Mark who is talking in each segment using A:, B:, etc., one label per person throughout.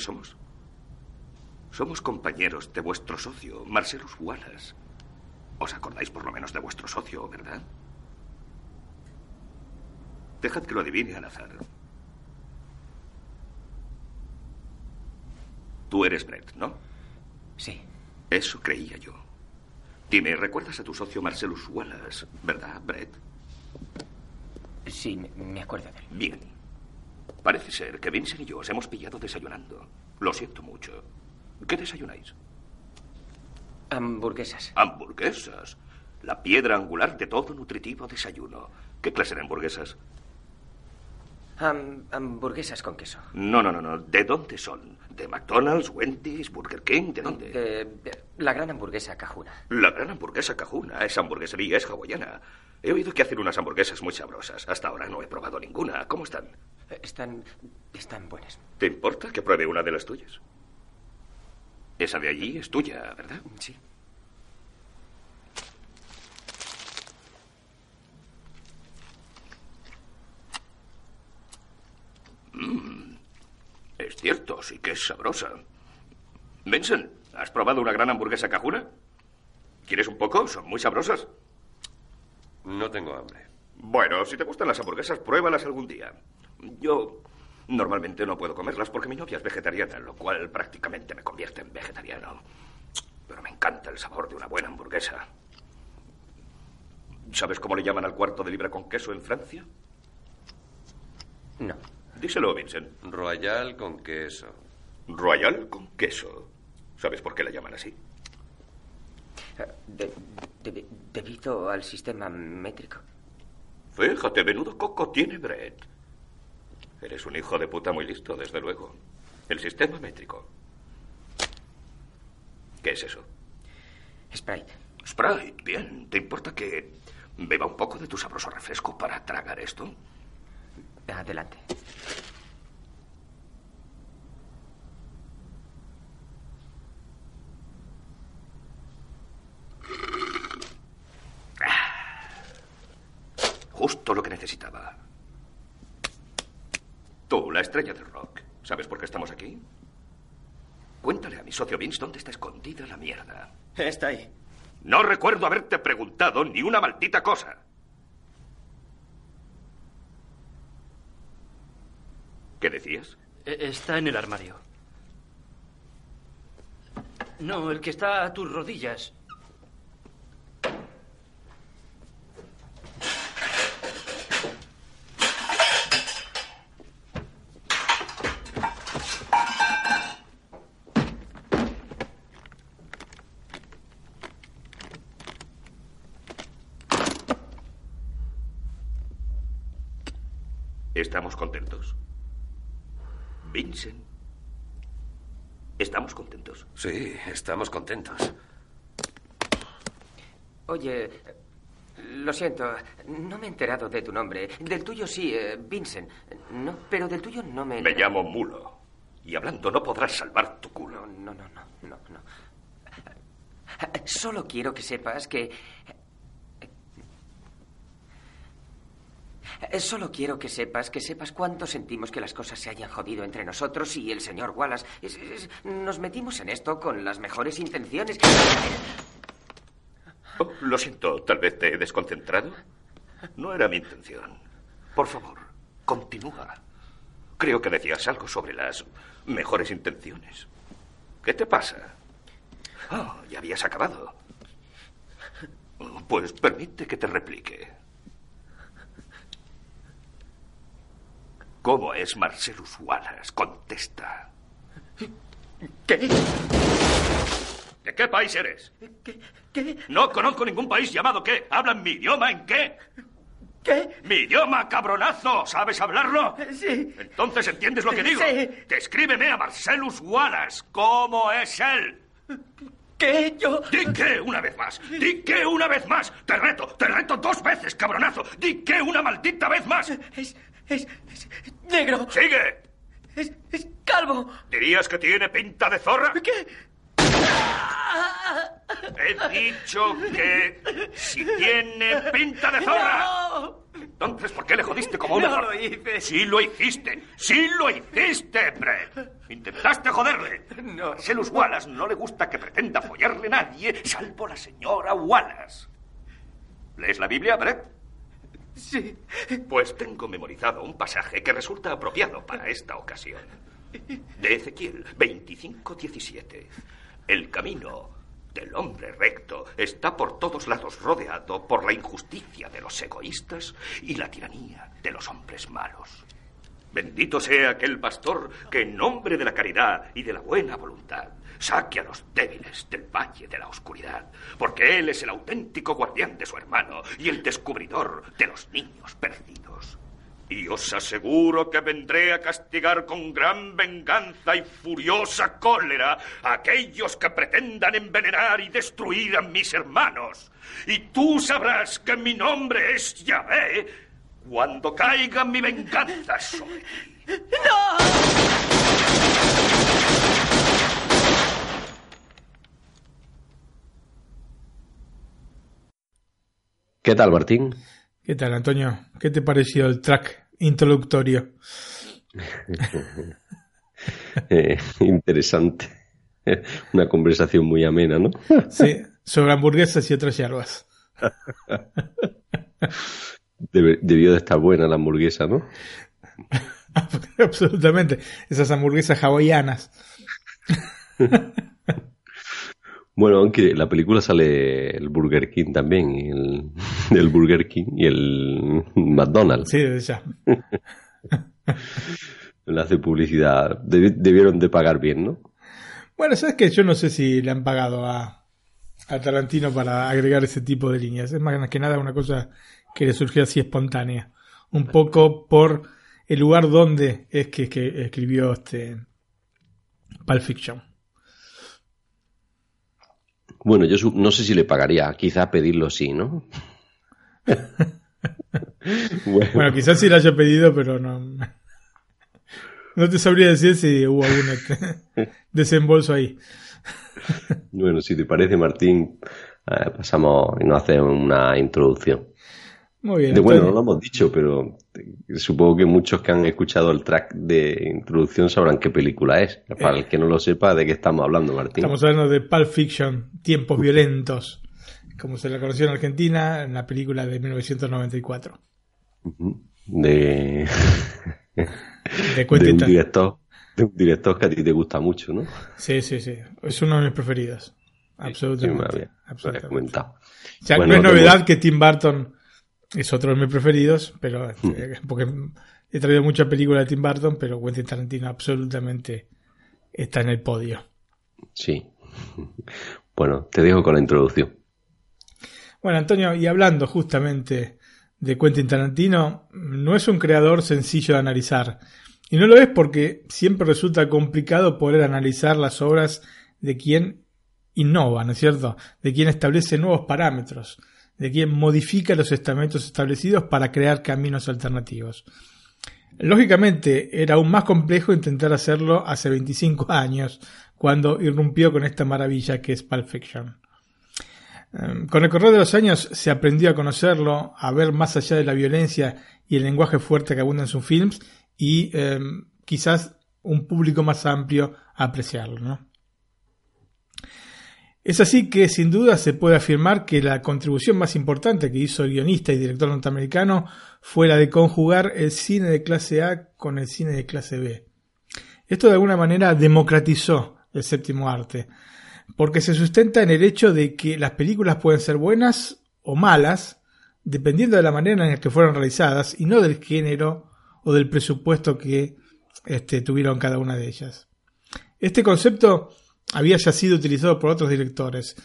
A: Quiénes somos? Somos compañeros de vuestro socio, Marcelus Wallace. ¿Os acordáis por lo menos de vuestro socio, verdad? Dejad que lo adivine al azar. Tú eres Brett, ¿no?
B: Sí.
A: Eso creía yo. Dime, ¿recuerdas a tu socio Marcelus Wallace, verdad, Brett?
B: Sí, me, me acuerdo de él.
A: Bien. Parece ser que Vincent y yo os hemos pillado desayunando. Lo siento mucho. ¿Qué desayunáis?
B: Hamburguesas.
A: Hamburguesas. La piedra angular de todo nutritivo desayuno. ¿Qué clase de hamburguesas?
B: Ham- hamburguesas con queso.
A: No, no, no, no. ¿De dónde son? ¿De McDonald's, Wendy's, Burger King? ¿De dónde?
B: De- de- la gran hamburguesa cajuna.
A: La gran hamburguesa cajuna. Esa hamburguesería es hawaiana. He oído que hacen unas hamburguesas muy sabrosas. Hasta ahora no he probado ninguna. ¿Cómo están?
B: Están. están buenas.
A: ¿Te importa que pruebe una de las tuyas? Esa de allí es tuya, ¿verdad?
B: Sí.
A: Es cierto, sí que es sabrosa. Benson, ¿has probado una gran hamburguesa cajuna? ¿Quieres un poco? Son muy sabrosas.
C: No tengo hambre.
A: Bueno, si te gustan las hamburguesas, pruébalas algún día. Yo normalmente no puedo comerlas porque mi novia es vegetariana, lo cual prácticamente me convierte en vegetariano. Pero me encanta el sabor de una buena hamburguesa. ¿Sabes cómo le llaman al cuarto de libra con queso en Francia?
B: No.
A: Díselo, Vincent.
C: Royal con queso.
A: Royal con queso. ¿Sabes por qué la llaman así?
B: Eh, de- de- debido al sistema métrico.
A: Fíjate, menudo coco tiene Brett. Eres un hijo de puta muy listo, desde luego. El sistema métrico. ¿Qué es eso?
B: Sprite.
A: Sprite, bien. ¿Te importa que beba un poco de tu sabroso refresco para tragar esto?
B: Adelante.
A: Justo lo que necesitaba. Tú, la estrella del rock. ¿Sabes por qué estamos aquí? Cuéntale a mi socio Vince dónde está escondida la mierda.
D: Está ahí.
A: No recuerdo haberte preguntado ni una maldita cosa. ¿Qué decías?
D: E- Está en el armario. No, el que está a tus rodillas.
A: Estamos contentos. Vincent. Estamos contentos.
C: Sí, estamos contentos.
B: Oye, lo siento, no me he enterado de tu nombre. Del tuyo sí, eh, Vincent. No, pero del tuyo no me. he
A: Me llamo Mulo. Y hablando no podrás salvar tu culo.
B: No, no, no, no, no. Solo quiero que sepas que. Solo quiero que sepas, que sepas cuánto sentimos que las cosas se hayan jodido entre nosotros y el señor Wallace. Nos metimos en esto con las mejores intenciones.
A: Oh, lo siento, tal vez te he desconcentrado. No era mi intención. Por favor, continúa. Creo que decías algo sobre las mejores intenciones. ¿Qué te pasa? Oh, ya habías acabado. Pues permite que te replique. ¿Cómo es Marcelus Wallace? Contesta.
E: ¿Qué?
A: ¿De qué país eres?
E: ¿Qué? ¿Qué?
A: No conozco ningún país llamado qué. ¿Hablan mi idioma en qué?
E: ¿Qué?
A: ¡Mi idioma, cabronazo! ¿Sabes hablarlo?
E: Sí.
A: Entonces entiendes lo que digo.
E: Sí.
A: Descríbeme a Marcelus Wallace. ¿Cómo es él?
E: ¿Qué? Yo...
A: Di que una vez más. Di que una vez más. Te reto, te reto dos veces, cabronazo. Di que una maldita vez más.
E: Es... es... es negro.
A: Sigue.
E: Es... es calvo.
A: ¿Dirías que tiene pinta de zorra?
E: ¿Qué?
A: He dicho que si tiene pinta de zorra.
E: ¡No!
A: Entonces, ¿por qué le jodiste como una
E: No lo hice.
A: Sí lo hiciste. Sí lo hiciste, Brett. Intentaste joderle.
E: No.
A: A Marcellus Wallace no le gusta que pretenda follarle nadie, salvo la señora Wallace. ¿Lees la Biblia, Brett?
E: Sí.
A: Pues tengo memorizado un pasaje que resulta apropiado para esta ocasión. De Ezequiel 25:17. El camino del hombre recto está por todos lados rodeado por la injusticia de los egoístas y la tiranía de los hombres malos. Bendito sea aquel pastor que en nombre de la caridad y de la buena voluntad saque a los débiles del valle de la oscuridad, porque él es el auténtico guardián de su hermano y el descubridor de los niños perdidos. Y os aseguro que vendré a castigar con gran venganza y furiosa cólera a aquellos que pretendan envenenar y destruir a mis hermanos. Y tú sabrás que mi nombre es Yahvé cuando caiga mi venganza sobre ti.
F: ¿Qué tal, Martín?
G: ¿Qué tal, Antonio? ¿Qué te pareció el track introductorio?
F: Eh, interesante. Una conversación muy amena, ¿no?
G: Sí, sobre hamburguesas y otras hierbas.
F: Debe- debió de estar buena la hamburguesa, ¿no?
G: Absolutamente. Esas hamburguesas hawaianas.
F: Bueno, aunque la película sale el Burger King también, el, el Burger King y el McDonald's.
G: Sí, ya.
F: Le hace publicidad. Debi- debieron de pagar bien, ¿no?
G: Bueno, sabes que yo no sé si le han pagado a, a Tarantino para agregar ese tipo de líneas. Es más que nada una cosa que le surgió así espontánea. Un poco por el lugar donde es que, que escribió este Pulp Fiction.
F: Bueno, yo no sé si le pagaría. Quizá pedirlo sí, ¿no? bueno,
G: Bueno, quizás sí lo haya pedido, pero no. No te sabría decir si hubo algún desembolso ahí.
F: bueno, si te parece, Martín, eh, pasamos y nos hace una introducción.
G: Muy bien.
F: De, bueno, no lo hemos dicho, pero eh, supongo que muchos que han escuchado el track de introducción sabrán qué película es. Para el que no lo sepa, ¿de qué estamos hablando, Martín?
G: Estamos hablando de Pulp Fiction, Tiempos Violentos, como se la conoció en Argentina en la película de 1994.
F: Ujú. De,
G: De
F: un director, de un director que a ti te gusta mucho, ¿no?
G: Sí, sí, sí. Es uno de mis preferidos.
F: Sí, me
G: Absolutamente.
F: había- me había
G: absolutamente.
F: comentado.
G: O sea,
F: Bueno,
G: no es
F: tengo-
G: novedad que Tim Burton es otro de mis preferidos, pero
F: Hmm.
G: este, porque he traído muchas películas de Tim Burton, pero Quentin Tarantino absolutamente está en el podio.
F: Sí. Bueno, te dejo con la introducción.
G: Bueno, Antonio, y hablando justamente de Quentin Tarantino, no es un creador sencillo de analizar. Y no lo es porque siempre resulta complicado poder analizar las obras de quien innova, ¿no es cierto? De quien establece nuevos parámetros, de quien modifica los estamentos establecidos para crear caminos alternativos. Lógicamente, era aún más complejo intentar hacerlo hace 25 años, cuando irrumpió con esta maravilla que es Pulp Fiction. Eh, Con el correr de los años se aprendió a conocerlo, a ver más allá de la violencia y el lenguaje fuerte que abunda en sus films y eh, quizás un público más amplio a apreciarlo. ¿no? Es así que sin duda se puede afirmar que la contribución más importante que hizo el guionista y director norteamericano fue la de conjugar el cine de clase A con el cine de clase B. Esto de alguna manera democratizó el séptimo arte, porque se sustenta en el hecho de que las películas pueden ser buenas o malas, dependiendo de la manera en la que fueron realizadas y no del género o del presupuesto que este, tuvieron cada una de ellas. Este concepto había ya sido utilizado por otros directores,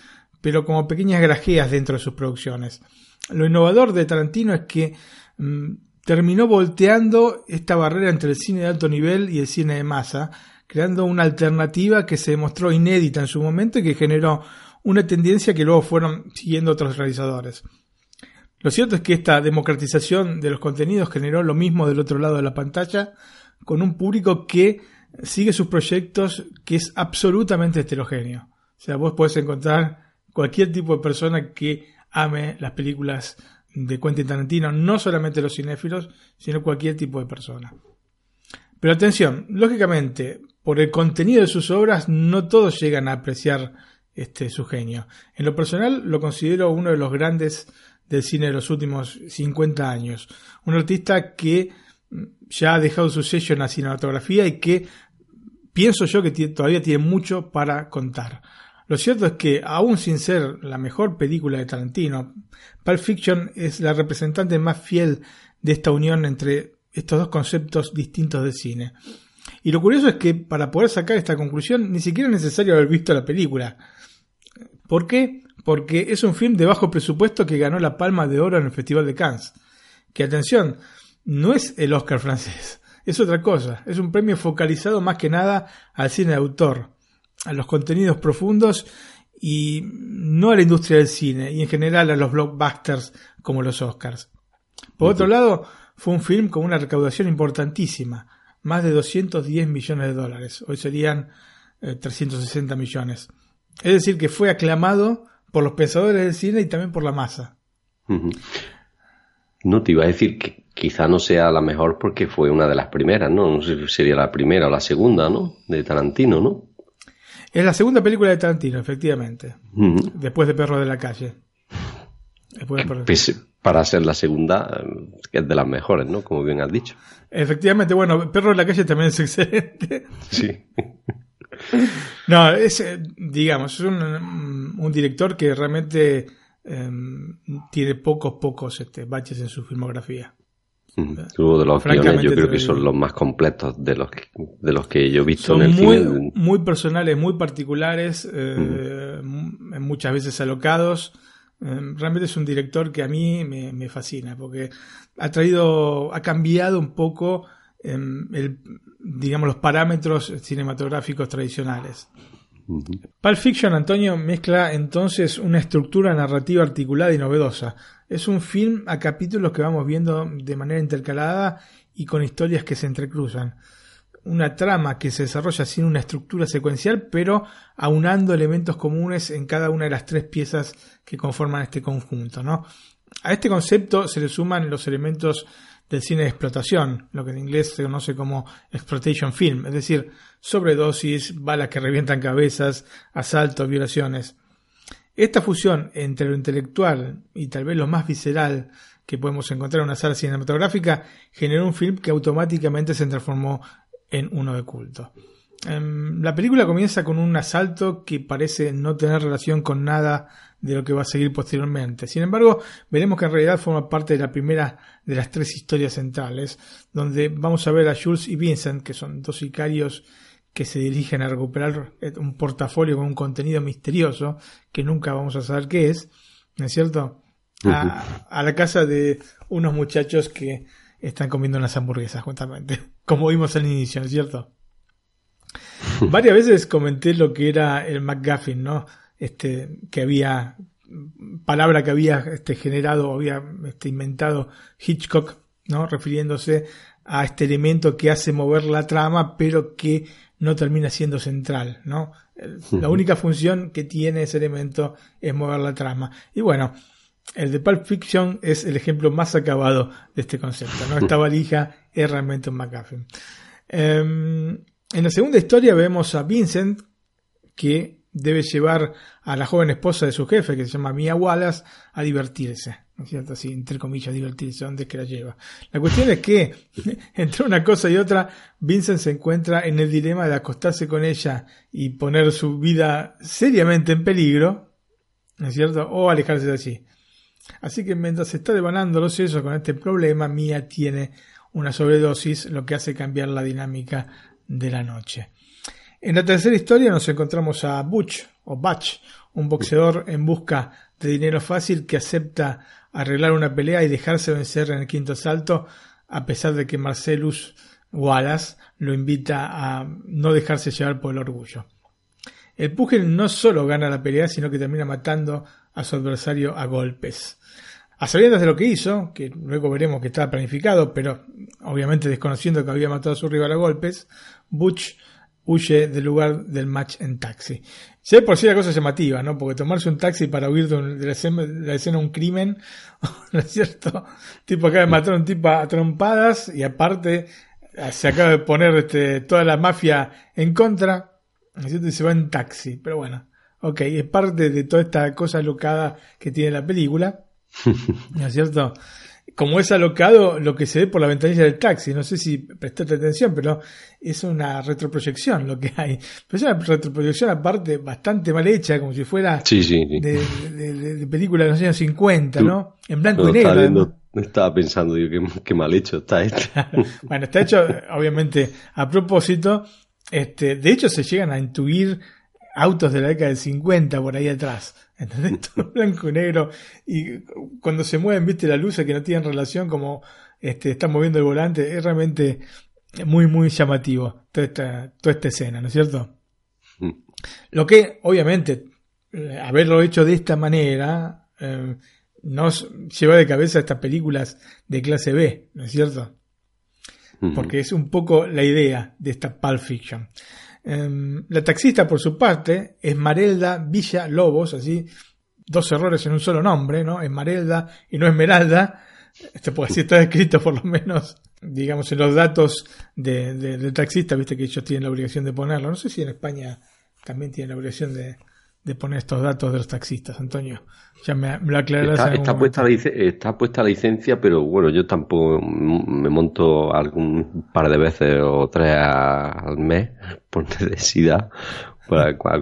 G: pero como pequeñas grajeas dentro de sus producciones. Lo innovador de Tarantino es que mm, terminó volteando esta barrera entre el cine de alto nivel y el cine de masa, creando una alternativa que se demostró inédita en su momento y que generó una tendencia que luego fueron siguiendo otros realizadores. Lo cierto es que esta democratización de los contenidos generó lo mismo del otro lado de la pantalla, con un público que sigue sus proyectos que es absolutamente heterogéneo. O sea, vos podés encontrar cualquier tipo de persona que ame las películas de Quentin Tarantino, no solamente los cinéfilos, sino cualquier tipo de persona. Pero atención, lógicamente, por el contenido de sus obras, no todos llegan a apreciar este, su genio. En lo personal, lo considero uno de los grandes del cine de los últimos 50 años. Un artista que mm, ya ha dejado su sello en la cinematografía y que pienso yo que todavía tiene mucho para contar. Lo cierto es que, aún sin ser la mejor película de Tarantino, Pulp Fiction es la representante más fiel de esta unión entre estos dos conceptos distintos de cine. Y lo curioso es que para poder sacar esta conclusión ni siquiera es necesario haber visto la película. ¿Por qué? Porque es un film de bajo presupuesto que ganó la Palma de Oro en el Festival de Cannes. Que atención, no es el Oscar francés, es otra cosa. Es un premio focalizado más que nada al cine de autor, a los contenidos profundos y no a la industria del cine y en general a los blockbusters como los Oscars. Por otro lado, fue un film con una recaudación importantísima, más de 210 millones de dólares, hoy serían 360 eh, millones. Es decir, que fue aclamado por los pensadores del cine y también por la masa.
F: No, te iba a decir que quizá no sea la mejor porque fue una de las primeras, ¿no? No sé si sería la primera o la segunda, ¿no? De Tarantino, ¿no?
G: Es la segunda película de Tarantino, efectivamente. Después de Perro de la Calle.
F: para ser la segunda, es de las mejores, ¿no? Como bien has dicho.
G: Efectivamente, bueno, Perro de la Calle también es excelente.
F: Sí.
G: no, es, eh, digamos, es un, director que realmente em, tiene pocos, pocos este, baches en su filmografía.
F: Luego de los guiones yo creo que son los más completos de los que, de los que yo he visto
G: en
F: el
G: muy,
F: cine.
G: Muy personales, muy particulares, eh, muchas veces alocados. Em, realmente es un director que a mí me, fascina porque ha traído, ha cambiado un poco em, el, digamos, los parámetros cinematográficos tradicionales. Pulp Fiction, Antonio, mezcla entonces una estructura narrativa articulada y novedosa. Es un film a capítulos que vamos viendo de manera intercalada y con historias que se entrecruzan. Una trama que se desarrolla sin una estructura secuencial, pero aunando elementos comunes en cada una de las tres piezas que conforman este conjunto. A este concepto se le suman los elementos del cine de explotación, lo que en inglés se conoce como exploitation film, es decir, sobredosis, balas que revientan cabezas, asaltos, violaciones. Esta fusión entre lo intelectual y tal vez lo más visceral que podemos encontrar en una sala cinematográfica generó un film que automáticamente se transformó en uno de culto. Em, la película comienza con un asalto que parece no tener relación con nada de lo que va a seguir posteriormente. Sin embargo, veremos que en realidad forma parte de la primera de las tres historias centrales, donde vamos a ver a Jules y Vincent, que son dos sicarios que se dirigen a recuperar un portafolio con un contenido misterioso que nunca vamos a saber qué es, ¿no es cierto? A, a la casa de unos muchachos que están comiendo unas hamburguesas, justamente, como vimos al inicio, ¿no es cierto? Varias veces comenté lo que era el McGuffin, ¿no? Este, que había, palabra que había este, generado, había este, inventado Hitchcock, ¿no? Refiriéndose a este elemento que hace mover la trama, pero que no termina siendo central, ¿no? La única función que tiene ese elemento es mover la trama. Y bueno, el de Pulp Fiction es el ejemplo más acabado de este concepto, ¿no? Esta valija es realmente un McGuffin. Em, en la segunda historia vemos a Vincent que debe llevar a la joven esposa de su jefe, que se llama Mia Wallace, a divertirse. ¿No es cierto? Así, entre comillas, divertirse, ¿dónde que la lleva? La cuestión es que, entre una cosa y otra, Vincent se encuentra en el dilema de acostarse con ella y poner su vida seriamente en peligro, ¿no es cierto? O alejarse de allí. Así que mientras se está devanando los sesos con este problema, Mia tiene una sobredosis, lo que hace cambiar la dinámica de la noche. En la tercera historia nos encontramos a Butch o Butch, un boxeador en busca de dinero fácil que acepta arreglar una pelea y dejarse vencer en el quinto salto a pesar de que Marcellus Wallace lo invita a no dejarse llevar por el orgullo. El pugil no solo gana la pelea, sino que termina matando a su adversario a golpes. A sabiendas de lo que hizo, que luego veremos que estaba planificado, pero obviamente desconociendo que había matado a su rival a golpes, Butch huye del lugar del match en taxi. Si por sí la cosa llamativa, ¿no? Porque tomarse un taxi para huir de, la, escena, de un crimen, ¿no es cierto? Tipo acaba de matar a un tipo a trompadas y aparte se acaba de poner este, toda la mafia en contra, y se va en taxi. Pero bueno, ok, es parte de toda esta cosa locada que tiene la película. ¿No es cierto? Como es alocado lo que se ve por la ventanilla del taxi, no sé si prestaste atención, pero es una retroproyección lo que hay. Pero es una retroproyección aparte bastante mal hecha, como si fuera De, película de los años 50, ¿no? En blanco y negro.
F: estaba pensando, digo, qué, mal hecho está esto.
G: bueno, está hecho obviamente a propósito. Este, de hecho, se llegan a intuir autos de la década del 50 por ahí atrás. ¿Entendés? Todo blanco y negro. Y cuando se mueven, viste, las luces que no tienen relación, como este, están moviendo el volante, es realmente muy, muy llamativo toda esta, toda esta escena, ¿no es cierto? Mm. Lo que, obviamente, eh, haberlo hecho de esta manera, eh, nos lleva de cabeza a estas películas de clase B, ¿no es cierto? Porque es un poco la idea de esta Pulp Fiction. Em, la taxista, por su parte, es Marelda Villa Lobos, así, dos errores en un solo nombre, ¿no? Es Marelda y no Esmeralda. Esto puede decir, está escrito por lo menos, digamos, en los datos de, del taxista, viste que ellos tienen la obligación de ponerlo. No sé si en España también tienen la obligación de, de poner estos datos de los taxistas, Antonio. Ya me, lo aclararás.
F: Está, está puesta la, está puesta la licencia, pero bueno, yo tampoco me monto algún par de veces o tres al mes por necesidad.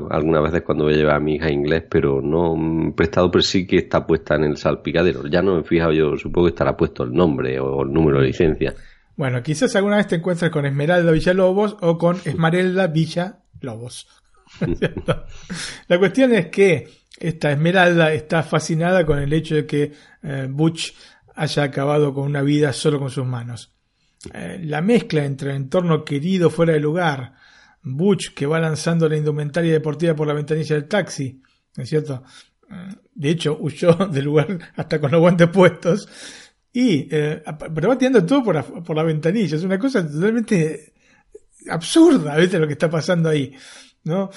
F: algunas veces cuando voy a llevar a mi hija a inglés, pero no prestado, pero sí que está puesta en el salpicadero. Ya no me he fijado, yo supongo que estará puesto el nombre o el número de licencia.
G: Bueno, quizás alguna vez te encuentres con Esmeralda Villalobos o con Esmeralda Villa Lobos. la cuestión es que esta Esmeralda está fascinada con el hecho de que eh, Butch haya acabado con una vida solo con sus manos. Eh, la mezcla entre el entorno querido fuera de lugar, Butch que va lanzando la indumentaria deportiva por la ventanilla del taxi, ¿no es cierto? Eh, de hecho, huyó del lugar hasta con los guantes puestos. Y, pero va tirando todo por la, por la ventanilla. Es una cosa totalmente absurda, ¿viste? Lo que está pasando ahí. ¿No?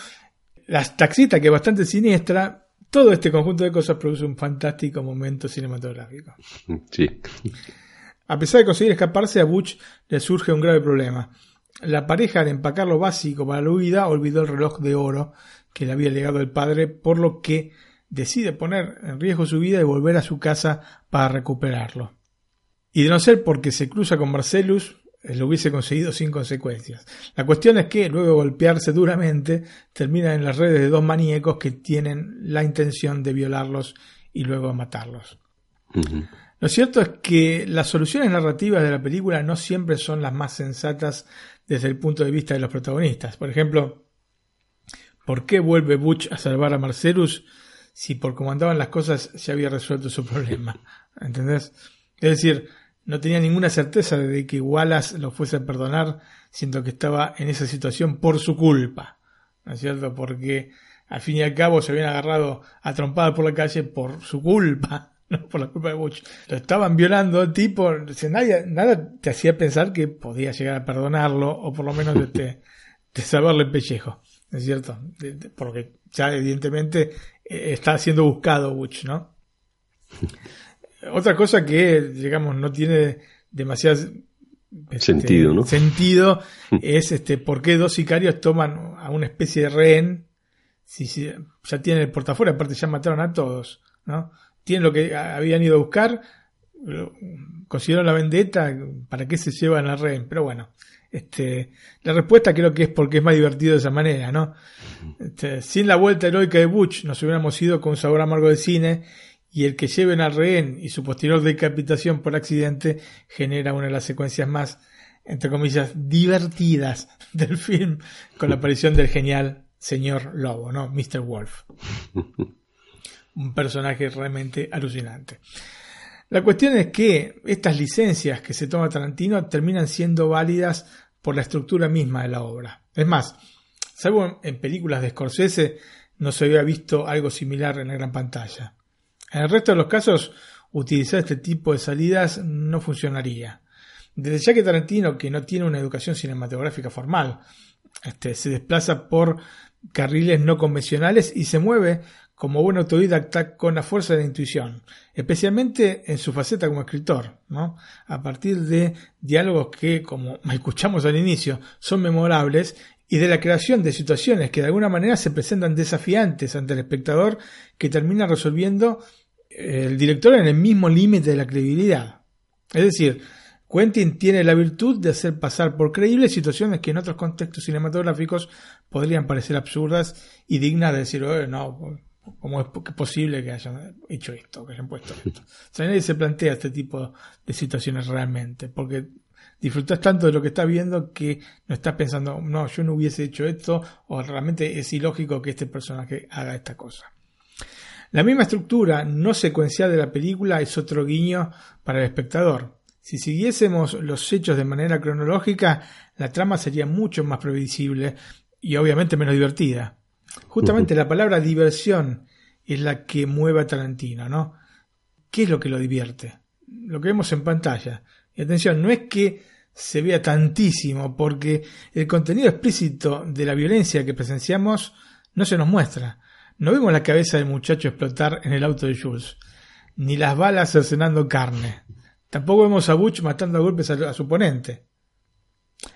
G: Las taxistas, que es bastante siniestra, todo este conjunto de cosas produce un fantástico momento cinematográfico.
F: Sí.
G: A pesar de conseguir escaparse, a Butch le surge un grave problema. La pareja, al empacar lo básico para la huida, olvidó el reloj de oro que le había legado el padre, por lo que decide poner en riesgo su vida y volver a su casa para recuperarlo. Y de no ser porque se cruza con Marcellus, lo hubiese conseguido sin consecuencias. La cuestión es que, luego de golpearse duramente, termina en las redes de dos maníacos que tienen la intención de violarlos y luego matarlos. Lo cierto es que las soluciones narrativas de la película no siempre son las más sensatas desde el punto de vista de los protagonistas. Por ejemplo, ¿por qué vuelve Butch a salvar a Marcelus si por cómo andaban las cosas se había resuelto su problema? ¿Entendés? Es decir, no tenía ninguna certeza de que Wallace lo fuese a perdonar, siendo que estaba en esa situación por su culpa. ¿No es cierto? Porque al fin y al cabo se habían agarrado a trompada por la calle por su culpa, no por la culpa de Butch. Lo estaban violando, tipo, nadie, nada te hacía pensar que podía llegar a perdonarlo o por lo menos de, de salvarle el pellejo. ¿No es cierto? porque ya evidentemente eh, está siendo buscado Butch, ¿no? Otra cosa que, digamos, no tiene demasiado
F: este, sentido, ¿no?
G: sentido es este por qué dos sicarios toman a una especie de rehén si, ya tienen el portafolio, aparte ya mataron a todos, ¿no? Tienen lo que habían ido a buscar, consiguieron la vendetta, ¿para qué se llevan a rehén? Pero bueno, este, la respuesta creo que es porque es más divertido de esa manera, ¿no? Este, sin la vuelta heroica de Butch nos hubiéramos ido con un sabor amargo de cine y el que lleven al rehén y su posterior decapitación por accidente genera una de las secuencias más, entre comillas, divertidas del film con la aparición del genial señor Lobo, ¿no? Mr. Wolf. Un personaje realmente alucinante. La cuestión es que estas licencias que se toma Tarantino terminan siendo válidas por la estructura misma de la obra. Es más, salvo en películas de Scorsese, no se había visto algo similar en la gran pantalla. En el resto de los casos, utilizar este tipo de salidas no funcionaría. Desde ya que Tarantino, que no tiene una educación cinematográfica formal, este, se desplaza por carriles no convencionales y se mueve como buen autodidacta con la fuerza de la intuición, especialmente en su faceta como escritor, ¿no? A partir de diálogos que, como escuchamos al inicio, son memorables y de la creación de situaciones que de alguna manera se presentan desafiantes ante el espectador que termina resolviendo el director en el mismo límite de la credibilidad. Es decir, Quentin tiene la virtud de hacer pasar por creíbles situaciones que en otros contextos cinematográficos podrían parecer absurdas y dignas de decir, no, ¿Cómo es posible que hayan hecho esto, que hayan puesto esto? O sea, nadie se plantea este tipo de situaciones realmente, porque disfrutas tanto de lo que estás viendo que no estás pensando, no, yo no hubiese hecho esto, o realmente es ilógico que este personaje haga esta cosa. La misma estructura no secuencial de la película es otro guiño para el espectador. Si siguiésemos los hechos de manera cronológica, la trama sería mucho más previsible y obviamente menos divertida. Justamente la palabra diversión es la que mueve a Tarantino, ¿no? ¿Qué es lo que lo divierte? Lo que vemos en pantalla. Y atención, no es que se vea tantísimo, porque el contenido explícito de la violencia que presenciamos no se nos muestra. No vemos la cabeza del muchacho explotar en el auto de Jules, ni las balas cercenando carne. Tampoco vemos a Butch matando a golpes a, su oponente.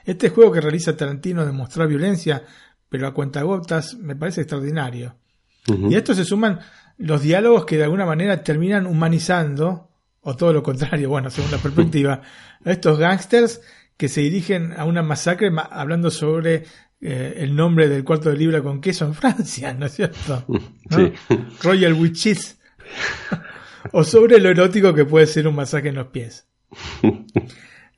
G: Este juego que realiza Tarantino de mostrar violencia pero a cuentagotas me parece extraordinario. Y a esto se suman los diálogos que de alguna manera terminan humanizando, o todo lo contrario, bueno, según la perspectiva, a estos gángsters que se dirigen a una masacre hablando sobre eh, el nombre del cuarto de libra con queso en Francia, ¿no es cierto? Royal Witches. o sobre lo erótico que puede ser un masaje en los pies.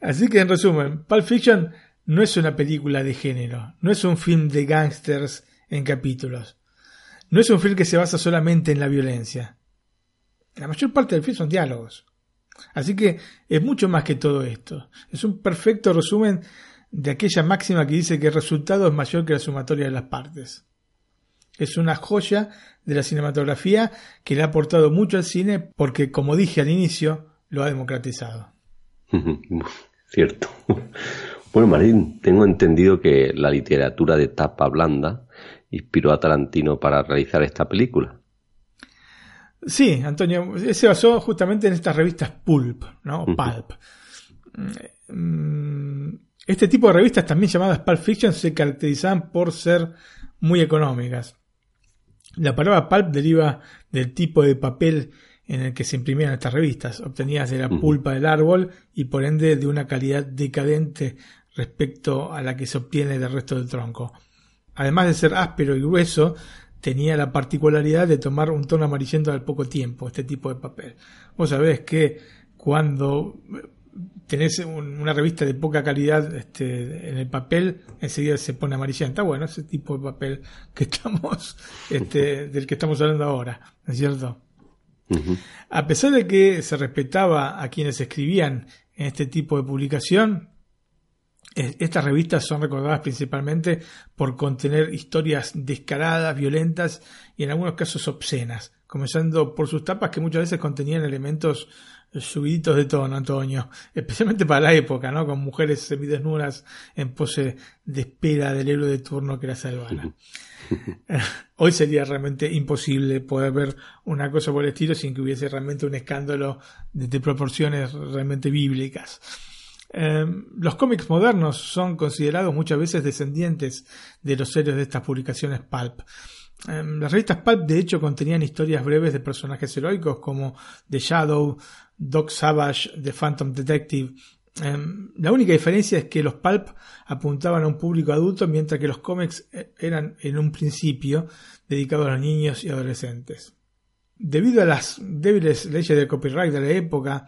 G: Así que en resumen, Pulp Fiction no es una película de género, no es un film de gángsters en capítulos, no es un film que se basa solamente en la violencia. La mayor parte del film son diálogos. Así que es mucho más que todo esto. Es un perfecto resumen de aquella máxima que dice que el resultado es mayor que la sumatoria de las partes. Es una joya de la cinematografía que le ha aportado mucho al cine porque, como dije al inicio, lo ha democratizado.
F: Cierto. Bueno, Marín, tengo entendido que la literatura de tapa blanda inspiró a Tarantino para realizar esta película.
G: Sí, Antonio, se basó justamente en estas revistas Pulp, ¿no? Pulp. Mm, este tipo de revistas, también llamadas Pulp Fiction, se caracterizaban por ser muy económicas. La palabra pulp deriva del tipo de papel en el que se imprimían estas revistas, obtenidas de la pulpa del árbol y por ende de una calidad decadente respecto a la que se obtiene del resto del tronco. Además de ser áspero y grueso, tenía la particularidad de tomar un tono amarillento al poco tiempo, este tipo de papel. Vos sabés que cuando tenés una revista de poca calidad este, en el papel, enseguida se pone amarillenta. Bueno, ese tipo de papel que estamos, este, del que estamos hablando ahora, ¿no es cierto? A pesar de que se respetaba a quienes escribían en este tipo de publicación, estas revistas son recordadas principalmente por contener historias descaradas, violentas y en algunos casos obscenas, comenzando por sus tapas que muchas veces contenían elementos subiditos de tono, Antonio, especialmente para la época, ¿no? Con mujeres semidesnudas en pose de espera del héroe de turno que era Salvana. Hoy sería realmente imposible poder ver una cosa por el estilo sin que hubiese realmente un escándalo de proporciones realmente bíblicas. Em, los cómics modernos son considerados muchas veces descendientes de los héroes de estas publicaciones pulp. Em, las revistas pulp de hecho contenían historias breves de personajes heroicos como The Shadow, Doc Savage, The Phantom Detective. Em, la única diferencia es que los pulp apuntaban a un público adulto mientras que los cómics eh, eran en un principio dedicados a los niños y adolescentes. debido a las débiles leyes de copyright de la época,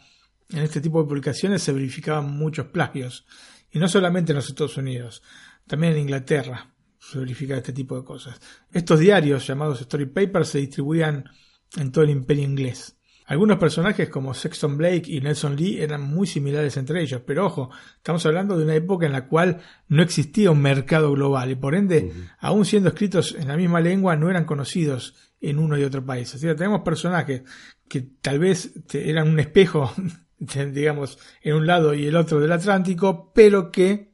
G: en este tipo de publicaciones se verificaban muchos plagios. Y no solamente en los Estados Unidos, también en Inglaterra se verifica este tipo de cosas. Estos diarios llamados Story Papers se distribuían en todo el imperio inglés. Algunos personajes como Sexton Blake y Nelson Lee eran muy similares entre ellos, pero ojo, estamos hablando de una época en la cual no existía un mercado global y por ende, aún siendo escritos en la misma lengua, no eran conocidos en uno y otro país. Así que tenemos personajes que tal vez eran un espejo, digamos, en un lado y el otro del Atlántico, pero que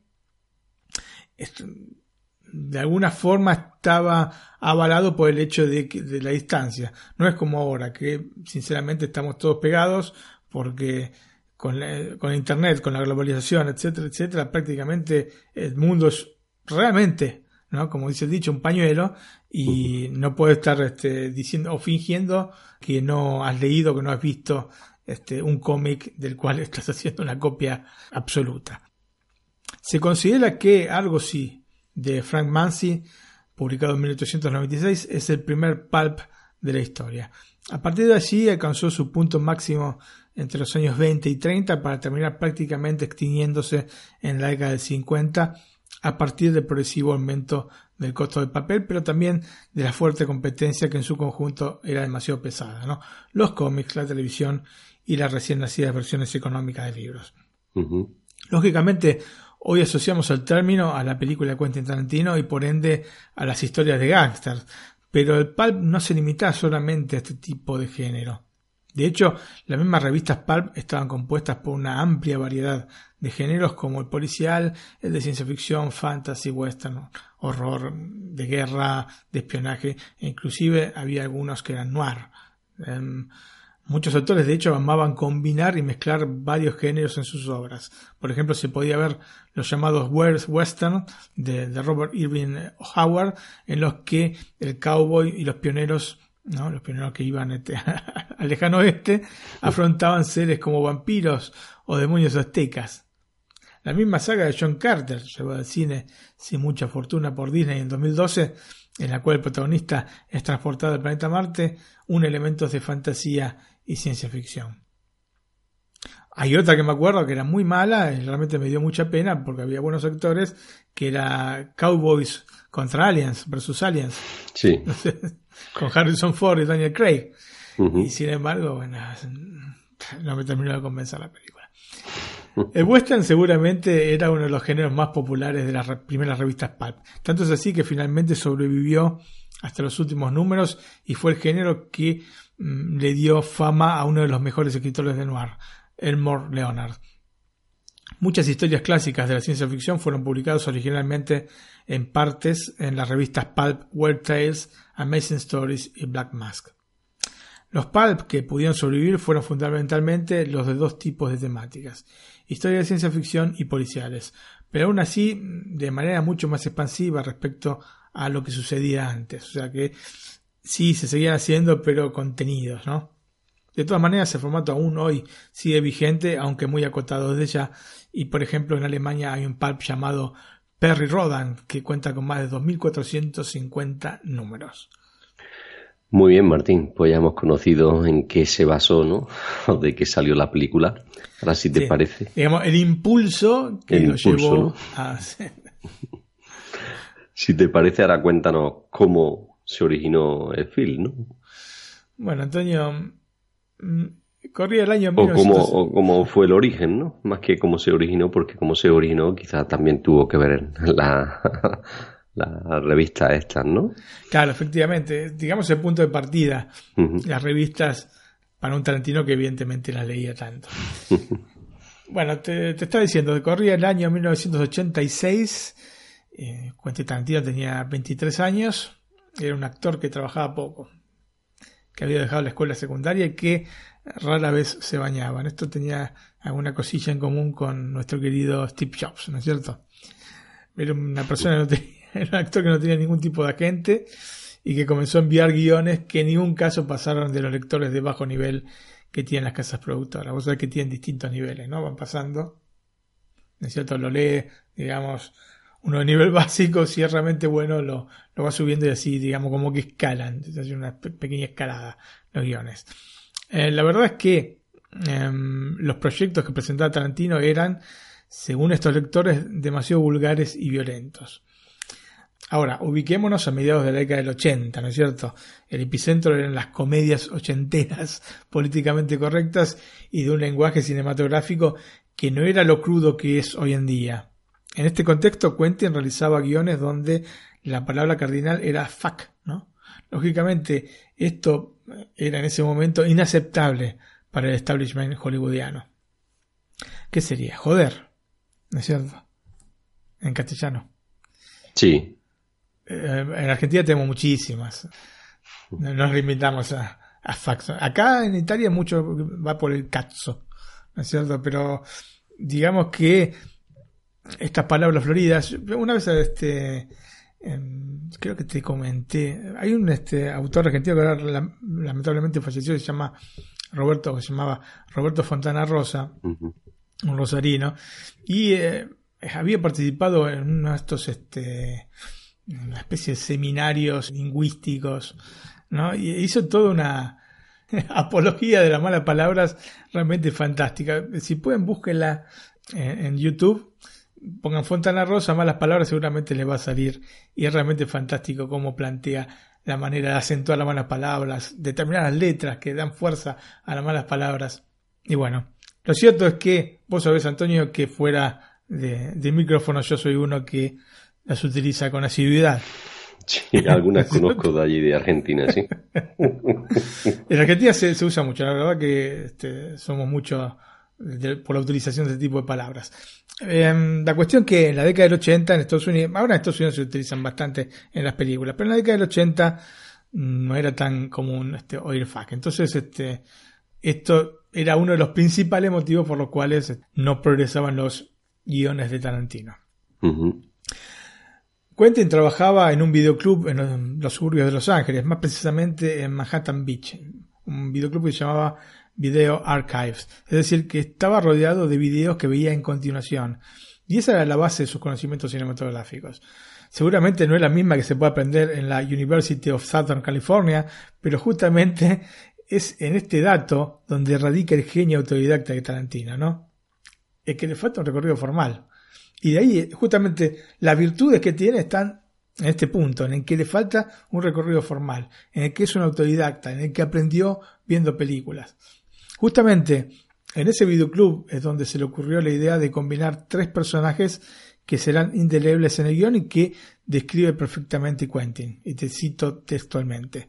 G: de alguna forma estaba avalado por el hecho de, de la distancia. No es como ahora, que sinceramente estamos todos pegados porque con, con Internet, con la globalización, etcétera, etcétera, prácticamente el mundo es realmente, ¿no? como dice el dicho, un pañuelo y no puedes estar este, diciendo o fingiendo que no has leído, que no has visto este, un cómic del cual estás haciendo una copia absoluta. Se considera que algo sí de Frank Mansi, publicado en 1896, es el primer pulp de la historia. A partir de allí alcanzó su punto máximo entre los años 20 y 30 para terminar prácticamente extinguiéndose en la década del 50 a partir del progresivo aumento del costo del papel, pero también de la fuerte competencia que en su conjunto era demasiado pesada, ¿no? Los cómics, la televisión y las recién nacidas versiones económicas de libros. Lógicamente, Hoy asociamos el término a la película de Quentin Tarantino y por ende a las historias de gángsters, pero el pulp no se limita solamente a este tipo de género. De hecho, las mismas revistas pulp estaban compuestas por una amplia variedad de géneros como el policial, el de ciencia ficción, fantasy, western, horror, de guerra, de espionaje, e inclusive había algunos que eran noir. Em, Muchos autores, de hecho, amaban combinar y mezclar varios géneros en sus obras. Por ejemplo, se podía ver los llamados Western de, Robert Irving Howard, en los que el cowboy y los pioneros, ¿no? los pioneros que iban este, al lejano oeste, afrontaban seres como vampiros o demonios aztecas. La misma saga de John Carter, llevada al cine sin mucha fortuna por Disney en 2012, en la cual el protagonista es transportado al planeta Marte, un elementos de fantasía y ciencia ficción. Hay otra que me acuerdo que era muy mala, y realmente me dio mucha pena porque había buenos actores, que era Cowboys contra Aliens versus Aliens.
F: Sí.
G: con Harrison Ford y Daniel Craig. Y sin embargo, bueno, no me terminó de convencer la película. El western seguramente era uno de los géneros más populares de las primeras revistas pulp. Tanto es así que finalmente sobrevivió hasta los últimos números y fue el género que le dio fama a uno de los mejores escritores de noir, Elmore Leonard. Muchas historias clásicas de la ciencia ficción fueron publicadas originalmente en partes en las revistas Pulp, Weird Tales, Amazing Stories y Black Mask. Los pulp que pudieron sobrevivir fueron fundamentalmente los de dos tipos de temáticas, historias de ciencia ficción y policiales, pero aún así de manera mucho más expansiva respecto a lo que sucedía antes. O sea que sí se seguían haciendo, pero contenidos, ¿no? De todas maneras, el formato aún hoy sigue vigente, aunque muy acotado desde ya. Y por ejemplo, en Alemania hay un pulp llamado Perry Rodan, que cuenta con más de 2.450 números.
F: Muy bien, Martín. Pues ya hemos conocido en qué se basó, ¿no? de qué salió la película. Ahora, si te parece.
G: Digamos, el impulso que lo llevó a.
F: si te parece, ahora cuéntanos cómo se originó el film, ¿no?
G: Bueno, Antonio, mm, corría el año
F: o cómo, fue el origen, ¿no? Más que cómo se originó, porque cómo se originó quizás también tuvo que ver la, la revista estas, ¿no?
G: Claro, efectivamente. Digamos el punto de partida. Las revistas para un Tarantino que evidentemente las leía tanto. bueno, te, te estaba diciendo, corría el año 1986. Eh, Quentin Tarantino tenía 23 años era un actor que trabajaba poco, que había dejado la escuela secundaria y que rara vez se bañaba. Esto tenía alguna cosilla en común con nuestro querido Steve Jobs, ¿no es cierto? Era una persona no tenía, era un actor que no tenía ningún tipo de agente y que comenzó a enviar guiones que en ningún caso pasaron de los lectores de bajo nivel que tienen las casas productoras. Vos sabés que tienen distintos niveles, ¿no? Van pasando, ¿no es cierto? Lo lee, digamos, uno de nivel básico, si es realmente bueno, lo, lo va subiendo y así, digamos, como que escalan. Es hace una pequeña escalada los guiones. Eh, la verdad es que em, los proyectos que presentaba Tarantino eran, según estos lectores, demasiado vulgares y violentos. Ahora, ubiquémonos a mediados de la década del 80, ¿no es cierto? El epicentro eran las comedias ochenteras políticamente correctas y de un lenguaje cinematográfico que no era lo crudo que es hoy en día. En este contexto, Quentin realizaba guiones donde la palabra cardinal era fuck, ¿no? Lógicamente, esto era en ese momento inaceptable para el establishment hollywoodiano. ¿Qué sería? Joder, ¿no es cierto? En castellano.
F: Sí,
G: Eh, en Argentina tenemos muchísimas. No Nos limitamos a, a fax. Acá en Italia mucho va por el cazzo, ¿no es cierto? Pero digamos que estas palabras floridas, una vez este em, creo que te comenté, hay un este autor argentino que ahora lam- lamentablemente falleció, se llama Roberto, se llamaba Roberto Fontana Rosa, un rosarino, y eh, había participado en uno de estos, este, una especie de seminarios lingüísticos, ¿no? Y hizo toda una apología de las malas palabras realmente fantástica. Si pueden, búsquenla en, en YouTube, pongan Fontana Rosa, malas palabras, seguramente les va a salir, y es realmente fantástico cómo plantea la manera de acentuar las malas palabras, determinadas letras que dan fuerza a las malas palabras. Y bueno, lo cierto es que vos sabés, Antonio, que fuera de, de micrófono yo soy uno que las utiliza con asiduidad.
F: Sí, algunas conozco de allí de Argentina, sí.
G: En Argentina se, se usa mucho, la verdad que este, somos mucho de- por la utilización de este tipo de palabras. Em, la cuestión que en la década del 80 en Estados Unidos, ahora en Estados Unidos se utilizan bastante en las películas, pero en la década del 80 mm, no era tan común este, oír fuck. Entonces, este, esto era uno de los principales motivos por los cuales no progresaban los guiones de Tarantino. Quentin trabajaba en un videoclub en los suburbios de Los Ángeles, más precisamente en Manhattan Beach, un videoclub que se llamaba Video Archives, es decir, que estaba rodeado de videos que veía en continuación. Y esa era la base de sus conocimientos cinematográficos. Seguramente no es la misma que se puede aprender en la University of Southern California, pero justamente es en este dato donde radica el genio autodidacta de Tarantino, ¿no? Es que le falta un recorrido formal. Y de ahí, justamente, las virtudes que tiene están en este punto, en el que le falta un recorrido formal, en el que es un autodidacta, en el que aprendió viendo películas. Justamente, en ese videoclub es donde se le ocurrió la idea de combinar tres personajes que serán indelebles en el guion y que describe perfectamente Quentin. Y te cito textualmente.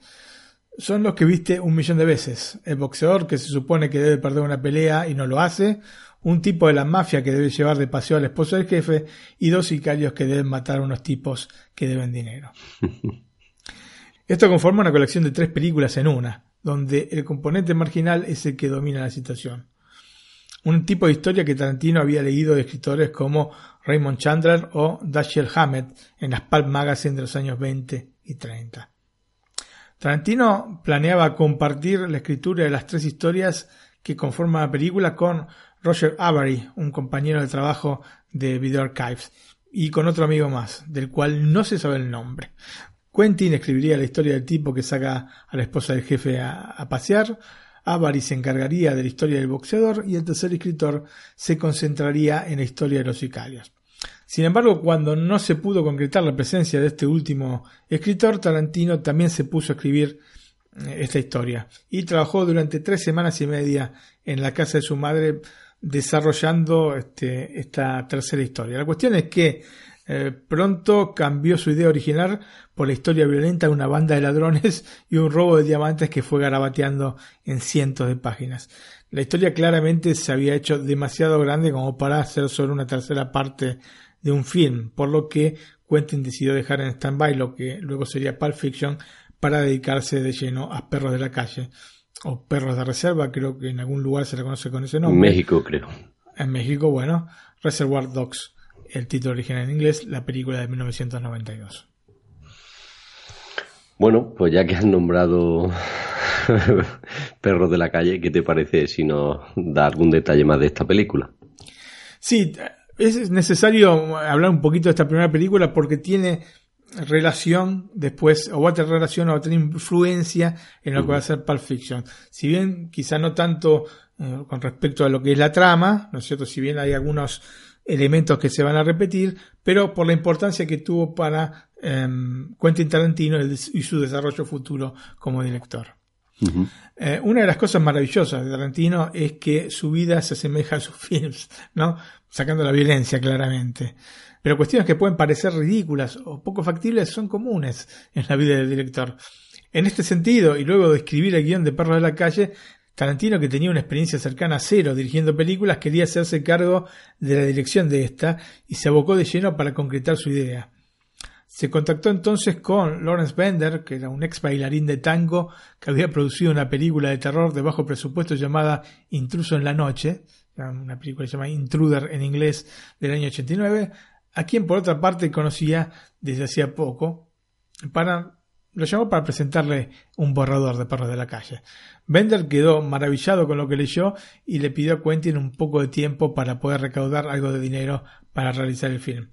G: Son los que viste un millón de veces. El boxeador que se supone que debe perder una pelea y no lo hace, un tipo de la mafia que debe llevar de paseo al esposo del jefe y dos sicarios que deben matar a unos tipos que deben dinero. Esto conforma una colección de tres películas en una, donde el componente marginal es el que domina la situación. Un tipo de historia que Tarantino había leído de escritores como Raymond Chandler o Dashiell Hammett en las Pulp Magazine de los años 20 y 30. Tarantino planeaba compartir la escritura de las tres historias que conforman la película con Roger Avery, un compañero de trabajo de Video Archives, y con otro amigo más, del cual no se sabe el nombre. Quentin escribiría la historia del tipo que saca a la esposa del jefe a, a pasear, Avery se encargaría de la historia del boxeador y el tercer escritor se concentraría en la historia de los sicarios. Sin embargo, cuando no se pudo concretar la presencia de este último escritor, Tarantino también se puso a escribir eh, esta historia y trabajó durante tres semanas y media en la casa de su madre desarrollando este, esta tercera historia. La cuestión es que eh, pronto cambió su idea original por la historia violenta de una banda de ladrones y un robo de diamantes que fue garabateando en cientos de páginas. La historia claramente se había hecho demasiado grande como para hacer solo una tercera parte de un film, por lo que Quentin decidió dejar en stand-by lo que luego sería Pulp Fiction para dedicarse de lleno a Perros de la Calle o Perros de Reserva, creo que en algún lugar se le conoce con ese
F: En
G: nombre.
F: México, creo.
G: En México, bueno, Reservoir Dogs, el título original en inglés, la película de 1992.
F: Bueno, pues ya que has nombrado Perros de la calle, ¿qué te parece si nos da algún detalle más de esta película?
G: Sí, es necesario hablar un poquito de esta primera película porque tiene relación después, o va a tener relación o va a tener influencia en lo que va a ser Pulp Fiction. Si bien quizá no tanto eh, con respecto a lo que es la trama, ¿no es cierto? Si bien hay algunos elementos que se van a repetir, pero por la importancia que tuvo para em, Quentin Tarantino y su desarrollo futuro como director. Eh, una de las cosas maravillosas de Tarantino es que su vida se asemeja a sus films, ¿no? Sacando la violencia claramente. Pero cuestiones que pueden parecer ridículas o poco factibles son comunes en la vida del director. En este sentido, y luego de escribir el guion de Perros de la Calle, Tarantino, que tenía una experiencia cercana a cero dirigiendo películas, quería hacerse cargo de la dirección de esta y se abocó de lleno para concretar su idea. Se contactó entonces con Lawrence Bender, que era un ex bailarín de tango que había producido una película de terror de bajo presupuesto llamada Intruso en la Noche, una película llamada Intruder en inglés del año 89, a quien por otra parte conocía desde hacía poco, para, lo llamó para presentarle un borrador de Perros de la Calle. Bender quedó maravillado con lo que leyó y le pidió a Quentin un poco de tiempo para poder recaudar algo de dinero para realizar el film.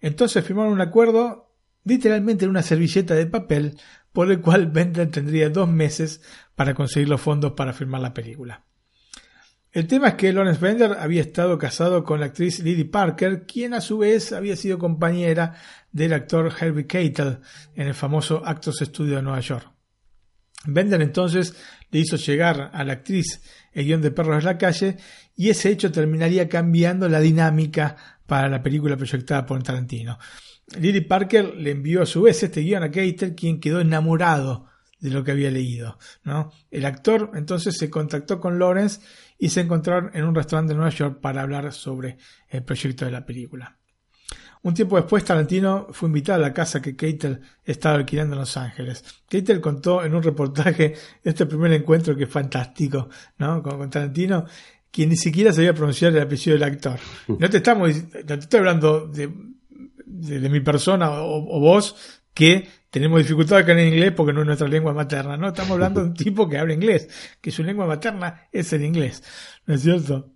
G: Entonces firmaron un acuerdo literalmente en una servilleta de papel por el cual Bender tendría dos meses para conseguir los fondos para filmar la película. El tema es que Lawrence Bender había estado casado con la actriz Lily Parker, quien a su vez había sido compañera del actor Herbie Keitel en el famoso Actors Studio de Nueva York. Bender entonces le hizo llegar a la actriz el guion de Perros de la Calle y ese hecho terminaría cambiando la dinámica para la película proyectada por Tarantino. Lily Parker le envió a su vez este guion a Keitel, quien quedó enamorado de lo que había leído. ¿no? El actor entonces se contactó con Lawrence y se encontraron en un restaurante de Nueva York para hablar sobre el proyecto de la película. Un tiempo después, Tarantino fue invitado a la casa que Keitel estaba alquilando en Los Ángeles. Keitel contó en un reportaje este primer encuentro que es fantástico, ¿no? Con, Tarantino, quien ni siquiera sabía pronunciar el apellido del actor. No te estamos, no te estoy hablando de, de, mi persona o, o, vos que tenemos dificultad acá en inglés porque no es nuestra lengua materna, ¿no? Estamos hablando de un tipo que habla inglés, que su lengua materna es el inglés, ¿no es cierto?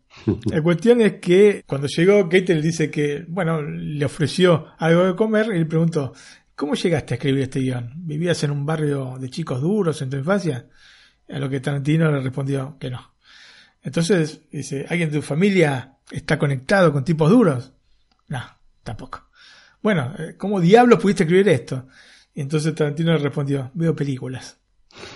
G: La cuestión es que cuando llegó, Kate le dice que, bueno, le ofreció algo de comer y le preguntó, ¿cómo llegaste a escribir este guion? ¿Vivías en un barrio de chicos duros en tu infancia? A lo que Tarantino le respondió que no. Entonces, dice, ¿alguien de tu familia está conectado con tipos duros? No, tampoco. Bueno, eh, ¿cómo diablos pudiste escribir esto? Y entonces Tarantino le respondió, veo películas.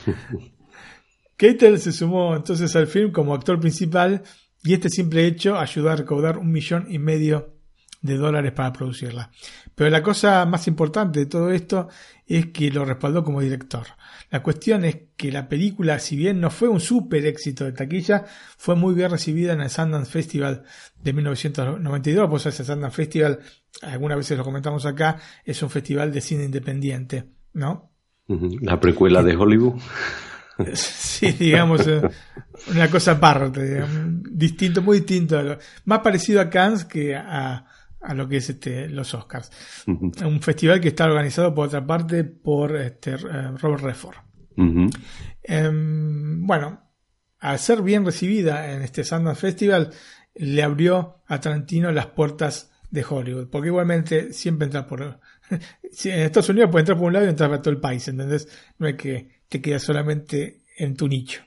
G: Keitel se sumó entonces al film como actor principal y este simple hecho ayudó a recaudar un millón y medio de dólares para producirla. Pero la cosa más importante de todo esto es que lo respaldó como director. La cuestión es que la película, si bien no fue un super éxito de taquilla, fue muy bien recibida en el Sundance Festival de 1992. Pues ese Sundance Festival, algunas veces lo comentamos acá, es un festival de cine independiente, ¿no?
F: La precuela de Hollywood.
G: Sí, digamos, eh, una cosa aparte, distinto, muy distinto, más parecido a Cannes que a, a lo que es este, los Oscars. Un festival que está organizado por otra parte por este, eh, Robert Redford. Em, bueno, al ser bien recibida en este Sundance Festival, le abrió a Tarantino las puertas de Hollywood, porque igualmente siempre entra por... en Estados Unidos puede entrar por un lado y entrar por todo el país, ¿entendés? No es que te quedas solamente en tu nicho.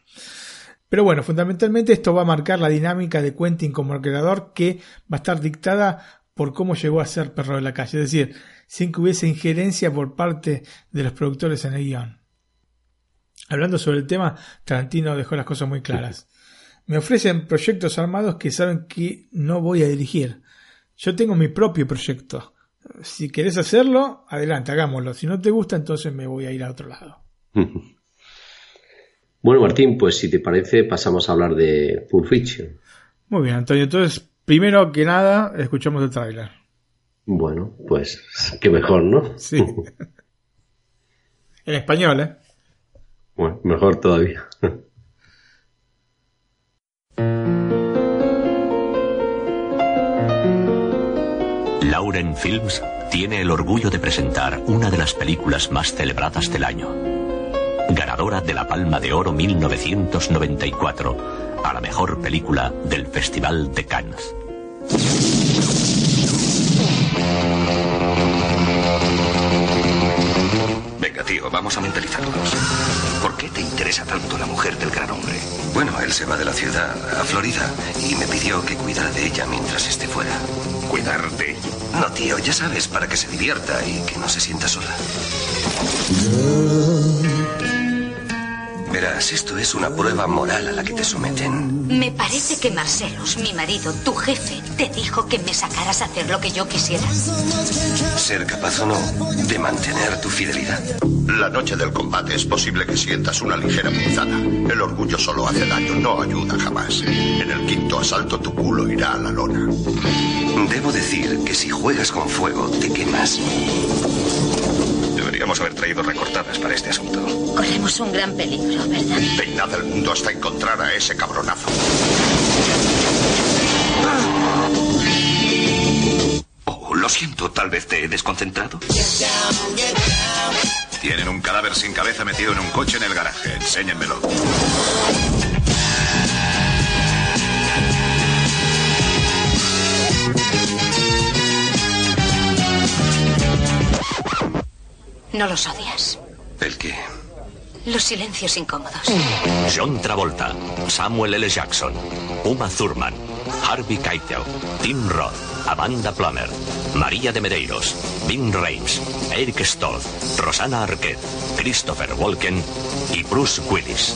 G: Pero bueno, fundamentalmente esto va a marcar la dinámica de Quentin como creador que va a estar dictada por cómo llegó a ser perro de la calle, es decir, sin que hubiese injerencia por parte de los productores en el guion. Hablando sobre el tema, Tarantino dejó las cosas muy claras. Me ofrecen proyectos armados que saben que no voy a dirigir. Yo tengo mi propio proyecto. Si querés hacerlo, adelante, hagámoslo. Si no te gusta, entonces me voy a ir a otro lado.
F: Bueno, Martín, pues si te parece, pasamos a hablar de Pulp Fiction.
G: Muy bien, Antonio. Entonces, Primero que nada, escuchamos el tráiler.
F: Bueno, pues qué mejor, ¿no?
G: Sí. en español, ¿eh?
F: Bueno, mejor todavía.
H: Lauren Films tiene el orgullo de presentar una de las películas más celebradas del año ganadora de la Palma de Oro 1994, a la mejor película del Festival de Cannes.
A: Venga, tío, vamos a mentalizarnos. ¿Por qué te interesa tanto la mujer del gran hombre?
I: Bueno, él se va de la ciudad a Florida y me pidió que cuidara de ella mientras esté fuera.
A: ¿Cuidar de ella?
I: No, tío, ya sabes, para que se divierta y que no se sienta sola. Verás, esto es una prueba moral a la que te someten.
J: Me parece que Marcelos, mi marido, tu jefe, te dijo que me sacaras a hacer lo que yo quisiera.
I: Ser capaz o no de mantener tu fidelidad.
K: La noche del combate es posible que sientas una ligera punzada. El orgullo solo hace daño, no ayuda jamás. En el quinto asalto tu culo irá a la lona.
I: Debo decir que si juegas con fuego, te quemas.
A: Deberíamos haber traído recortadas para este asunto.
J: Corremos un gran peligro, ¿verdad?
K: Peinad el mundo hasta encontrar a ese cabronazo.
A: Oh, lo siento, tal vez te he desconcentrado.
K: Tienen un cadáver sin cabeza metido en un coche en el garaje. Enséñenmelo.
J: No los odias.
I: ¿El qué?
J: Los silencios incómodos.
H: John Travolta, Samuel L. Jackson, Uma Thurman, Harvey Keitel, Tim Roth, Amanda Plummer, María de Medeiros, Vin Rames, Eric Stoltz, Rosanna Arquette, Christopher Walken y Bruce Willis.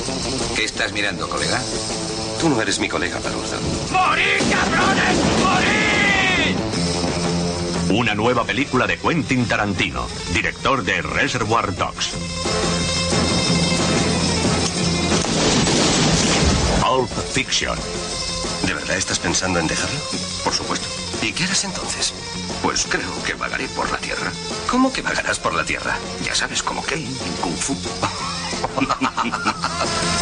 I: ¿Qué estás mirando, colega? Tú no eres mi colega, Palurdo.
D: ¡Morid, cabrones! ¡Morid!
H: Una nueva película de Quentin Tarantino, director de Reservoir Dogs. Pulp Fiction.
I: ¿De verdad estás pensando en dejarlo?
A: Por supuesto.
I: ¿Y qué harás entonces?
A: Pues creo que vagaré por la tierra.
I: ¿Cómo que vagarás por la tierra?
A: Ya sabes, como Kane en Kung Fu.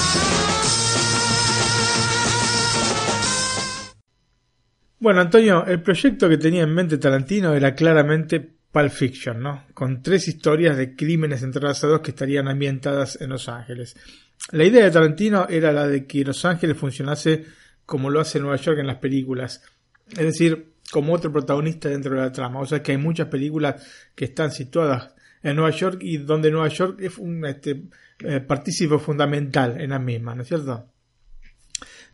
G: Bueno, Antonio, el proyecto que tenía en mente Tarantino era claramente Pulp Fiction, ¿no? Con tres historias de crímenes entrelazados que estarían ambientadas en Los Ángeles. La idea de Tarantino era la de que Los Ángeles funcionase como lo hace Nueva York en las películas. Es decir, como otro protagonista dentro de la trama. O sea que hay muchas películas que están situadas en Nueva York y donde Nueva York es un este, eh, partícipe fundamental en la misma, ¿no es cierto?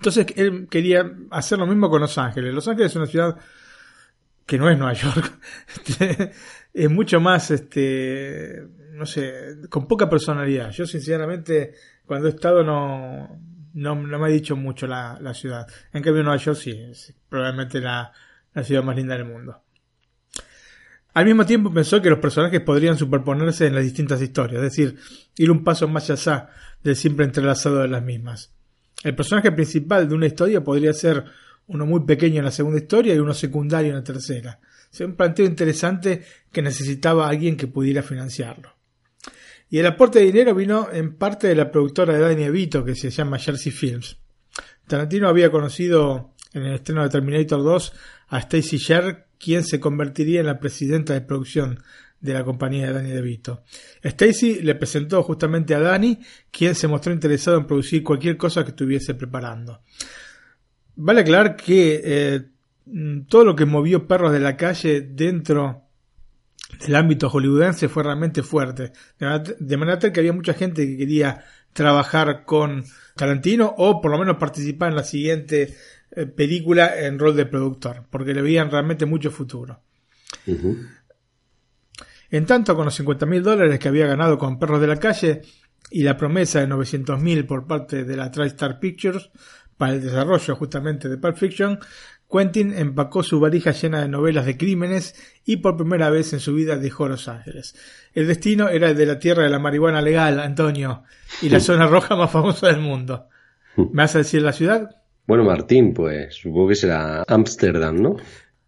G: Entonces él quería hacer lo mismo con Los Ángeles. Los Ángeles es una ciudad que no es Nueva York. Es mucho más, este, no sé, con poca personalidad. Yo sinceramente, cuando he estado no, no, no me ha dicho mucho la, la, ciudad. En cambio Nueva York sí, es probablemente la, la ciudad más linda del mundo. Al mismo tiempo pensó que los personajes podrían superponerse en las distintas historias, es decir, ir un paso más allá del siempre entrelazado de las mismas. El personaje principal de una historia podría ser uno muy pequeño en la segunda historia y uno secundario en la tercera. Es un planteo interesante que necesitaba alguien que pudiera financiarlo. Y el aporte de dinero vino en parte de la productora de Danny DeVito que se llama Jersey Films. Tarantino había conocido en el estreno de Terminator 2 a Stacy Sher, quien se convertiría en la presidenta de producción de la compañía de Danny DeVito. Stacy le presentó justamente a Danny, quien se mostró interesado en producir cualquier cosa que estuviese preparando. Vale aclarar que eh, todo lo que movió Perros de la Calle dentro del ámbito hollywoodense fue realmente fuerte. De manera, tal que había mucha gente que quería trabajar con Tarantino o por lo menos participar en la siguiente eh, película en rol de productor, porque le veían realmente mucho futuro. En tanto, con los 50 mil dólares que había ganado con Perros de la Calle y la promesa de 900 mil por parte de la TriStar Pictures para el desarrollo justamente de Pulp Fiction, Quentin empacó su varija llena de novelas de crímenes y por primera vez en su vida dejó Los Ángeles. El destino era el de la tierra de la marihuana legal, Antonio, y la zona roja más famosa del mundo. ¿Me vas a decir la ciudad?
F: Bueno, Martín, pues supongo que será Ámsterdam, ¿no?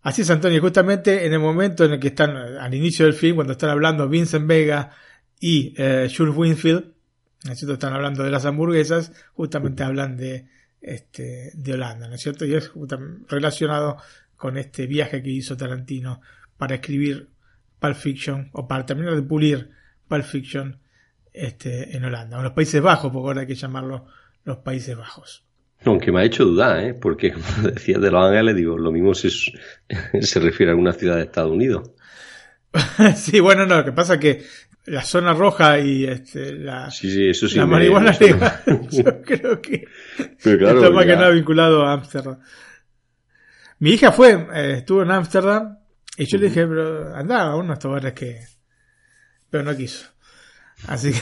G: Así es, Antonio, justamente en el momento en el que están al inicio del film, cuando están hablando Vincent Vega y eh, Jules Winfield, ¿no es cierto? Están hablando de las hamburguesas, justamente hablan de, este, de Holanda, ¿no es cierto? Y es relacionado con este viaje que hizo Tarantino para escribir Pulp Fiction, o para terminar de pulir Pulp Fiction este, en Holanda, o en los Países Bajos, porque ahora hay que llamarlo los Países Bajos.
F: Aunque me ha hecho dudar, ¿eh? porque como decías de Los Ángeles, digo, lo mismo se, se refiere a alguna ciudad de Estados Unidos.
G: sí, bueno, no, lo que pasa es que la zona roja y este, la,
F: Sí, sí, eso sí.
G: la
F: me-
G: marihuana legal, yo creo que
F: Pero claro,
G: está más que nada vinculado a Ámsterdam. Mi hija fue, eh, estuvo en Ámsterdam y yo le dije, pero anda a uno de estos bares que... Pero no quiso. Así que...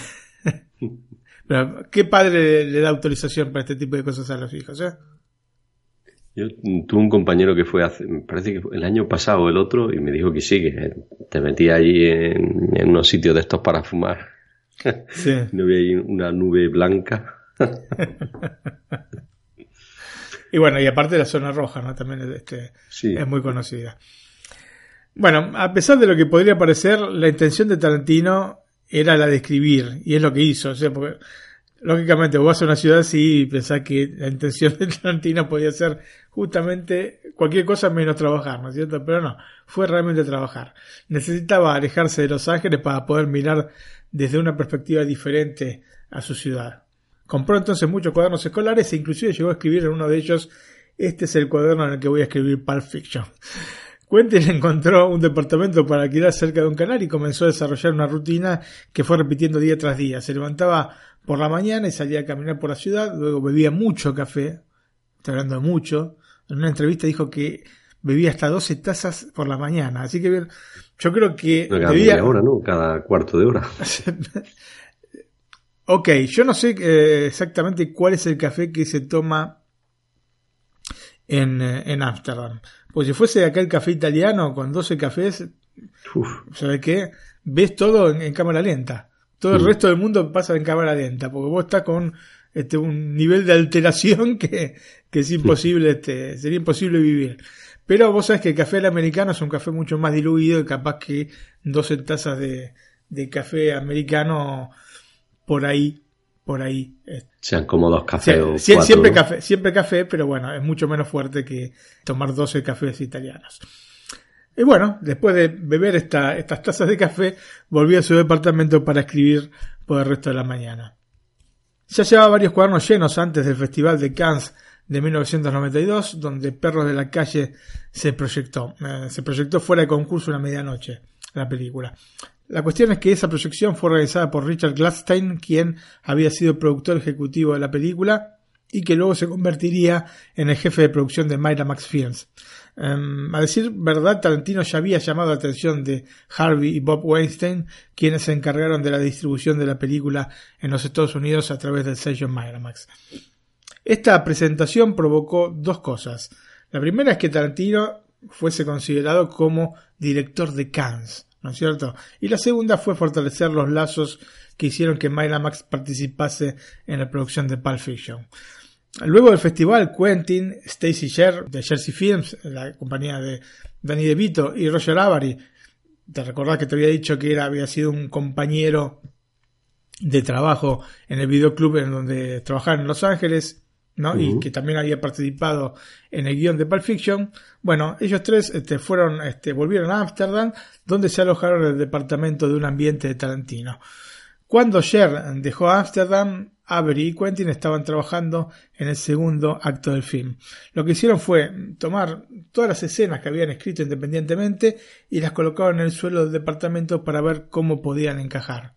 G: pero, ¿qué padre le da autorización para este tipo de cosas a los hijos? eh?
F: Yo tuve un compañero que fue hace, me parece que fue el año pasado el otro, y me dijo que sí, que te metías allí en, en unos sitios de estos para fumar.
G: Sí.
F: No había ahí una nube blanca.
G: Y bueno, y aparte la zona roja, ¿no? También es, este,
F: Sí.
G: es muy conocida. Bueno, a pesar de lo que podría parecer, la intención de Tarantino era la de escribir, y es lo que hizo. O sea, porque lógicamente vos vas a una ciudad así y pensás que la intención de Tarantino podía ser justamente cualquier cosa menos trabajar, ¿no es cierto? Pero no, fue realmente trabajar. Necesitaba alejarse de Los Ángeles para poder mirar desde una perspectiva diferente a su ciudad. Compró entonces muchos cuadernos escolares e inclusive llegó a escribir en uno de ellos, este es el cuaderno en el que voy a escribir Pulp Fiction. Quentin encontró un departamento para alquilar cerca de un canal y comenzó a desarrollar una rutina que fue repitiendo día tras día. Se levantaba por la mañana y salía a caminar por la ciudad, luego bebía mucho café, hablando de mucho. En una entrevista dijo que bebía hasta 12 tazas por la mañana, así que bien, yo creo que
F: No, cada media hora, ¿no? Cada cuarto de hora.
G: Ok, yo no sé eh, exactamente cuál es el café que se toma en eh, en Ámsterdam. Pues si fuese aquel café italiano con 12 cafés,
F: Uf,
G: ¿sabes qué? Ves todo en, en cámara lenta. Todo el
F: Mm.
G: resto del mundo pasa en cámara lenta, porque vos estás con este, un nivel de alteración que, que es imposible, este, sería imposible vivir. Pero vos sabés que el café americano es un café mucho más diluido y capaz que 12 tazas de, de café americano por ahí, por ahí. eh,
F: sean como dos cafés o cuatro,
G: siempre
F: ¿no?
G: café, siempre café, pero bueno, es mucho menos fuerte que tomar 12 cafés italianos. Y bueno, después de beber esta- estas tazas de café, volvió a su departamento para escribir por el resto de la mañana. Ya llevaba varios cuadernos llenos antes del Festival de Cannes de 1992, donde Perros de la Calle se proyectó. Eh, se proyectó fuera de concurso una medianoche, la película. La cuestión es que esa proyección fue realizada por Richard Gladstein, quien había sido productor ejecutivo de la película y que luego se convertiría en el jefe de producción de Miramax Films. Em, a decir verdad, Tarantino ya había llamado la atención de Harvey y Bob Weinstein, quienes se encargaron de la distribución de la película en los Estados Unidos a través del sello Miramax. Esta presentación provocó dos cosas. La primera es que Tarantino fuese considerado como director de Cannes, ¿no es cierto? Y la segunda fue fortalecer los lazos que hicieron que Miramax participase en la producción de Pulp Fiction. Luego del festival, Quentin, Stacy Sher de Jersey Films, la compañía de Danny DeVito y Roger Avary, te recordás que te había dicho que era, había sido un compañero de trabajo en el videoclub en donde trabajaba en Los Ángeles, ¿no? Y que también había participado en el guion de Pulp Fiction. Bueno, ellos tres este, fueron, este, volvieron a Ámsterdam, donde se alojaron en el departamento de un ambiente de Tarantino. Cuando Sher dejó Ámsterdam, Avery y Quentin estaban trabajando en el segundo acto del film. Lo que hicieron fue tomar todas las escenas que habían escrito independientemente y las colocaron en el suelo del departamento para ver cómo podían encajar.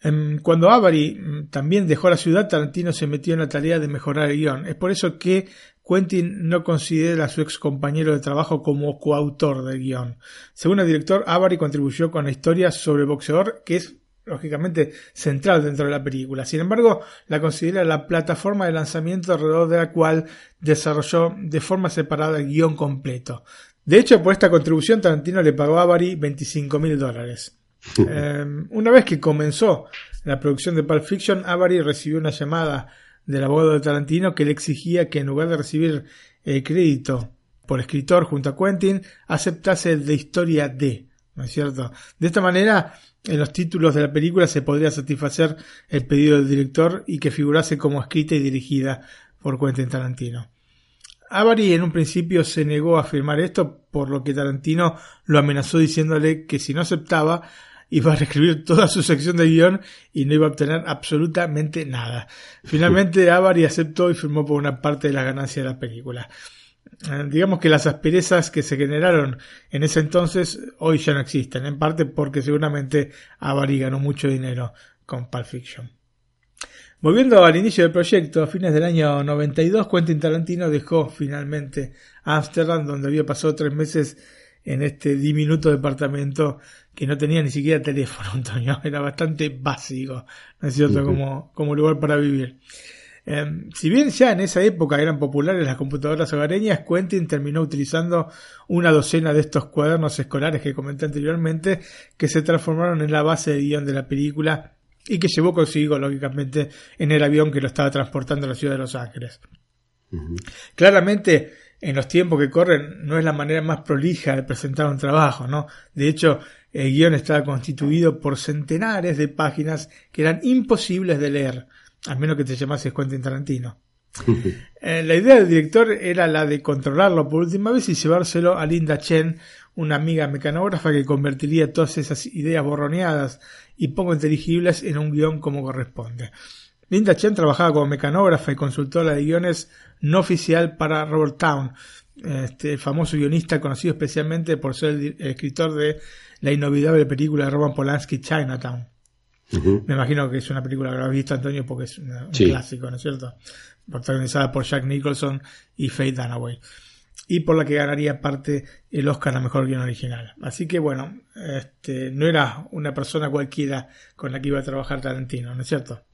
G: Em, Cuando Avery mm, también dejó la ciudad, Tarantino se metió en la tarea de mejorar el guion. Es por eso que Quentin no considera a su ex compañero de trabajo como coautor del guion. Según el director, Avery contribuyó con la historia sobre el boxeador, que es lógicamente central dentro de la película. Sin embargo, la considera la plataforma de lanzamiento alrededor de la cual desarrolló de forma separada el guion completo. De hecho, por esta contribución, Tarantino le pagó a Avery 25 mil dólares. Eh, una vez que comenzó la producción de Pulp Fiction, Avery recibió una llamada del abogado de Tarantino que le exigía que en lugar de recibir el crédito por escritor junto a Quentin, aceptase el de historia de, ¿no es cierto? De esta manera, en los títulos de la película se podría satisfacer el pedido del director y que figurase como escrita y dirigida por Quentin Tarantino. Avery en un principio se negó a firmar esto, por lo que Tarantino lo amenazó diciéndole que si no aceptaba iba a reescribir toda su sección de guion y no iba a obtener absolutamente nada. Finalmente Avery aceptó y firmó por una parte de la ganancia de la película. Eh, digamos que las asperezas que se generaron en ese entonces hoy ya no existen, en parte porque seguramente Avary ganó mucho dinero con Pulp Fiction. Volviendo al inicio del proyecto, a fines del año 92, Quentin Tarantino dejó finalmente Amsterdam, donde había pasado tres meses en este diminuto departamento que no tenía ni siquiera teléfono, Antonio, era bastante básico, ¿no es cierto?, como, como lugar para vivir. Em, si bien ya en esa época eran populares las computadoras hogareñas, Quentin terminó utilizando una docena de estos cuadernos escolares que comenté anteriormente, que se transformaron en la base de guion de la película y que llevó consigo, lógicamente, en el avión que lo estaba transportando a la ciudad de Los Ángeles. Claramente, en los tiempos que corren, no es la manera más prolija de presentar un trabajo, ¿no? De hecho, el guion estaba constituido por centenares de páginas que eran imposibles de leer al menos que te llamases Quentin Tarantino. Eh, la idea del director era la de controlarlo por última vez y llevárselo a Linda Chen, una amiga mecanógrafa que convertiría todas esas ideas borroneadas y poco inteligibles en un guion como corresponde. Linda Chen trabajaba como mecanógrafa y consultora de guiones no oficial para Robert Town, este, famoso guionista conocido especialmente por ser el escritor de la inolvidable película de Roman Polanski Chinatown. Me imagino que es una película que lo has visto, Antonio, porque es un clásico, ¿no es cierto? Protagonizada por Jack Nicholson y Faye Dunaway. Y por la que ganaría parte el Oscar a Mejor Guión Original. Así que bueno, este, no era una persona cualquiera con la que iba a trabajar Tarantino, ¿no es cierto?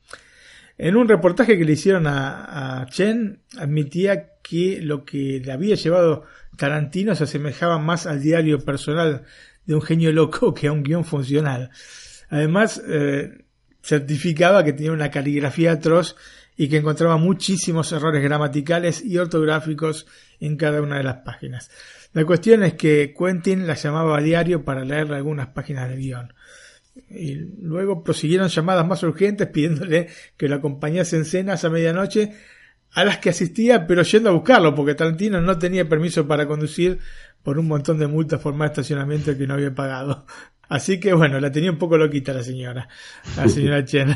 G: En un reportaje que le hicieron a, Chen, admitía que lo que le había llevado Tarantino se asemejaba más al diario personal de un genio loco que a un guion funcional. Además, eh, certificaba que tenía una caligrafía atroz y que encontraba muchísimos errores gramaticales y ortográficos en cada una de las páginas. La cuestión es que Quentin la llamaba a diario para leer algunas páginas del guion. Y luego prosiguieron llamadas más urgentes pidiéndole que lo acompañase en cenas a medianoche a las que asistía pero yendo a buscarlo porque Tarantino no tenía permiso para conducir por un montón de multas por mal estacionamiento que no había pagado. Así que bueno, la tenía un poco loquita la señora, la señora Chen.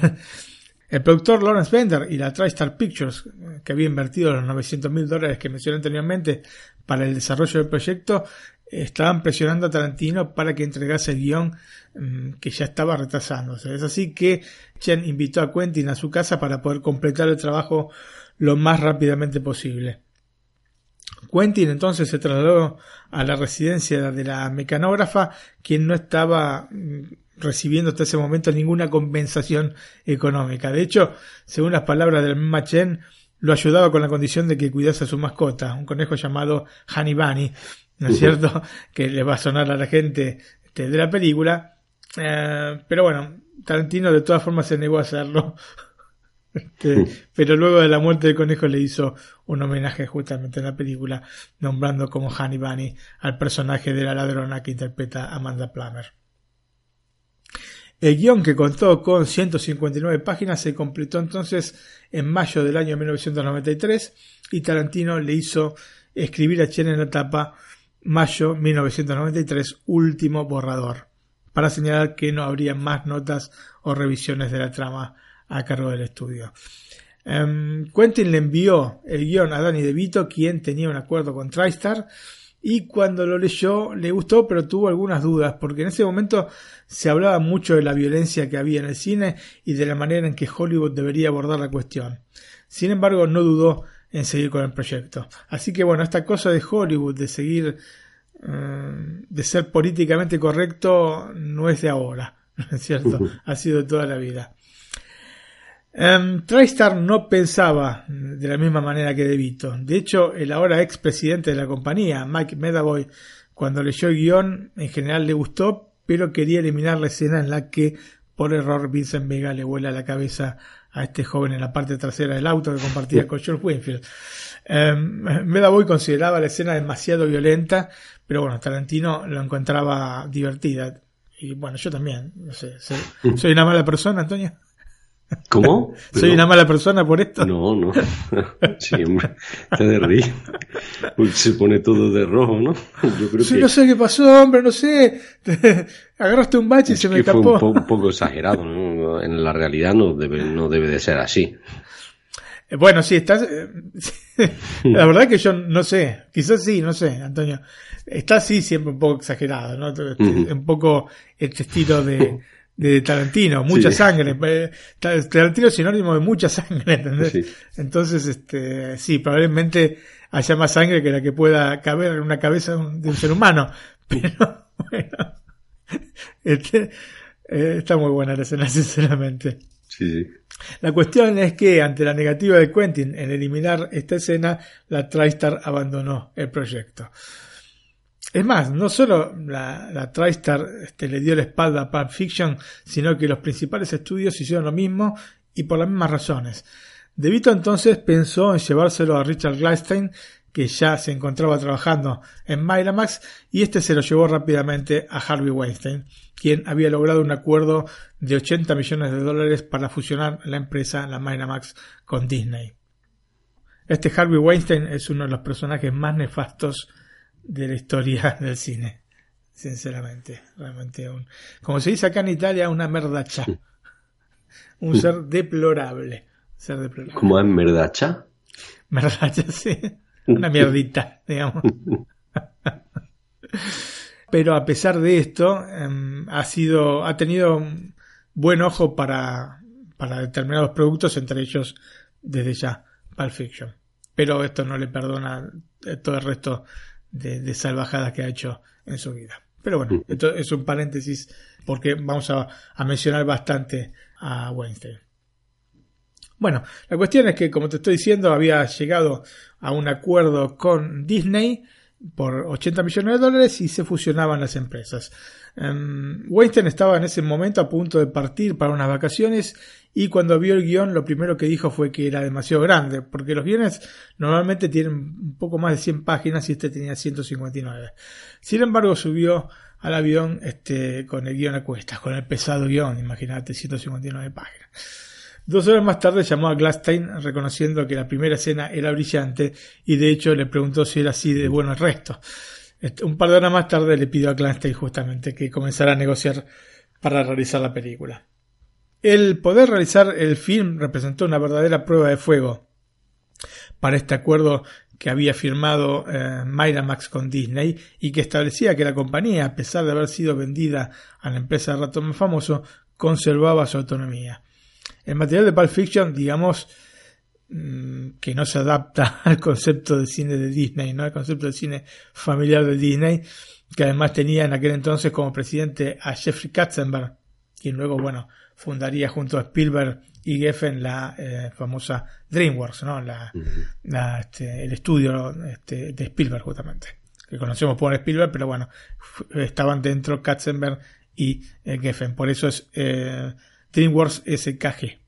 G: El productor Lawrence Bender y la TriStar Pictures, que había invertido los 900 mil dólares que mencioné anteriormente para el desarrollo del proyecto, estaban presionando a Tarantino para que entregase el guion mm, que ya estaba retrasándose. Es así que Chen invitó a Quentin a su casa para poder completar el trabajo lo más rápidamente posible. Quentin entonces se trasladó a la residencia de la mecanógrafa, quien no estaba mm, recibiendo hasta ese momento ninguna compensación económica. De hecho, según las palabras del misma Chen, lo ayudaba con la condición de que cuidase a su mascota, un conejo llamado Honey Bunny, ¿no es cierto? que le va a sonar a la gente este, de la película. Eh, pero bueno, Tarantino de todas formas se negó a hacerlo este, pero luego de la muerte del conejo le hizo un homenaje justamente en la película, nombrando como Honey Bunny al personaje de la ladrona que interpreta Amanda Plummer. El guion que contó con 159 páginas se completó entonces en mayo del año 1993 y Tarantino le hizo escribir a Chen en la tapa mayo 1993 último borrador para señalar que no habría más notas o revisiones de la trama a cargo del estudio. Um, Quentin le envió el guion a Danny DeVito, quien tenía un acuerdo con TriStar, y cuando lo leyó le gustó, pero tuvo algunas dudas, porque en ese momento se hablaba mucho de la violencia que había en el cine y de la manera en que Hollywood debería abordar la cuestión. Sin embargo, no dudó en seguir con el proyecto. Así que bueno, esta cosa de Hollywood, de seguir, de ser políticamente correcto, no es de ahora, ¿no es cierto? Ha sido de toda la vida. Um, TriStar no pensaba de la misma manera que DeVito. De hecho, el ahora ex presidente de la compañía, Mike Medavoy, cuando leyó el guion, en general le gustó, pero quería eliminar la escena en la que, por error, Vincent Vega le vuela la cabeza a este joven en la parte trasera del auto que compartía con George Winfield. Um, Medavoy consideraba la escena demasiado violenta, pero bueno, Tarantino lo encontraba divertida. Y bueno, yo también, no sé, soy una mala persona, Antonio.
F: ¿Cómo?
G: ¿Soy una mala persona por esto?
F: No, no. Sí, te de Se pone todo de rojo, ¿no?
G: Yo creo sí, no sé qué pasó, hombre, no sé. agarraste un bache y se me escapó.
F: Fue un, poco exagerado, En la realidad no debe, no debe de ser así.
G: Eh, bueno, sí, estás... Eh, La verdad que yo no sé, quizás sí, no sé, Antonio. Está así siempre un poco exagerado, ¿no? Este, un poco este estilo de, de Tarantino, mucha sangre. Eh, Tarantino es sinónimo de mucha sangre, ¿entendés? Entonces, este, sí, probablemente haya más sangre que la que pueda caber en una cabeza de un ser humano. Pero, bueno, este, eh, está muy buena la escena, sinceramente.
F: Sí,
G: La cuestión es que, ante la negativa de Quentin en eliminar esta escena, la TriStar abandonó el proyecto. Es más, no solo la, TriStar este, le dio la espalda a Pulp Fiction, sino que los principales estudios hicieron lo mismo y por las mismas razones. De Vito entonces pensó en llevárselo a Richard Gladstein, que ya se encontraba trabajando en Miramax, y este se lo llevó rápidamente a Harvey Weinstein, quien había logrado un acuerdo de 80 millones de dólares para fusionar la empresa, la Miramax, con Disney. Este Harvey Weinstein es uno de los personajes más nefastos de la historia del cine. Sinceramente, realmente un, como se dice acá en Italia, una merdacha. Un ser deplorable. Ser deplorable.
F: ¿Cómo es merdacha?
G: Merdacha, sí. Una mierdita, digamos. Pero a pesar de esto, em, ha sido, ha tenido un buen ojo para, para determinados productos, entre ellos, desde ya, Pulp Fiction. Pero esto no le perdona todo el resto de, salvajadas que ha hecho en su vida. Pero bueno, esto es un paréntesis porque vamos a, a mencionar bastante a Weinstein. Bueno, la cuestión es que, como te estoy diciendo, había llegado a un acuerdo con Disney por 80 millones de dólares y se fusionaban las empresas. Um, Weinstein estaba en ese momento a punto de partir para unas vacaciones y cuando vio el guion lo primero que dijo fue que era demasiado grande, porque los guiones normalmente tienen un poco más de 100 páginas y este tenía 159. Sin embargo subió al avión este, con el guion a cuestas, con el pesado guion, imagínate, 159 páginas. Dos horas más tarde llamó a Glasstein reconociendo que la primera escena era brillante y de hecho le preguntó si era así de bueno el resto. Este, un par de horas más tarde le pidió a Glasstein justamente que comenzara a negociar para realizar la película. El poder realizar el film representó una verdadera prueba de fuego para este acuerdo que había firmado eh, Miramax con Disney y que establecía que la compañía, a pesar de haber sido vendida a la empresa de ratón más famoso, conservaba su autonomía. El material de Pulp Fiction, digamos, que no se adapta al concepto de cine de Disney, ¿no? Al concepto de cine familiar de Disney, que además tenía en aquel entonces como presidente a Jeffrey Katzenberg, quien luego, bueno, fundaría junto a Spielberg y Geffen la eh, famosa DreamWorks, ¿no? La, este, el estudio este, de Spielberg justamente, que conocemos por Spielberg, pero bueno, estaban dentro Katzenberg y eh, Geffen, por eso es eh, DreamWorks SKG.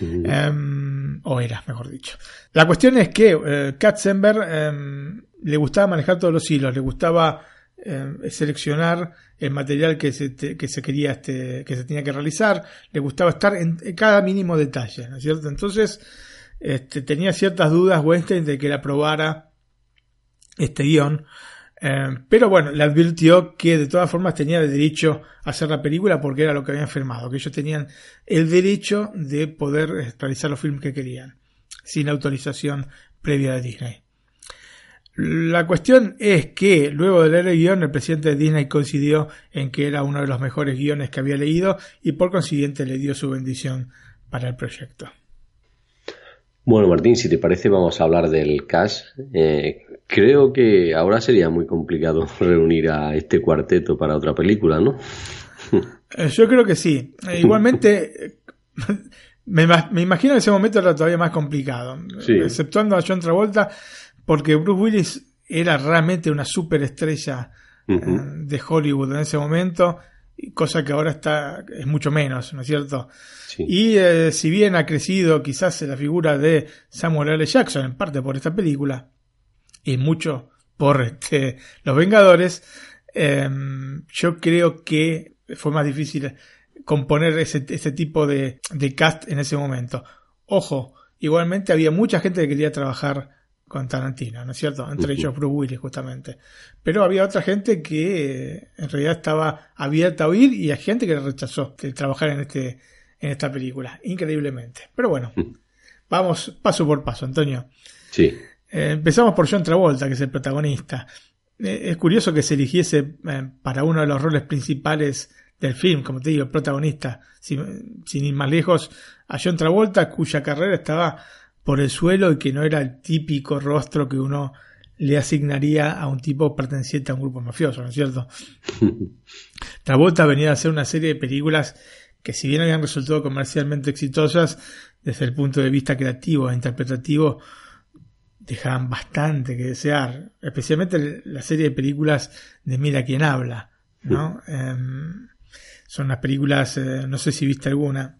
G: Em, o era, mejor dicho. La cuestión es que Katzenberg em, le gustaba manejar todos los hilos, le gustaba eh, seleccionar el material que se, que se quería este, que se tenía que realizar, le gustaba estar en, cada mínimo detalle. Entonces, este, tenía ciertas dudas Weinstein de que le aprobara este guion, eh, pero bueno, le advirtió que de todas formas tenía derecho a hacer la película porque era lo que habían firmado, que ellos tenían el derecho de poder eh, realizar los filmes que querían, sin autorización previa de Disney. La cuestión es que luego de leer el guion, el presidente de Disney coincidió en que era uno de los mejores guiones que había leído y por consiguiente le dio su bendición para el proyecto.
F: Bueno, Martín, si te parece, vamos a hablar del cast. Eh, creo que ahora sería muy complicado reunir a este cuarteto para otra película, ¿no?
G: Eh, yo creo que sí. Eh, igualmente, me, imagino que ese momento era todavía más complicado. Exceptuando a John Travolta, porque Bruce Willis era realmente una superestrella eh, de Hollywood en ese momento, cosa que ahora está es mucho menos, ¿no es cierto? Y eh, si bien ha crecido quizás la figura de Samuel L. Jackson, en parte por esta película, y mucho por este, Los Vengadores, em, yo creo que fue más difícil componer ese, ese tipo de, de cast en ese momento. Ojo, igualmente había mucha gente que quería trabajar con Tarantino, ¿no es cierto? Entre ellos Bruce Willis, justamente. Pero había otra gente que en realidad estaba abierta a oír y hay gente que rechazó de trabajar en, este, en esta película, increíblemente. Pero bueno, vamos paso por paso, Antonio.
F: Sí.
G: Eh, empezamos por John Travolta, que es el protagonista. Eh, es curioso que se eligiese eh, para uno de los roles principales del film, como te digo, protagonista, sin, sin, ir más lejos, a John Travolta, cuya carrera estaba por el suelo y que no era el típico rostro que uno le asignaría a un tipo perteneciente a un grupo mafioso, ¿no es cierto? Travolta venía a hacer una serie de películas que si bien habían resultado comercialmente exitosas, desde el punto de vista creativo e interpretativo, dejaban bastante que desear, especialmente la serie de películas de Mira quién habla, ¿no? Eh, son unas películas, eh, no sé si viste alguna,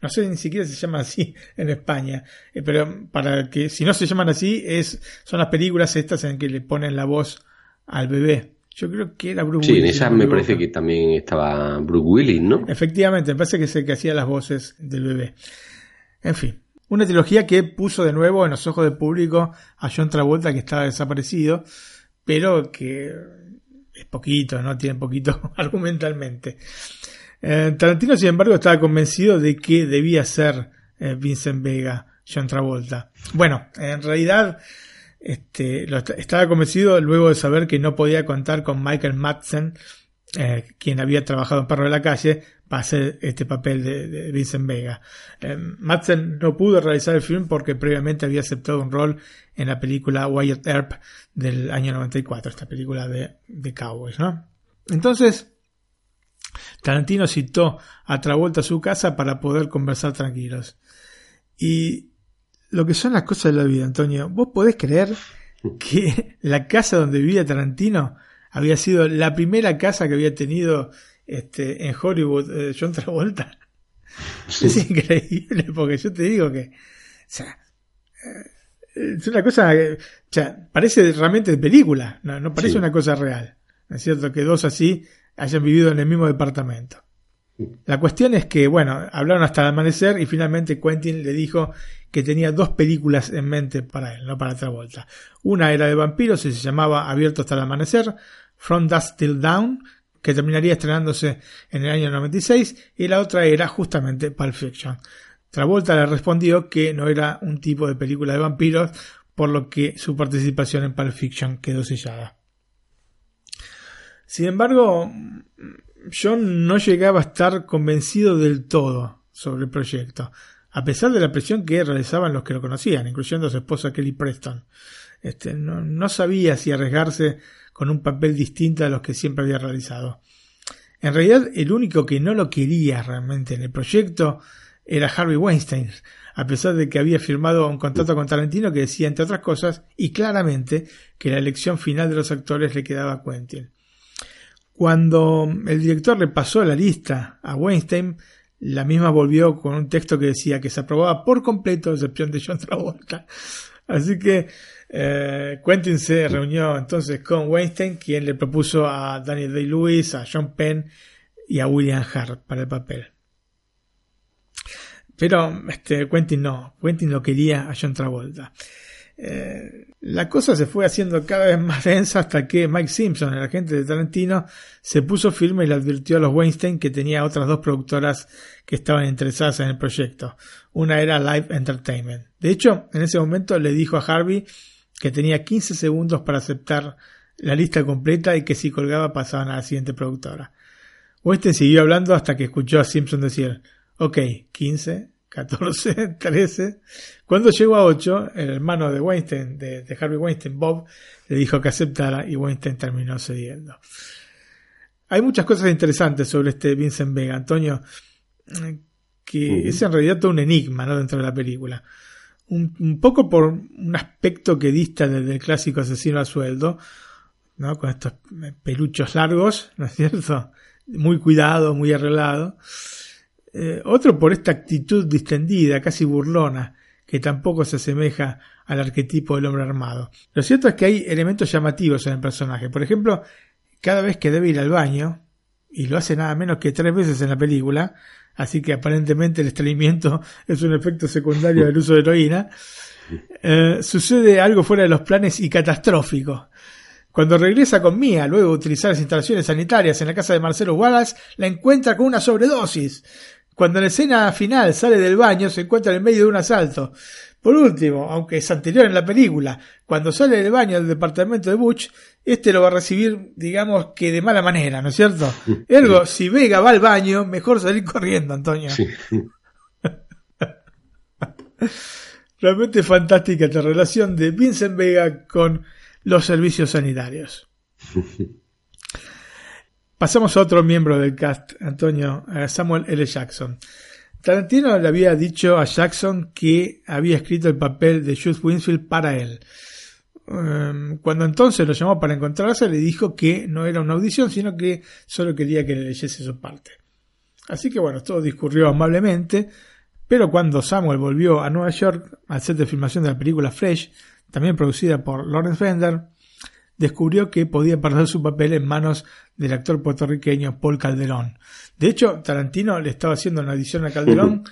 G: no sé ni siquiera se llama así en España, eh, pero para que si no se llaman así es son las películas estas en que le ponen la voz al bebé. Yo creo que era Bruce
F: sí,
G: Willis.
F: Sí, en esa me parece que también estaba Bruce Willis, ¿no?
G: Efectivamente, me parece que es el que hacía las voces del bebé. En fin, una trilogía que puso de nuevo en los ojos del público a John Travolta, que estaba desaparecido, pero que es poquito, ¿no? Tiene poquito argumentalmente. Eh, Tarantino, sin embargo, estaba convencido de que debía ser eh, Vincent Vega, John Travolta. Bueno, en realidad este, estaba convencido luego de saber que no podía contar con Michael Madsen, eh, quien había trabajado en Perro de la Calle, para hacer este papel de, Vincent Vega. Madsen no pudo realizar el film porque previamente había aceptado un rol en la película Wyatt Earp del año 94, esta película de, de Cowboys, ¿no? Entonces, Tarantino citó a Travolta a su casa para poder conversar tranquilos. Y lo que son las cosas de la vida, Antonio, ¿vos podés creer que la casa donde vivía Tarantino había sido la primera casa que había tenido este, en Hollywood eh, John Travolta? Sí. Es increíble, porque yo te digo que, o sea, eh, es una cosa, o sea, parece realmente de película, no, no parece sí. una cosa real. ¿No es cierto? Que dos así hayan vivido en el mismo departamento. La cuestión es que, bueno, hablaron hasta el amanecer y finalmente Quentin le dijo que tenía dos películas en mente para él, no para Travolta. Una era de vampiros y se llamaba Abierto hasta el amanecer, From Dusk Till Dawn, que terminaría estrenándose en el año 96, y la otra era justamente Pulp Fiction. Travolta le respondió que no era un tipo de película de vampiros, por lo que su participación en Pulp Fiction quedó sellada. Sin embargo, John no llegaba a estar convencido del todo sobre el proyecto, a pesar de la presión que realizaban los que lo conocían, incluyendo a su esposa Kelly Preston. Este, no, no, sabía si arriesgarse con un papel distinto a los que siempre había realizado. En realidad, el único que no lo quería realmente en el proyecto era Harvey Weinstein, a pesar de que había firmado un contrato con Tarantino que decía, entre otras cosas, y claramente, que la elección final de los actores le quedaba a Quentin. Cuando el director le pasó la lista a Weinstein, la misma volvió con un texto que decía que se aprobaba por completo, a excepción de John Travolta. Así que eh, Quentin se reunió entonces con Weinstein, quien le propuso a Daniel Day-Lewis, a John Penn y a William Hart para el papel. Pero este, Quentin no, Quentin lo quería a John Travolta. Eh, la cosa se fue haciendo cada vez más densa hasta que Mike Simpson, el agente de Tarantino, se puso firme y le advirtió a los Weinstein que tenía otras dos productoras que estaban interesadas en el proyecto. Una era Live Entertainment. De hecho, en ese momento le dijo a Harvey que tenía 15 segundos para aceptar la lista completa y que si colgaba pasaban a la siguiente productora. Weinstein siguió hablando hasta que escuchó a Simpson decir, ok, 15, 14, 13. Cuando llegó a 8, el hermano de Weinstein, de, de, Harvey Weinstein, Bob, le dijo que aceptara y Weinstein terminó cediendo. Hay muchas cosas interesantes sobre este Vincent Vega, Antonio, que uh es en realidad todo un enigma ¿no? dentro de la película. Un, un, poco por un aspecto que dista del clásico asesino a sueldo, ¿no? con estos peluchos largos, ¿no es cierto? Muy cuidado, muy arreglado. Eh, otro por esta actitud distendida, casi burlona, que tampoco se asemeja al arquetipo del hombre armado. Lo cierto es que hay elementos llamativos en el personaje. Por ejemplo, cada vez que debe ir al baño, y lo hace nada menos que tres veces en la película, así que aparentemente el estreñimiento es un efecto secundario del uso de heroína, eh, sucede algo fuera de los planes y catastrófico. Cuando regresa con Mia, luego de utilizar las instalaciones sanitarias en la casa de Marcelo Wallace, la encuentra con una sobredosis. Cuando en la escena final sale del baño, se encuentra en medio de un asalto. Por último, aunque es anterior en la película, cuando sale del baño del departamento de Butch, este lo va a recibir, digamos que de mala manera, ¿no es cierto? Ergo, si Vega va al baño, mejor salir corriendo, Antonio. Realmente fantástica esta relación de Vincent Vega con los servicios sanitarios. Pasamos a otro miembro del cast, Antonio, Samuel L. Jackson. Tarantino le había dicho a Jackson que había escrito el papel de Jude Winfield para él. Em, cuando entonces lo llamó para encontrarse, le dijo que no era una audición, sino que solo quería que le leyese su parte. Así que bueno, todo discurrió amablemente, pero cuando Samuel volvió a Nueva York al set de filmación de la película Fresh, también producida por Lawrence Fender, descubrió que podía perder su papel en manos del actor puertorriqueño Paul Calderón. De hecho, Tarantino le estaba haciendo una audición a Calderón,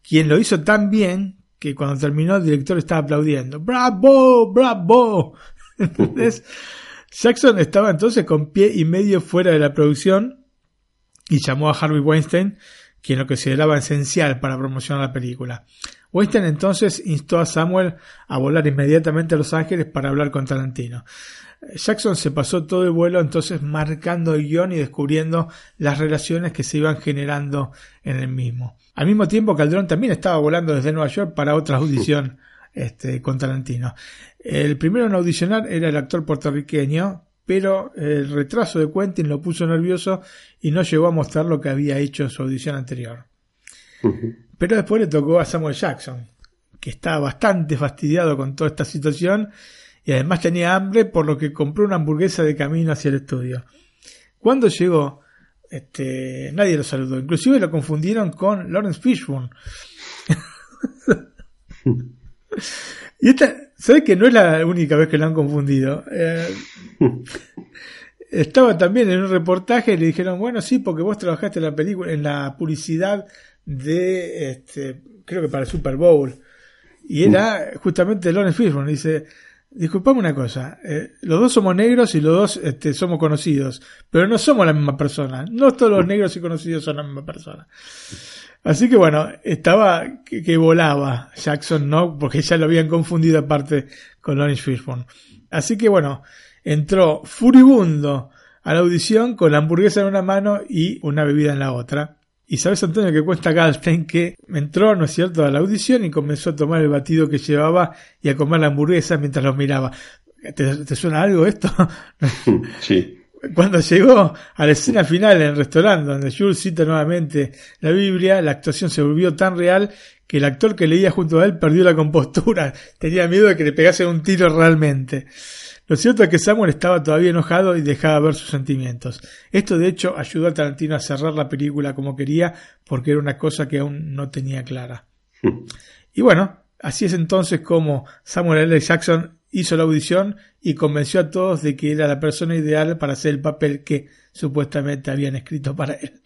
G: quien lo hizo tan bien que cuando terminó el director estaba aplaudiendo. ¡Bravo! ¡Bravo! Entonces, Jackson estaba entonces con pie y medio fuera de la producción y llamó a Harvey Weinstein, quien lo consideraba esencial para promocionar la película. Weinstein entonces instó a Samuel a volar inmediatamente a Los Ángeles para hablar con Tarantino. Jackson se pasó todo el vuelo entonces marcando el guion y descubriendo las relaciones que se iban generando en el mismo. Al mismo tiempo, Calderón también estaba volando desde Nueva York para otra audición este, con Tarantino. El primero en audicionar era el actor puertorriqueño, pero el retraso de Quentin lo puso nervioso y no llegó a mostrar lo que había hecho en su audición anterior. Pero después le tocó a Samuel Jackson, que estaba bastante fastidiado con toda esta situación y además tenía hambre por lo que compró una hamburguesa de camino hacia el estudio. Cuando llegó, este, nadie lo saludó, inclusive lo confundieron con Lawrence Fishburne. y esta, ¿sabes que no es la única vez que lo han confundido? Eh, estaba también en un reportaje y le dijeron, bueno, sí, porque vos trabajaste en la película, en la publicidad de, este, creo que para el Super Bowl. Y era justamente Lawrence Fishburne. Dice, Disculpame una cosa, eh, los dos somos negros y los dos este, somos conocidos, pero no somos la misma persona. No todos los negros y conocidos son la misma persona. Así que bueno, estaba que, volaba Jackson, ¿no? Porque ya lo habían confundido aparte con Lawrence Fishburne. Así que bueno, entró furibundo a la audición con la hamburguesa en una mano y una bebida en la otra. Y sabes, Antonio, que cuenta Galstein que entró, ¿no es cierto?, a la audición y comenzó a tomar el batido que llevaba y a comer la hamburguesa mientras lo miraba. ¿Te, suena algo esto?
F: Sí.
G: Cuando llegó a la escena final en el restaurante, donde Jules cita nuevamente la Biblia, la actuación se volvió tan real que el actor que leía junto a él perdió la compostura. Tenía miedo de que le pegase un tiro realmente. Lo cierto es que Samuel estaba todavía enojado y dejaba ver sus sentimientos. Esto de hecho ayudó a Tarantino a cerrar la película como quería porque era una cosa que aún no tenía clara. y bueno, así es entonces como Samuel L. Jackson hizo la audición y convenció a todos de que era la persona ideal para hacer el papel que supuestamente habían escrito para él.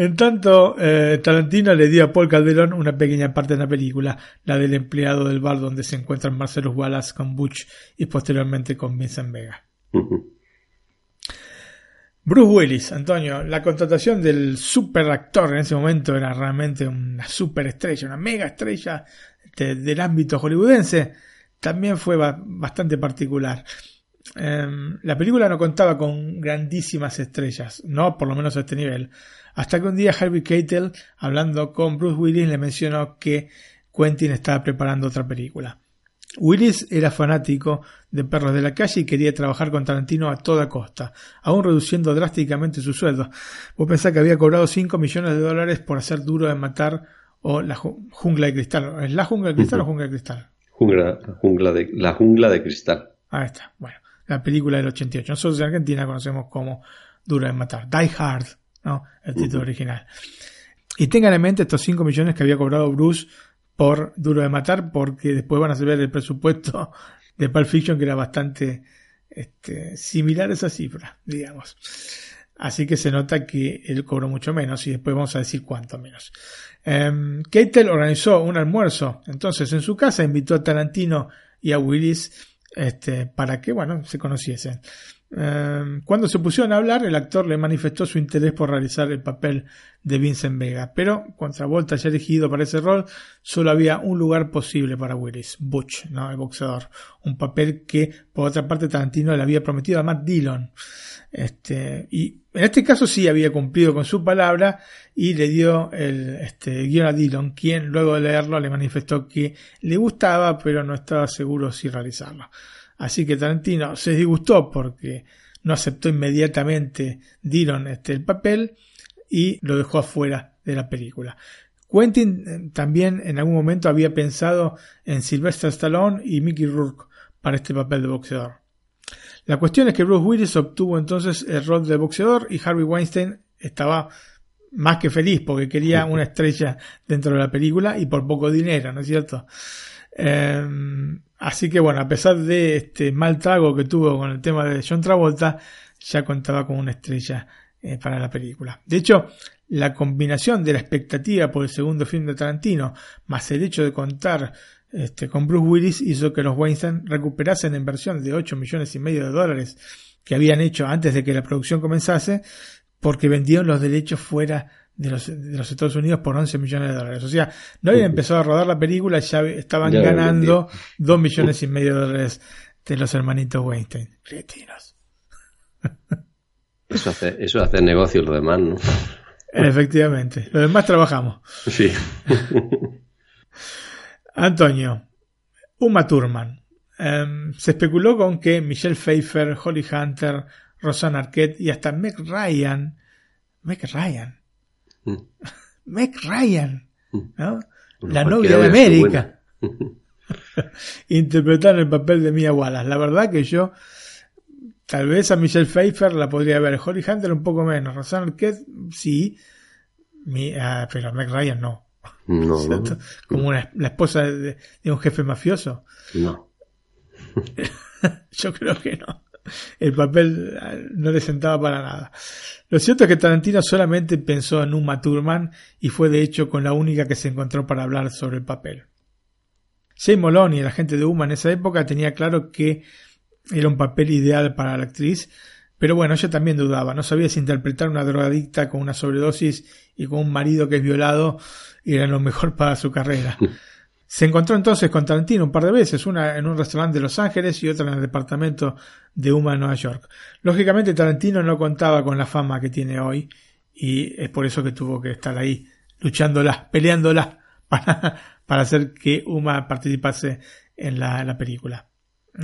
G: En tanto, eh, Tarantino le dio a Paul Calderón una pequeña parte de la película, la del empleado del bar donde se encuentran Marcelo Wallace con Butch y posteriormente con Vincent Vega. Bruce Willis, Antonio, la contratación del super actor en ese momento era realmente una super estrella, una mega estrella del ámbito hollywoodense, también fue bastante particular. Em, la película no contaba con grandísimas estrellas, no por lo menos a este nivel. Hasta que un día Harvey Keitel, hablando con Bruce Willis, le mencionó que Quentin estaba preparando otra película. Willis era fanático de Perros de la Calle y quería trabajar con Tarantino a toda costa, aún reduciendo drásticamente su sueldo. Vos pensás que había cobrado 5 millones de dólares por hacer Duro de Matar o La Jungla de Cristal. ¿Es La Jungla de Cristal o Jungla de Cristal?
F: Jungla, de, la Jungla de Cristal.
G: Ahí está. Bueno, la película del 88. Nosotros en Argentina conocemos como Duro de Matar. Die Hard ¿no? El título original. Y tengan en mente estos 5 millones que había cobrado Bruce por Duro de Matar, porque después van a ver el presupuesto de Pulp Fiction, que era bastante este, similar a esa cifra, digamos. Así que se nota que él cobró mucho menos y después vamos a decir cuánto menos. Um, Keitel organizó un almuerzo, entonces en su casa invitó a Tarantino y a Willis este, para que, bueno, se conociesen. Eh, cuando se pusieron a hablar, el actor le manifestó su interés por realizar el papel de Vincent Vega, pero contra Volta ya elegido para ese rol, solo había un lugar posible para Willis, Butch, ¿no? el boxeador, un papel que por otra parte Tarantino le había prometido a Matt Dillon. Este, y en este caso sí había cumplido con su palabra y le dio el este, guion a Dillon, quien luego de leerlo le manifestó que le gustaba, pero no estaba seguro si realizarlo. Así que Tarantino se disgustó porque no aceptó inmediatamente Dillon este, el papel y lo dejó afuera de la película. Quentin eh, también en algún momento había pensado en Sylvester Stallone y Mickey Rourke para este papel de boxeador. La cuestión es que Bruce Willis obtuvo entonces el rol de boxeador y Harvey Weinstein estaba más que feliz porque quería una estrella dentro de la película y por poco dinero, ¿no es cierto? Em, así que bueno, a pesar de este mal trago que tuvo con el tema de John Travolta, ya contaba con una estrella eh, para la película. De hecho, la combinación de la expectativa por el segundo film de Tarantino, más el hecho de contar este, con Bruce Willis, hizo que los Weinstein recuperasen en versión de 8 millones y medio de dólares que habían hecho antes de que la producción comenzase, porque vendieron los derechos fuera de los, de los Estados Unidos por 11 millones de dólares. O sea, no habían empezado a rodar la película ya estaban ganando 2 millones y medio de dólares de los hermanitos Weinstein. Cretinos.
F: Eso hace, eso hace negocio lo demás, ¿no?
G: Efectivamente. Lo demás trabajamos.
F: Sí.
G: Antonio. Uma Thurman. Em, se especuló con que Michelle Pfeiffer, Holly Hunter, Rosanna Arquette y hasta Meg Ryan. Meg Ryan Mm. Meg Ryan, ¿no? la novia de América. Interpretaron el papel de Mia Wallace. La verdad que yo, tal vez a Michelle Pfeiffer la podría ver. Holly Hunter un poco menos. Rosanna Arquette, sí. Mi, ah, pero Meg Ryan no.
F: No,
G: Como la esposa de, de, un jefe mafioso.
F: No.
G: yo creo que no el papel eh, no le sentaba para nada. Lo cierto es que Tarantino solamente pensó en Uma Thurman y fue de hecho con la única que se encontró para hablar sobre el papel. Jay Moloney, el agente de Uma en esa época, tenía claro que era un papel ideal para la actriz, pero bueno, ella también dudaba, no sabía si interpretar una drogadicta con una sobredosis y con un marido que es violado era lo mejor para su carrera. Se encontró entonces con Tarantino un par de veces, una en un restaurante de Los Ángeles y otra en el departamento de Uma en Nueva York. Lógicamente Tarantino no contaba con la fama que tiene hoy y es por eso que tuvo que estar ahí luchándola, peleándola para, hacer que Uma participase en la, la película.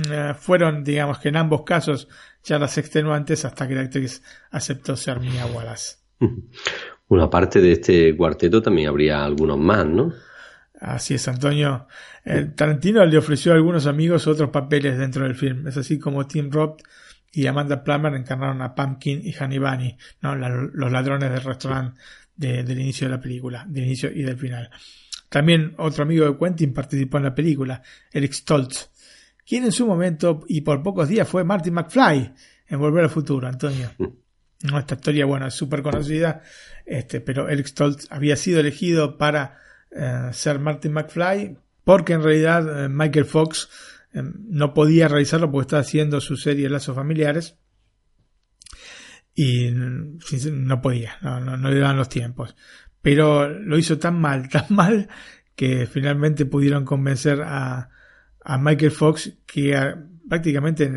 G: Eh, fueron, digamos que en ambos casos, ya las extenuantes hasta que la actriz aceptó ser Mia Wallace.
F: Una parte de este cuarteto también habría algunos más, ¿no?
G: Así es, Antonio. Tarantino le ofreció a algunos amigos otros papeles dentro del film. Es así como Tim Roth y Amanda Plummer encarnaron a Pumpkin y Honey Bunny, ¿no? los ladrones del restaurante del inicio de la película, del inicio y del final. También otro amigo de Quentin participó en la película, Eric Stoltz, quien en su momento y por pocos días fue Martin McFly en Volver al Futuro, Antonio. Esta historia, bueno, es súper conocida, este, pero Eric Stoltz había sido elegido para eh, ser Martin McFly, porque en realidad eh, Michael Fox eh, no podía realizarlo porque estaba haciendo su serie Lazos Familiares y no podía, no, le daban los tiempos. Pero lo hizo tan mal, tan mal, que finalmente pudieron convencer a, a Michael Fox que prácticamente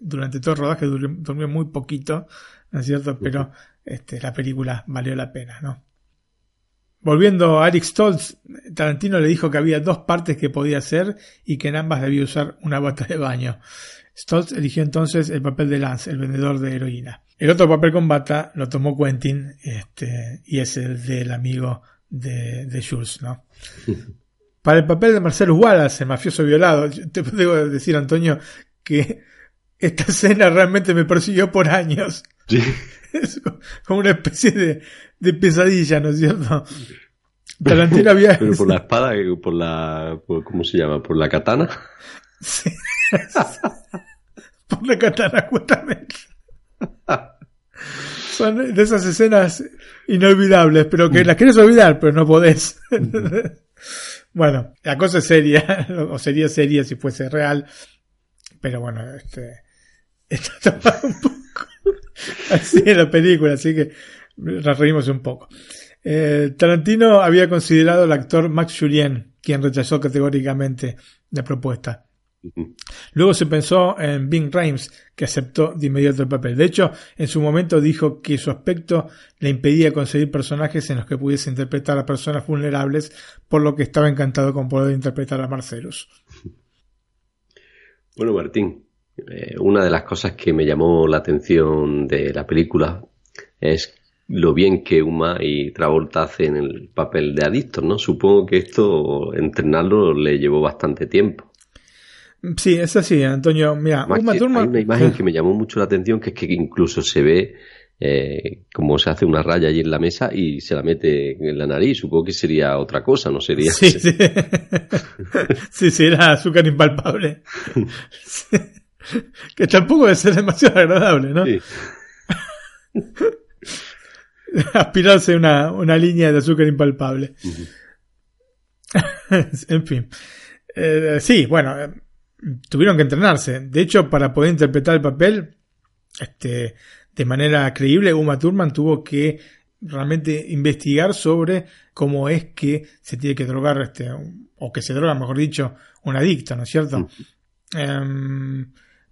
G: durante todo el rodaje durmió, muy poquito, ¿no es cierto? Pero este, la película valió la pena, ¿no? Volviendo a Eric Stoltz, Tarantino le dijo que había dos partes que podía hacer y que en ambas debía usar una bata de baño. Stoltz eligió entonces el papel de Lance, el vendedor de heroína. El otro papel con bata lo tomó Quentin este, y es el del amigo de, de Jules, ¿no? Para el papel de Marcelo Wallace, el mafioso violado, te debo decir, Antonio, que esta escena realmente me persiguió por años. Es como una especie de, de pesadilla, ¿no es cierto? Tarantino había...
F: Pero por la espada, por la... ¿Cómo se llama? ¿Por la katana?
G: Sí. por la katana, justamente. Son de esas escenas inolvidables, pero que las quieres olvidar, pero no podés. bueno, la cosa es seria, o sería seria si fuese real. pero bueno, este, está tapado un poco. así en la película, así que nos reímos un poco. Eh, Tarantino había considerado al actor Max Julien, quien rechazó categóricamente la propuesta. Luego se pensó en Bing Rames, que aceptó de inmediato el papel. De hecho, en su momento dijo que su aspecto le impedía conseguir personajes en los que pudiese interpretar a personas vulnerables, por lo que estaba encantado con poder interpretar a Marcelus.
F: Bueno, Martín, eh, una de las cosas que me llamó la atención de la película es lo bien que Uma y Travolta hacen el papel de adictos, ¿no? Supongo que esto, entrenarlo, le llevó bastante tiempo.
G: Sí, es así, Antonio. Mira, Uma Thurman...
F: Hay una imagen que me llamó mucho la atención, que es que incluso se ve eh, como se hace una raya allí en la mesa y se la mete en la nariz. Supongo que sería otra cosa, ¿no sería?
G: Sí, sí. sí, sí, era azúcar impalpable. Que tampoco debe ser demasiado agradable, ¿no? Sí. aspirarse una, una línea de azúcar impalpable. en fin. Eh, sí, bueno, eh, tuvieron que entrenarse. De hecho, para poder interpretar el papel este, de manera creíble, Uma Thurman tuvo que realmente investigar sobre cómo es que se tiene que drogar, este, o que se droga, mejor dicho, un adicto, ¿no es cierto?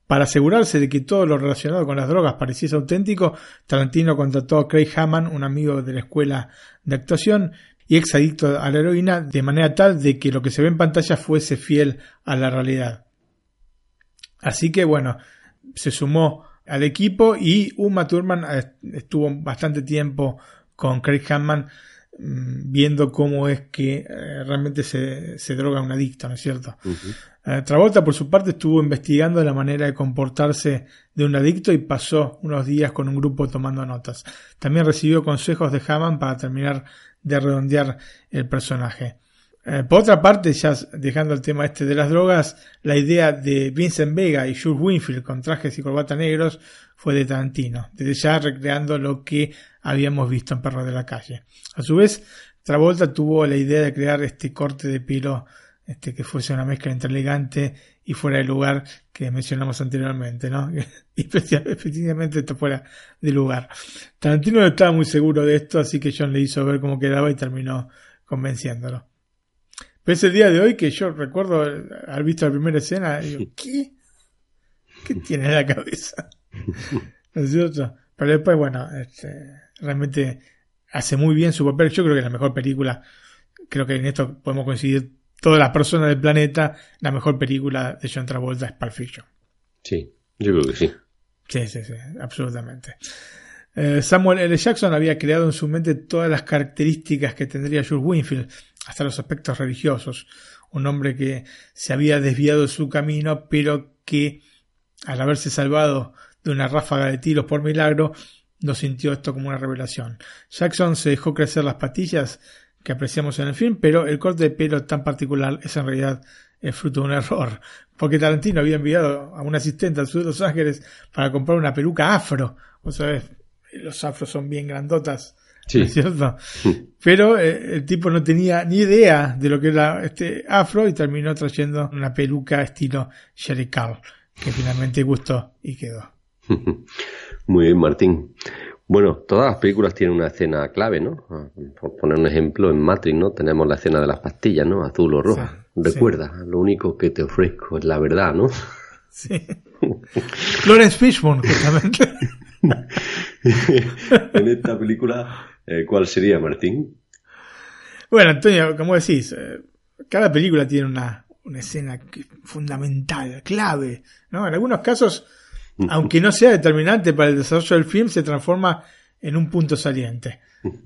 G: Para asegurarse de que todo lo relacionado con las drogas pareciese auténtico, Tarantino contrató a Craig Hammond, un amigo de la escuela de actuación y ex adicto a la heroína, de manera tal de que lo que se ve en pantalla fuese fiel a la realidad. Así que bueno, se sumó al equipo y Uma Thurman eh, estuvo bastante tiempo con Craig Hammond mm, viendo cómo es que eh, realmente se, se, droga un adicto, ¿no es cierto? Eh, Travolta, por su parte, estuvo investigando la manera de comportarse de un adicto y pasó unos días con un grupo tomando notas. También recibió consejos de Hammond para terminar de redondear el personaje. Eh, por otra parte, ya dejando el tema este de las drogas, la idea de Vincent Vega y Jules Winfield con trajes y corbata negros fue de Tarantino, desde ya recreando lo que habíamos visto en Perro de la Calle. A su vez, Travolta tuvo la idea de crear este corte de pelo este, que fuese una mezcla entre elegante y fuera de lugar que mencionamos anteriormente, ¿no? y efectivamente esto fuera de lugar. Tarantino no estaba muy seguro de esto, así que John le hizo ver cómo quedaba y terminó convenciéndolo. Pero ese día de hoy que yo recuerdo haber visto la primera escena, digo, ¿qué? ¿Qué tiene en la cabeza? ¿No es cierto? Pero después, bueno, este, realmente hace muy bien su papel. Yo creo que es la mejor película. Creo que en esto podemos coincidir todas las personas del planeta, la mejor película de John Travolta es Pulp Fiction.
F: Sí, yo creo que sí.
G: Sí, sí, sí, absolutamente. Eh, Samuel L. Jackson había creado en su mente todas las características que tendría Jules Winfield, hasta los aspectos religiosos. Un hombre que se había desviado de su camino, pero que, al haberse salvado de una ráfaga de tiros por milagro, no sintió esto como una revelación. Jackson se dejó crecer las patillas que apreciamos en el film, pero el corte de pelo tan particular es en realidad el fruto de un error, porque Tarantino había enviado a un asistente al sur de Los Ángeles para comprar una peluca afro, vos sabés, los afros son bien grandotas, sí. es cierto? Pero eh, el tipo no tenía ni idea de lo que era este afro y terminó trayendo una peluca estilo Sherry Carl, que finalmente gustó y quedó.
F: Muy bien, Martín. Bueno, todas las películas tienen una escena clave, ¿no? Ah, por poner un ejemplo, en Matrix, ¿no? Tenemos la escena de las pastillas, ¿no? Azul o roja. Recuerda, lo único que te ofrezco es la verdad, ¿no?
G: Sí. Florence Fishburne, justamente.
F: en esta película, eh, ¿cuál sería, Martín?
G: Bueno, Antonio, como decís, eh, cada película tiene una, una escena fundamental, clave, ¿no? En algunos casos aunque no sea determinante para el desarrollo del film, se transforma en un punto saliente.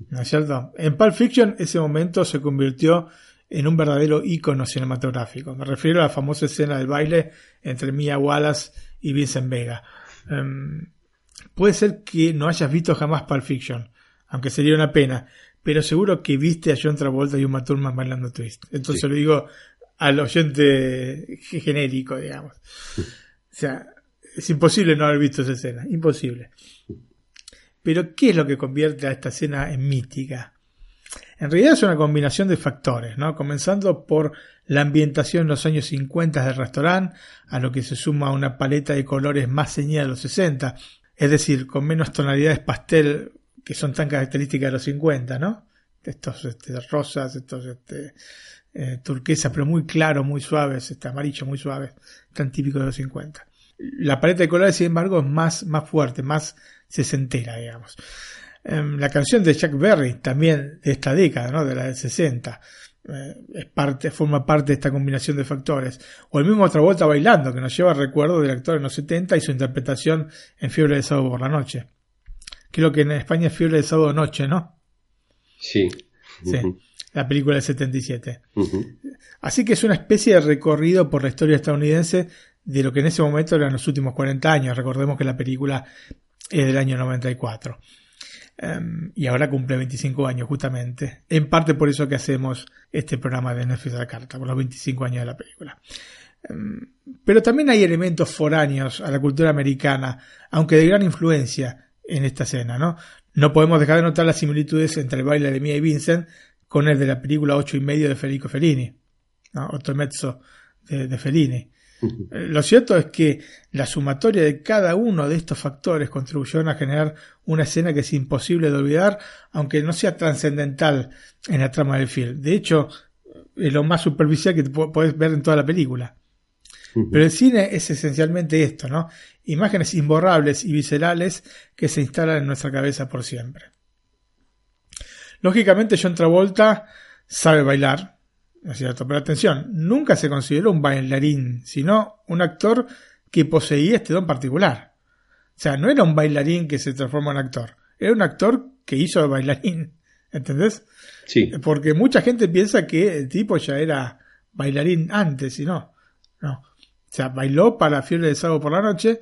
G: ¿No es cierto? En Pulp Fiction ese momento se convirtió en un verdadero ícono cinematográfico. Me refiero a la famosa escena del baile entre Mia Wallace y Vincent Vega. Em, puede ser que no hayas visto jamás Pulp Fiction, aunque sería una pena, pero seguro que viste a John Travolta y Uma Thurman bailando twist. Entonces lo digo al oyente genérico, digamos. O sea, es imposible no haber visto esa escena, imposible. Pero, ¿qué es lo que convierte a esta escena en mítica? En realidad es una combinación de factores, ¿no? Comenzando por la ambientación en los años 50 del restaurante, a lo que se suma una paleta de colores más ceñida de los 60, es decir, con menos tonalidades pastel que son tan características de los 50, ¿no? Estos este, rosas, estos este, eh, turquesas, pero muy claros, muy suaves, este amarillo muy suaves, tan típico de los 50. La paleta de colores, sin embargo, es más, más fuerte, más sesentera, digamos. Em, la canción de Chuck Berry, también de esta década, ¿no? de la del 60, eh, es parte, forma parte de esta combinación de factores. O el mismo otra vuelta bailando, que nos lleva a recuerdo del actor en los 70 y su interpretación en Fiebre de Sábado por la Noche. Creo que en España es Fiebre de Sábado Noche, ¿no?
F: Sí.
G: Sí, la película del 77. Así que es una especie de recorrido por la historia estadounidense de lo que en ese momento eran los últimos 40 años. Recordemos que la película es del año 94. Em, y ahora cumple 25 años justamente. En parte por eso que hacemos este programa de Netflix a la carta, por los 25 años de la película. Em, pero también hay elementos foráneos a la cultura americana, aunque de gran influencia en esta escena, ¿no? No podemos dejar de notar las similitudes entre el baile de Mia y Vincent con el de la película Ocho y medio de Federico Fellini, ¿no? Otro mezzo de, de Fellini. Eh, lo cierto es que la sumatoria de cada uno de estos factores contribuyeron a generar una escena que es imposible de olvidar, aunque no sea trascendental en la trama del film. De hecho, es lo más superficial que puedes ver en toda la película. Pero el cine es esencialmente esto, ¿no? Imágenes imborrables y viscerales que se instalan en nuestra cabeza por siempre. Lógicamente, John Travolta sabe bailar, ¿no es cierto? Pero atención, nunca se consideró un bailarín, sino un actor que poseía este don particular. O sea, no era un bailarín que se transforma en actor, era un actor que hizo de bailarín, ¿entendés?
F: Sí.
G: Porque mucha gente piensa que el tipo ya era bailarín antes y no, no. Sea, bailó para la fiebre de sábado por la noche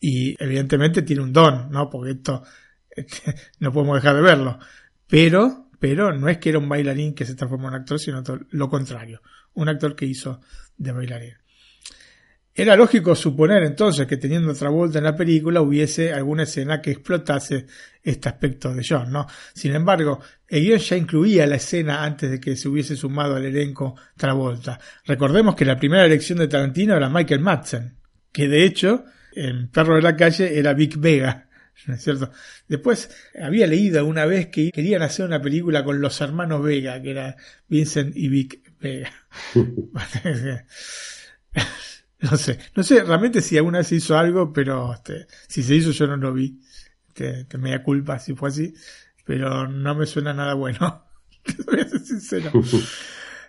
G: y evidentemente tiene un don, ¿no? Porque esto este, no podemos dejar de verlo. Pero pero no es que era un bailarín que se transformó en actor, sino lo contrario, un actor que hizo de bailarín. Era lógico suponer entonces que teniendo otra vuelta en la película hubiese alguna escena que explotase este aspecto de John, ¿no? Sin embargo, el guion ya incluía la escena antes de que se hubiese sumado al elenco Travolta. Recordemos que la primera elección de Tarantino era Michael Madsen, que de hecho, en Perro de la Calle era Vic Vega, ¿no es cierto? Después había leído una vez que querían hacer una película con los hermanos Vega, que era Vincent y Vic Vega. no sé, no sé realmente si alguna vez se hizo algo, pero este, si se hizo yo no lo vi. Este, me da culpa si fue así, pero no me suena nada bueno. Voy a ser sincero.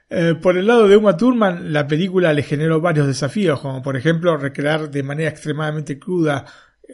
G: Eh, por el lado de Uma Thurman, la película le generó varios desafíos, como por ejemplo recrear de manera extremadamente cruda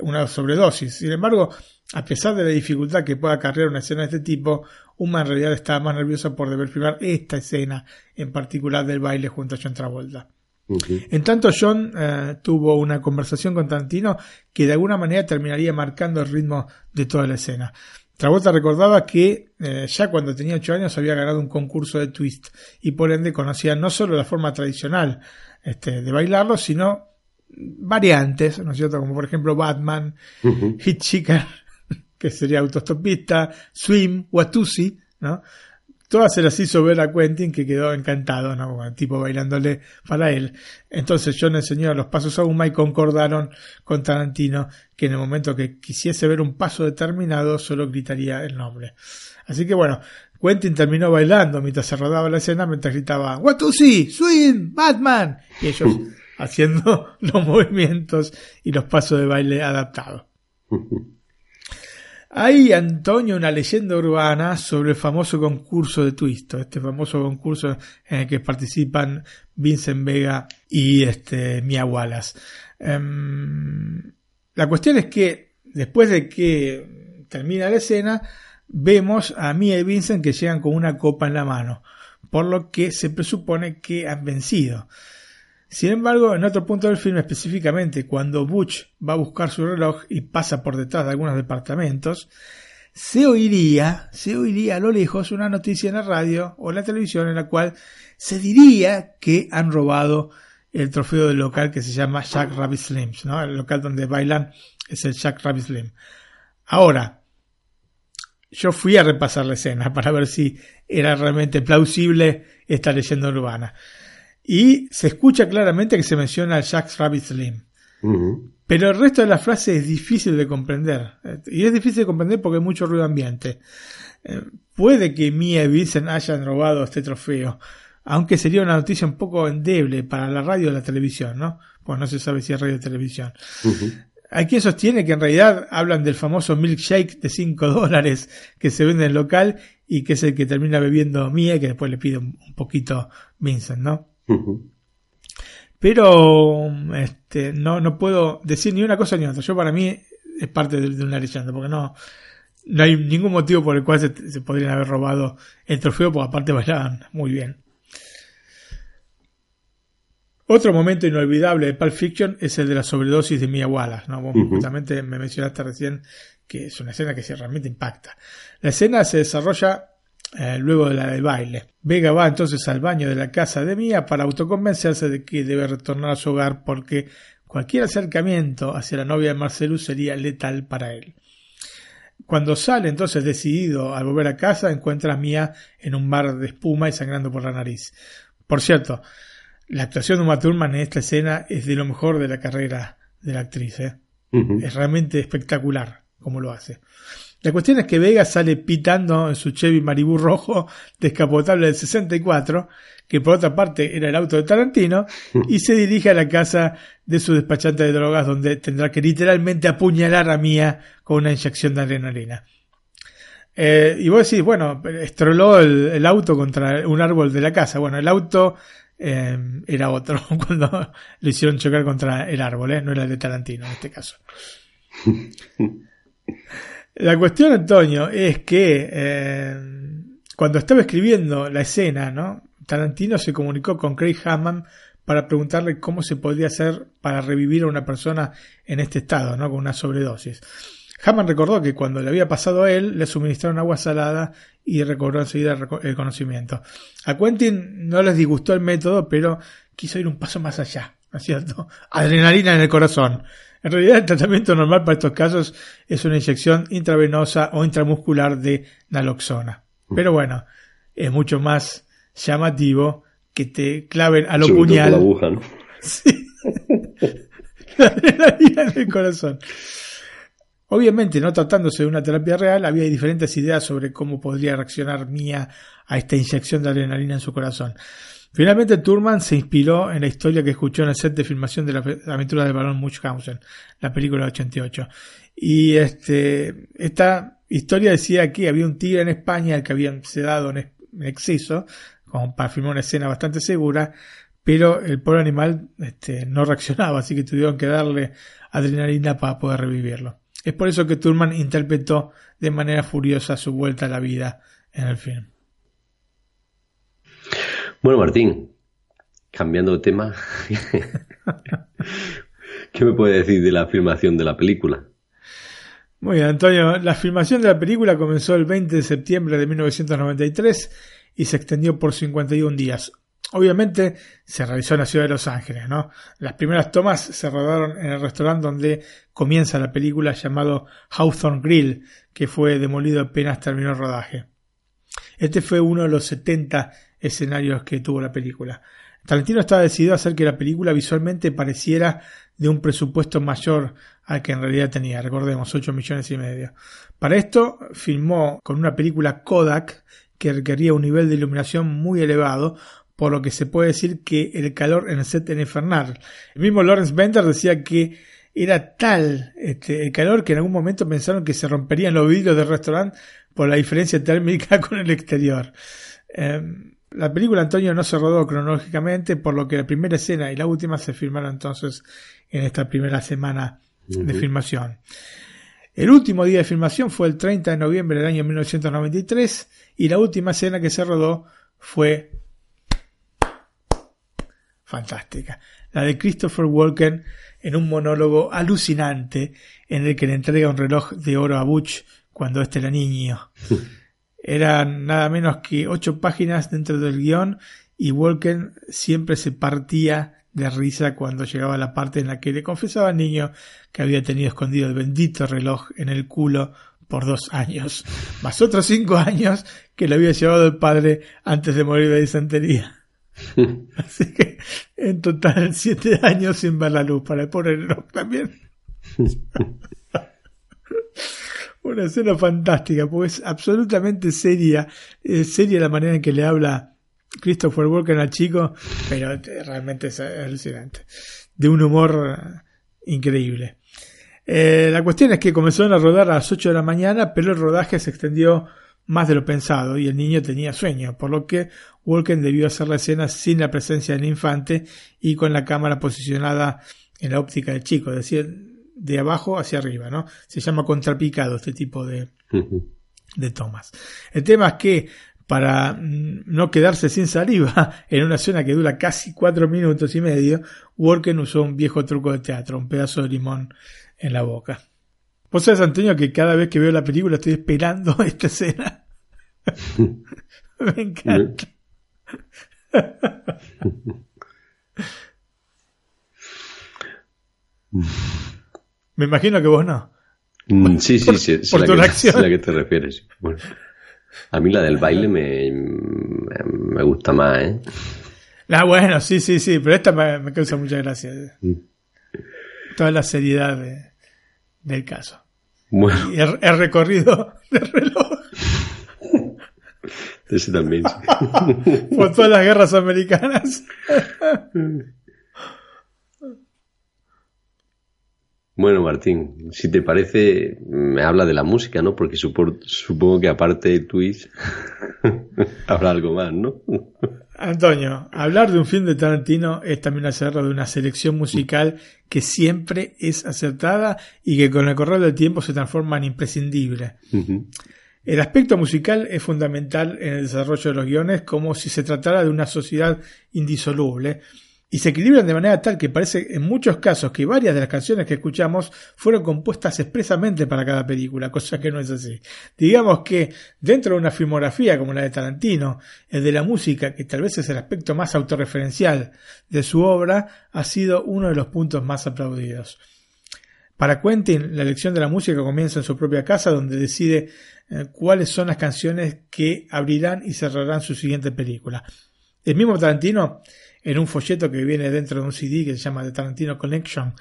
G: una sobredosis. Sin embargo, a pesar de la dificultad que pueda acarrear una escena de este tipo, Uma en realidad estaba más nerviosa por deber filmar esta escena, en particular del baile junto a John Travolta. En tanto, John eh, tuvo una conversación con Tantino que de alguna manera terminaría marcando el ritmo de toda la escena. Travolta recordaba que eh, ya cuando tenía 8 años había ganado un concurso de twist y por ende conocía no solo la forma tradicional este, de bailarlo, sino variantes, ¿no es cierto? Como por ejemplo Batman, Hitchhiker, que sería autostopista, Swim, Watusi, ¿no? Todas se las hizo ver a Quentin que quedó encantado, ¿no? El tipo bailándole para él. Entonces John enseñó los pasos a Uma y concordaron con Tarantino que en el momento que quisiese ver un paso determinado solo gritaría el nombre. Así que bueno, Quentin terminó bailando mientras se rodaba la escena mientras gritaba Watusi, Swim, Batman. Y ellos haciendo los movimientos y los pasos de baile adaptados. Hay, Antonio, una leyenda urbana sobre el famoso concurso de Twisto, este famoso concurso en el que participan Vincent Vega y este, Mia Wallace. Em, la cuestión es que después de que termina la escena, vemos a Mia y Vincent que llegan con una copa en la mano, por lo que se presupone que han vencido. Sin embargo, en otro punto del film específicamente, cuando Butch va a buscar su reloj y pasa por detrás de algunos departamentos, se oiría, se oiría a lo lejos una noticia en la radio o en la televisión en la cual se diría que han robado el trofeo del local que se llama Jack Rabbit Slims, ¿no? El local donde bailan es el Jack Rabbit Slim. Ahora, yo fui a repasar la escena para ver si era realmente plausible esta leyenda urbana. Y se escucha claramente que se menciona al Jack Rabbit Slim. Pero el resto de la frase es difícil de comprender. Y es difícil de comprender porque hay mucho ruido ambiente. Eh, puede que Mia y Vincent hayan robado este trofeo, aunque sería una noticia un poco endeble para la radio o la televisión, ¿no? Pues no se sabe si es radio o televisión. Hay quien sostiene que en realidad hablan del famoso milkshake de 5 dólares que se vende en el local y que es el que termina bebiendo Mia y que después le pide un poquito Vincent, ¿no? Pero este, no, no puedo decir ni una cosa ni otra. Yo para mí es parte de, una leyenda, porque no, no hay ningún motivo por el cual se, podrían haber robado el trofeo, porque aparte bailaban muy bien. Otro momento inolvidable de Pulp Fiction es el de la sobredosis de Mia Wallace. ¿no? justamente me mencionaste recién que es una escena que realmente impacta. La escena se desarrolla eh, luego de la del baile. Vega va entonces al baño de la casa de Mia para autoconvencerse de que debe retornar a su hogar porque cualquier acercamiento hacia la novia de Marcelo sería letal para él. Cuando sale entonces decidido al volver a casa, encuentra a Mia en un mar de espuma y sangrando por la nariz. Por cierto, la actuación de Uma Thurman en esta escena es de lo mejor de la carrera de la actriz. ¿eh? Es realmente espectacular como lo hace. La cuestión es que Vega sale pitando en su Chevy Maribú rojo descapotable del 64, que por otra parte era el auto de Tarantino, y se dirige a la casa de su despachante de drogas donde tendrá que literalmente apuñalar a Mía con una inyección de adrenalina. Eh, y vos decís, bueno, estroló el, auto contra un árbol de la casa. Bueno, el auto eh, era otro cuando lo hicieron chocar contra el árbol, ¿eh? no era el de Tarantino en este caso. La cuestión, Antonio, es que eh, cuando estaba escribiendo la escena, ¿no? Tarantino se comunicó con Craig Hammond para preguntarle cómo se podía hacer para revivir a una persona en este estado, ¿no? Con una sobredosis. Hammond recordó que cuando le había pasado a él, le suministraron agua salada y recobró enseguida el conocimiento. A Quentin no les disgustó el método, pero quiso ir un paso más allá, ¿no es cierto? Adrenalina en el corazón. En realidad el tratamiento normal para estos casos es una inyección intravenosa o intramuscular de naloxona. Pero bueno, es mucho más llamativo que te claven a lo puñal. la aguja, ¿no? Sí. la adrenalina en el corazón. Obviamente, no tratándose de una terapia real, había diferentes ideas sobre cómo podría reaccionar Mia a esta inyección de adrenalina en su corazón. Finalmente, Turman se inspiró en la historia que escuchó en el set de filmación de la aventura del balón Munchausen, la película de 88. Y este, esta historia decía que había un tigre en España que habían sedado en exceso, como para filmar una escena bastante segura, pero el pobre animal este, no reaccionaba, así que tuvieron que darle adrenalina para poder revivirlo. Es por eso que Turman interpretó de manera furiosa su vuelta a la vida en el film.
F: Bueno, Martín, cambiando de tema, ¿qué me puede decir de la filmación de la película?
G: Muy bien, Antonio. La filmación de la película comenzó el 20 de septiembre de 1993 y se extendió por 51 días. Obviamente se realizó en la ciudad de Los Ángeles, ¿no? Las primeras tomas se rodaron en el restaurante donde comienza la película llamado Hawthorne Grill, que fue demolido apenas terminó el rodaje. Este fue uno de los 70 escenarios que tuvo la película. Tarantino estaba decidido a hacer que la película visualmente pareciera de un presupuesto mayor al que en realidad tenía, recordemos, 8 millones y medio. Para esto filmó con una película Kodak que requería un nivel de iluminación muy elevado, por lo que se puede decir que el calor en el set era infernal. El mismo Lawrence Bender decía que era tal este, el calor que en algún momento pensaron que se romperían los vidrios del restaurante por la diferencia térmica con el exterior. Em, la película Antonio no se rodó cronológicamente, por lo que la primera escena y la última se filmaron entonces en esta primera semana de filmación. El último día de filmación fue el 30 de noviembre del año 1993 y la última escena que se rodó fue fantástica, la de Christopher Walken en un monólogo alucinante en el que le entrega un reloj de oro a Butch cuando éste era niño. Eran nada menos que ocho páginas dentro del guion y Walken siempre se partía de risa cuando llegaba la parte en la que le confesaba al niño que había tenido escondido el bendito reloj en el culo por dos años, más otros cinco años que le había llevado el padre antes de morir de disentería. Así que en total siete años sin ver la luz para el pobre Rock también. Una escena fantástica, porque es absolutamente seria, seria la manera en que le habla Christopher Walken al chico, pero realmente es alucinante. De un humor increíble. Eh, la cuestión es que comenzaron a rodar a las 8 de la mañana, pero el rodaje se extendió más de lo pensado y el niño tenía sueño, por lo que Walken debió hacer la escena sin la presencia del infante y con la cámara posicionada en la óptica del chico, es decir, de abajo hacia arriba, ¿no? Se llama contrapicado este tipo de, de tomas. El tema es que para no quedarse sin saliva en una escena que dura casi cuatro minutos y medio, Walken usó un viejo truco de teatro, un pedazo de limón en la boca. Vos sabés, Antonio, que cada vez que veo la película estoy esperando esta escena. Me encanta. Me imagino que vos no.
F: Mm, sí, sí, sí. Por, la, que, la que te refieres. Bueno, a mí la del baile me, me, gusta más, ¿eh?
G: Ah, bueno, sí, sí, sí, pero esta me, causa mucha gracia. Mm. Toda la seriedad del caso. Bueno. Y el, recorrido del reloj.
F: Ese también.
G: Por todas las guerras americanas.
F: Bueno, Martín, si te parece, me habla de la música, ¿no? Porque supongo que aparte de Twitch habrá algo más, ¿no?
G: Antonio, hablar de un film de Tarantino es también hacerlo de una selección musical que siempre es acertada y que con el correr del tiempo se transforma en imprescindible. El aspecto musical es fundamental en el desarrollo de los guiones como si se tratara de una sociedad indisoluble y se equilibran de manera tal que parece en muchos casos que varias de las canciones que escuchamos fueron compuestas expresamente para cada película, cosa que no es así. Digamos que dentro de una filmografía como la de Tarantino, el de la música, que tal vez es el aspecto más autorreferencial de su obra, ha sido uno de los puntos más aplaudidos. Para Quentin, la elección de la música comienza en su propia casa, donde decide eh, cuáles son las canciones que abrirán y cerrarán su siguiente película. El mismo Tarantino en un folleto que viene dentro de un CD que se llama The Tarantino Connection,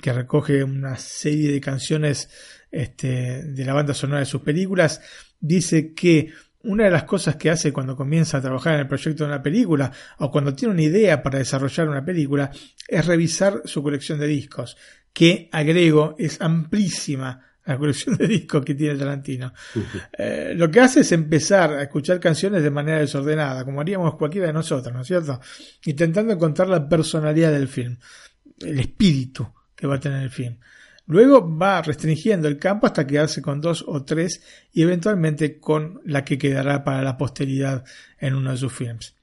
G: que recoge una serie de canciones este, de la banda sonora de sus películas, dice que una de las cosas que hace cuando comienza a trabajar en el proyecto de una película o cuando tiene una idea para desarrollar una película es revisar su colección de discos, que agrego es amplísima la colección de discos que tiene Tarantino. Eh, lo que hace es empezar a escuchar canciones de manera desordenada, como haríamos cualquiera de nosotros, ¿no es cierto? Intentando encontrar la personalidad del film, el espíritu que va a tener el film. Luego va restringiendo el campo hasta quedarse con dos o tres y eventualmente con la que quedará para la posteridad en uno de sus films.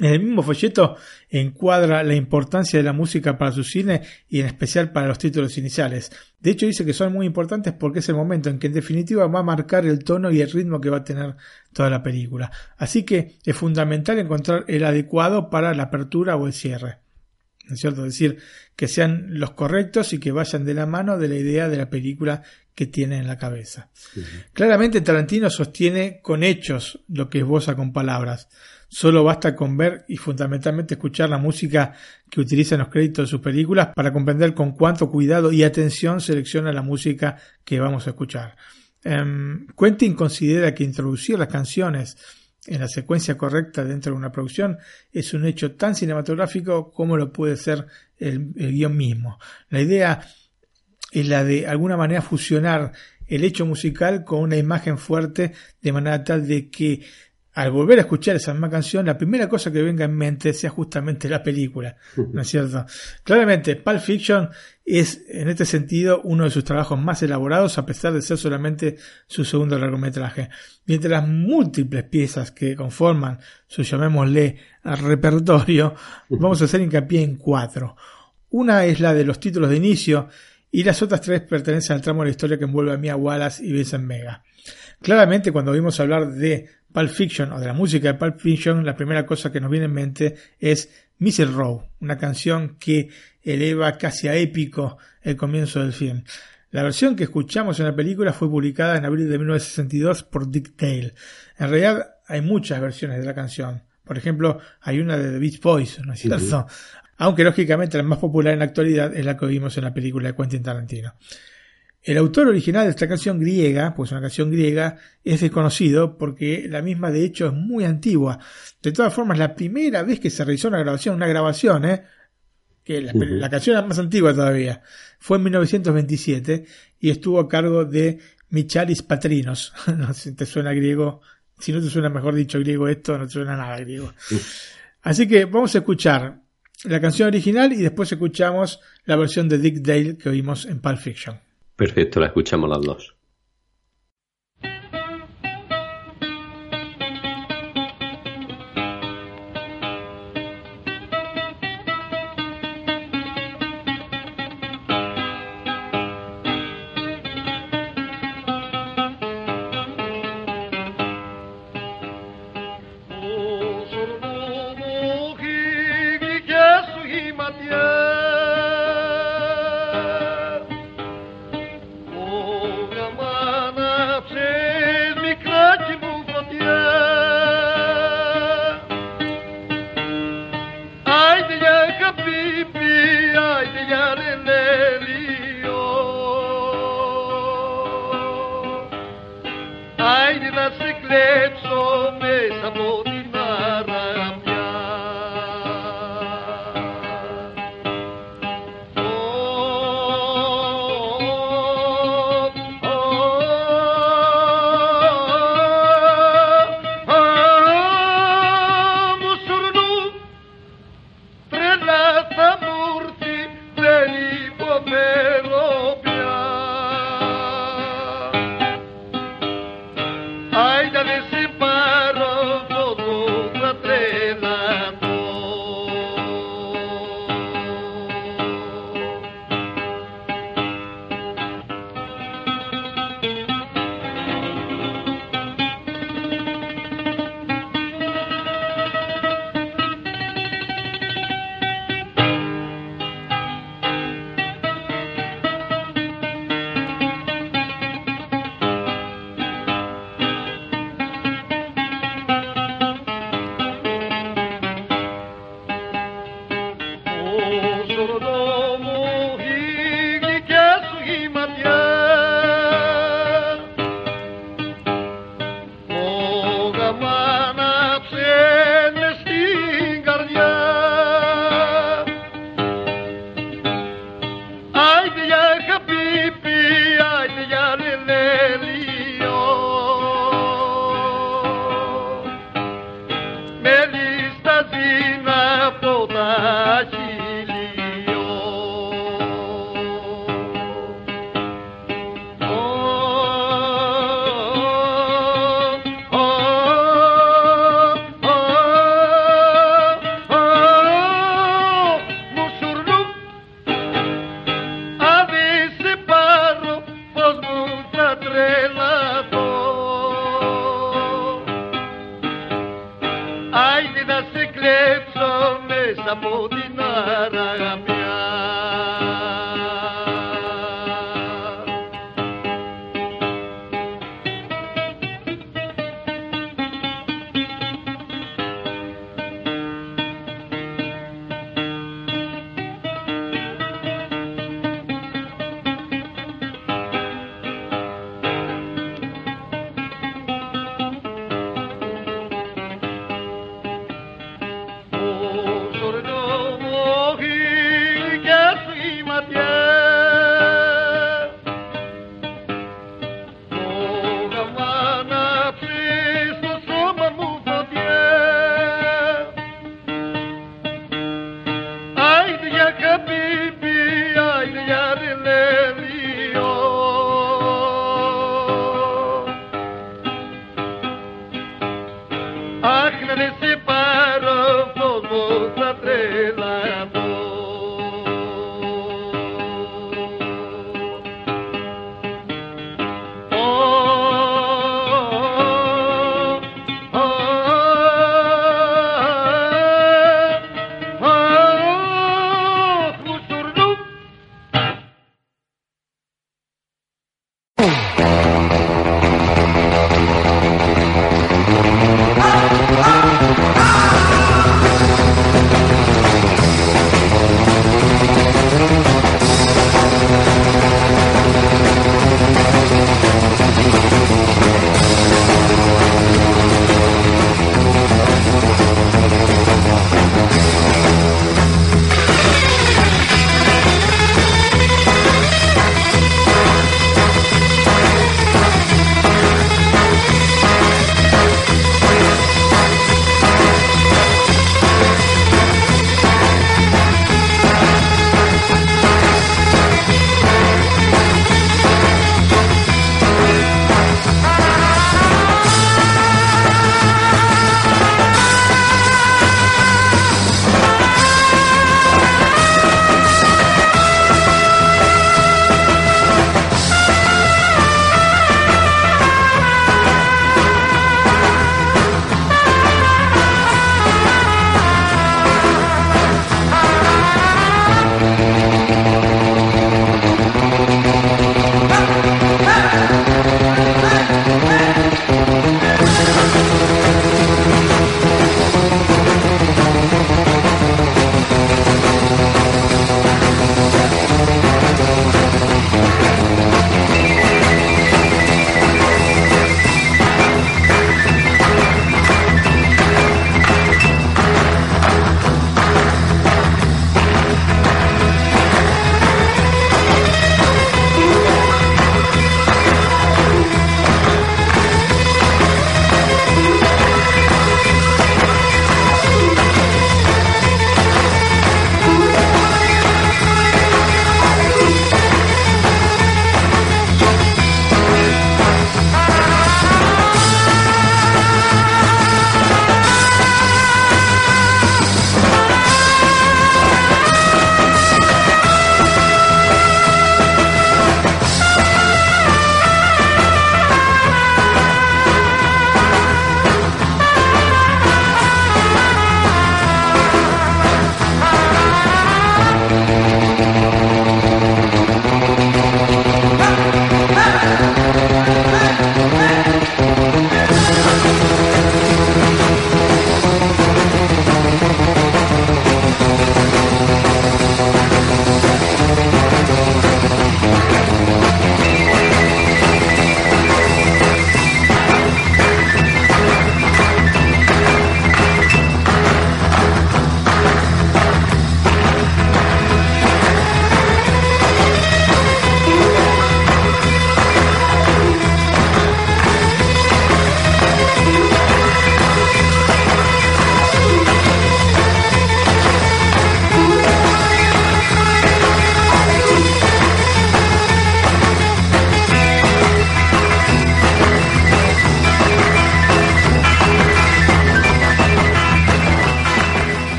G: En el mismo folleto encuadra la importancia de la música para su cine y en especial para los títulos iniciales. De hecho dice que son muy importantes porque es el momento en que en definitiva va a marcar el tono y el ritmo que va a tener toda la película. Así que es fundamental encontrar el adecuado para la apertura o el cierre. ¿No es cierto? Es decir, que sean los correctos y que vayan de la mano de la idea de la película que tiene en la cabeza. Claramente Tarantino sostiene con hechos lo que esboza con palabras. Solo basta con ver y fundamentalmente escuchar la música que utiliza en los créditos de sus películas para comprender con cuánto cuidado y atención selecciona la música que vamos a escuchar. Um, Quentin considera que introducir las canciones en la secuencia correcta dentro de una producción es un hecho tan cinematográfico como lo puede ser el, el guion mismo. La idea es la de alguna manera fusionar el hecho musical con una imagen fuerte de manera tal de que al volver a escuchar esa misma canción, la primera cosa que venga en mente sea justamente la película, ¿no es cierto? Claramente, Pulp Fiction es, en este sentido, uno de sus trabajos más elaborados, a pesar de ser solamente su segundo largometraje. Mientras las múltiples piezas que conforman su, llamémosle, repertorio, vamos a hacer hincapié en cuatro. Una es la de los títulos de inicio, y las otras tres pertenecen al tramo de la historia que envuelve a Mia Wallace y Vincent Mega. Claramente, cuando vimos hablar de Pulp Fiction o de la música de Pulp Fiction, la primera cosa que nos viene en mente es Missile Row, una canción que eleva casi a épico el comienzo del film. La versión que escuchamos en la película fue publicada en abril de 1962 por Dick Dale. En realidad hay muchas versiones de la canción. Por ejemplo, hay una de The Beach Boys, ¿no es cierto? Aunque lógicamente la más popular en la actualidad es la que vimos en la película de Quentin Tarantino. El autor original de esta canción griega, pues una canción griega, es desconocido porque la misma de hecho es muy antigua. De todas formas, la primera vez que se realizó una grabación, una grabación, ¿eh? que la, la canción es más antigua todavía, fue en 1927 y estuvo a cargo de Michalis Patrinos. no sé si te suena griego, si no te suena mejor dicho griego esto, no te suena nada griego. Así que vamos a escuchar la canción original y después escuchamos la versión de Dick Dale que oímos en Pulp Fiction.
L: Perfecto, la escuchamos las dos. saudade.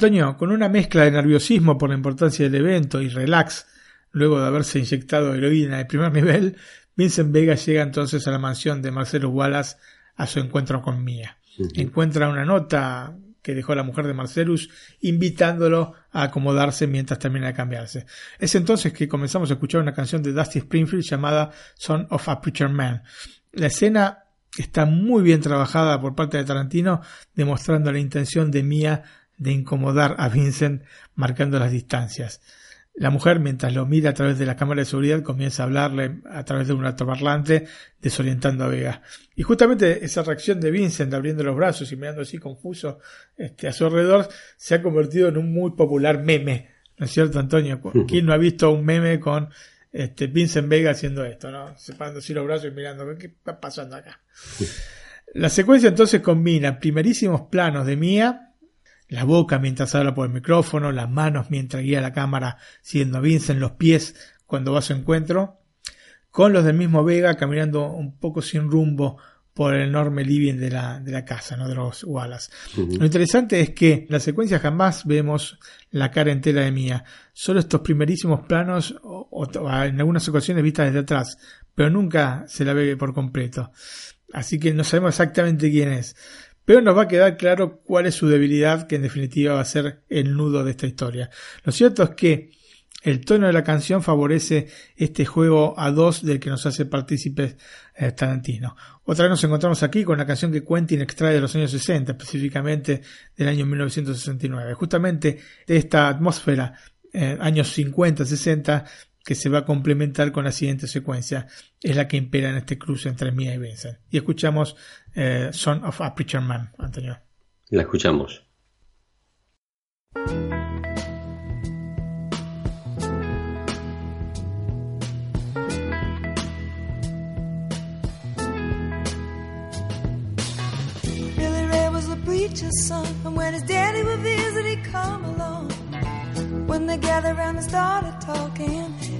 G: Antonio, con una mezcla de nerviosismo por la importancia del evento y relax, luego de haberse inyectado heroína de primer nivel, Vincent Vega llega entonces a la mansión de Marcelo Wallace a su encuentro con Mia. Encuentra una nota que dejó la mujer de Marcelus, invitándolo a acomodarse mientras termina de cambiarse. Es entonces que comenzamos a escuchar una canción de Dusty Springfield llamada Son of a Preacher Man. La escena está muy bien trabajada por parte de Tarantino, demostrando la intención de Mia de incomodar a Vincent, marcando las distancias. La mujer, mientras lo mira a través de la cámara de seguridad, comienza a hablarle a través de un altoparlante, desorientando a Vega. Y justamente esa reacción de Vincent abriendo los brazos y mirando así confuso este, a su alrededor se ha convertido en un muy popular meme. ¿No es cierto, Antonio? ¿Quién no ha visto un meme con este, Vincent Vega haciendo esto, ¿no? Separando así los brazos y mirando, ¿qué está pasando acá? La secuencia entonces combina primerísimos planos de Mia, la boca mientras habla por el micrófono, las manos mientras guía la cámara siguiendo a Vincent, los pies cuando va a su encuentro, con los del mismo Vega caminando un poco sin rumbo por el enorme living de la, de la casa, ¿no? de los Wallace. Lo interesante es que en la secuencia jamás vemos la cara entera de Mia, solo estos primerísimos planos, o, en algunas ocasiones vistas desde atrás, pero nunca se la ve por completo. Así que no sabemos exactamente quién es. Pero nos va a quedar claro cuál es su debilidad, que en definitiva va a ser el nudo de esta historia. Lo cierto es que el tono de la canción favorece este juego a dos del que nos hace partícipes eh, Tarantino. Otra vez nos encontramos aquí con la canción que Quentin extrae de los años 60, específicamente del año 1969. Justamente de esta atmósfera, eh, años 50, 60, que se va a complementar con la siguiente secuencia, es la que impera en este cruce entre Mia y Vincent. Y escuchamos eh, Son of a Preacher Man, Antonio.
F: La escuchamos.
M: Billy Ray was a preacher's son, and when his daddy would visit, he'd come along. When they gathered around and started talking,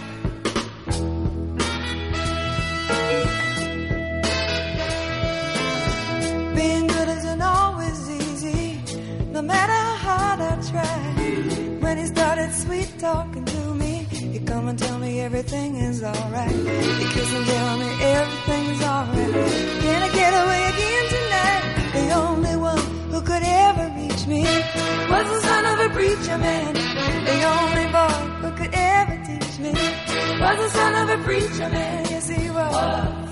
M: No matter how hard I try. When he started sweet talking to me, he come and tell me everything is alright. He kiss and tell me everything's alright. Can I get away again tonight? The only one who could ever reach me was the son of a preacher man. The only boy who could ever teach me was the son of a preacher man. Yes. He was.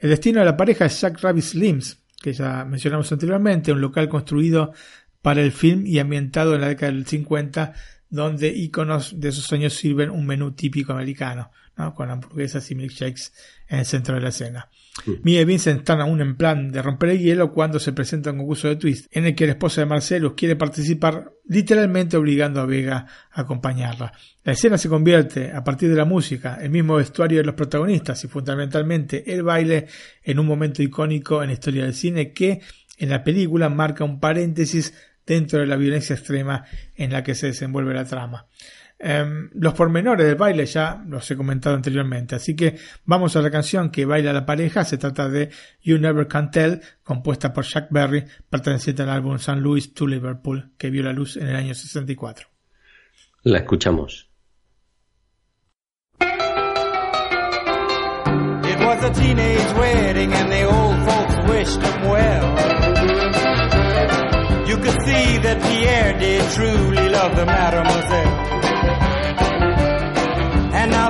G: El destino de la pareja es Jack Rabbit Slims, que ya mencionamos anteriormente, un local construido para el film y ambientado en la década del 50, donde íconos de esos años sirven un menú típico americano, ¿no? con hamburguesas y milkshakes en el centro de la escena. Mia y Vincent están aún en plan de romper el hielo cuando se presenta un concurso de twist en el que la esposa de Marcelus quiere participar literalmente obligando a Vega a acompañarla. La escena se convierte, a partir de la música, el mismo vestuario de los protagonistas y fundamentalmente el baile en un momento icónico en la historia del cine que en la película marca un paréntesis dentro de la violencia extrema en la que se desenvuelve la trama. Em, los pormenores del baile ya los he comentado anteriormente, así que vamos a la canción que baila la pareja, se trata de You Never Can Tell, compuesta por Jack Berry, perteneciente al álbum St. Louis to Liverpool, que vio la luz en el año 64.
F: La escuchamos.
N: It was a teenage wedding and the old folks wished them well. You could see that Pierre did truly love the mademoiselle.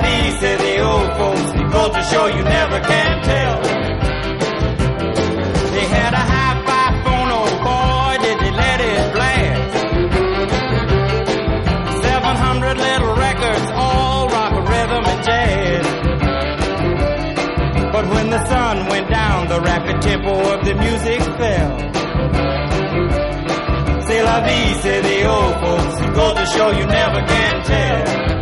N: Vie, say the old folks. To show you never can tell. They had a high-fi phone, oh boy, did they let it blast. 700 little records, all rock, rhythm, and jazz. But when the sun went down, the rapid tempo of the music fell. C'est la vie, say the old folks. Goes to show you never can tell.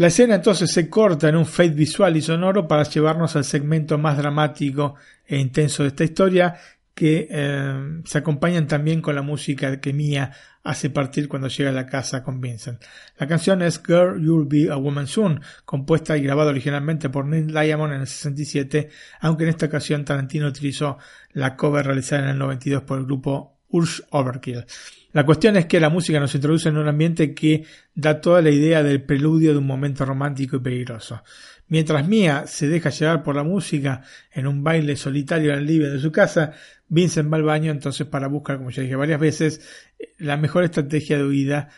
G: La escena entonces se corta en un fade visual y sonoro para llevarnos al segmento más dramático e intenso de esta historia que eh, se acompañan también con la música que Mia hace partir cuando llega a la casa con Vincent. La canción es Girl You'll Be a Woman Soon, compuesta y grabada originalmente por Neil Diamond en el 67, aunque en esta ocasión Tarantino utilizó la cover realizada en el 92 por el grupo Urge Overkill. La cuestión es que la música nos introduce en un ambiente que da toda la idea del preludio de un momento romántico y peligroso. Mientras Mia se deja llevar por la música en un baile solitario el living de su casa, Vincent va al baño entonces para buscar, como ya dije varias veces, la mejor estrategia de huida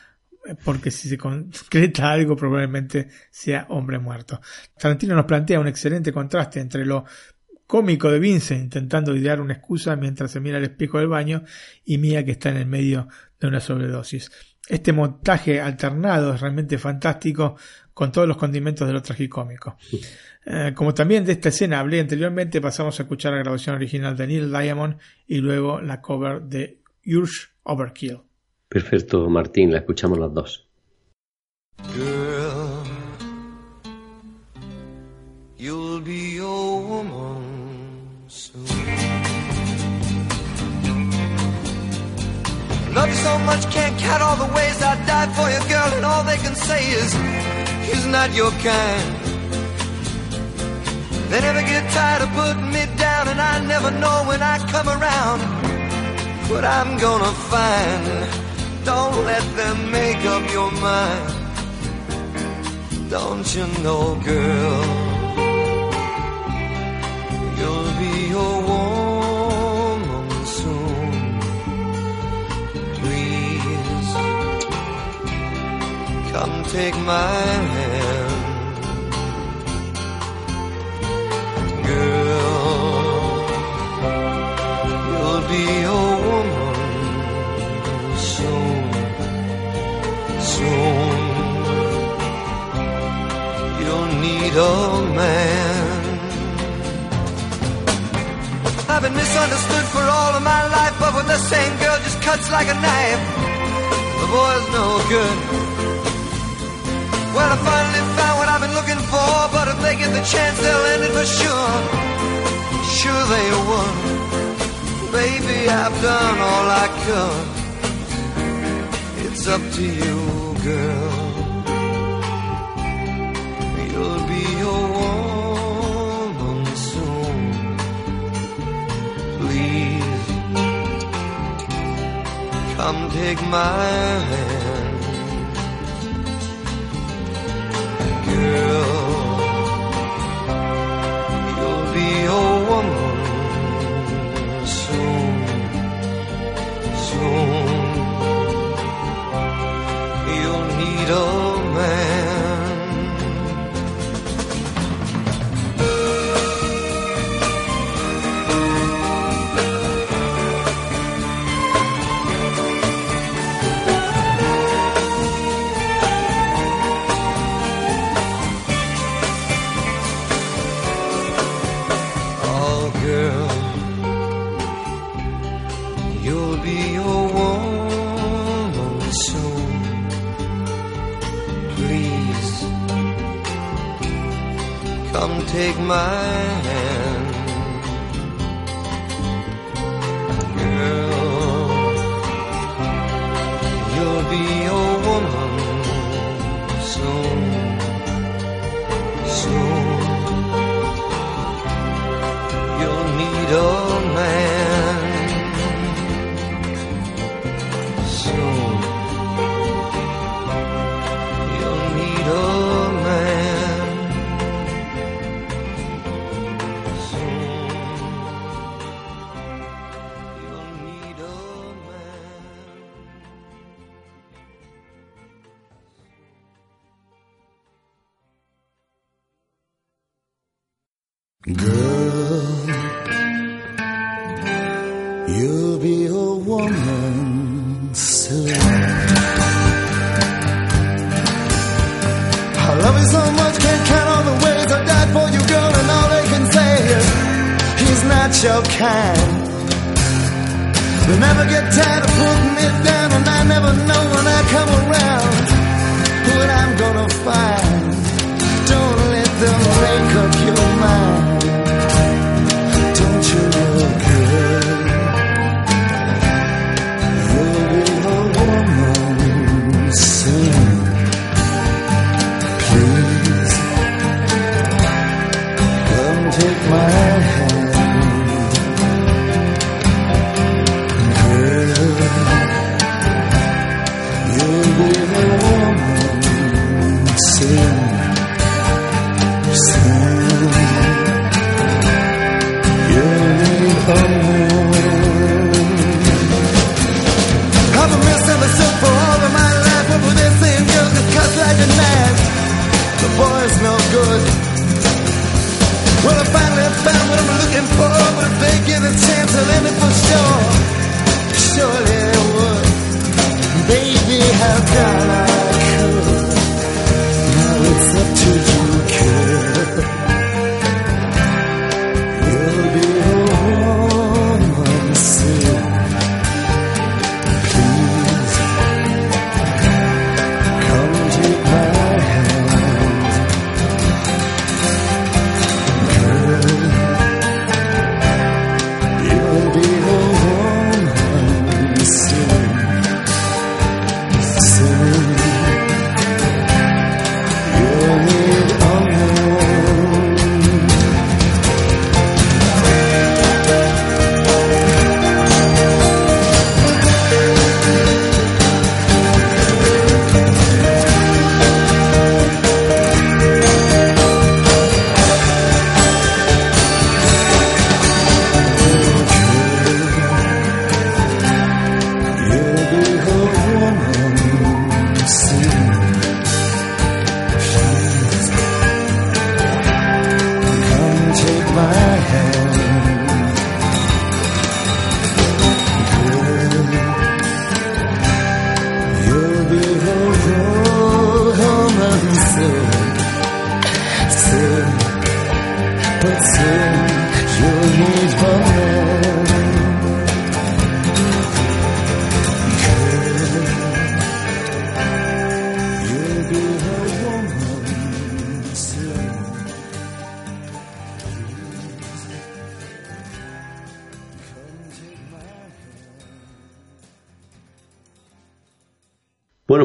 G: porque si se concreta algo probablemente sea hombre muerto. Tarantino nos plantea un excelente contraste entre lo cómico de Vincent intentando idear una excusa mientras se mira al espejo del baño y Mia que está en el medio de una sobredosis. Este montaje alternado es realmente fantástico con todos los condimentos de lo tragicómico. Eh, como también de esta escena hablé anteriormente, pasamos a escuchar la grabación original de Neil Diamond y luego la cover de Urge Overkill.
F: Perfecto, Martín, la escuchamos las dos.
O: Girl, you'll be a woman Love you so much, can't count all the ways I'd die for you, girl, and all they can say is, he's not your kind. They never get tired of putting me down, and I never know when I come around what I'm gonna find. Don't let them make up your mind. Don't you know, girl, you'll be a woman Come take my hand. Girl, you'll be a woman soon, soon. You'll need a man. I've been misunderstood for all of my life, but when the same girl just cuts like a knife, the boy's no good. Well, I finally found what I've been looking for, but if they get the chance, they'll end it for sure. Sure they would. Baby, I've done all I could. It's up to you, girl. You'll be a woman soon. Please, come take my hand. girl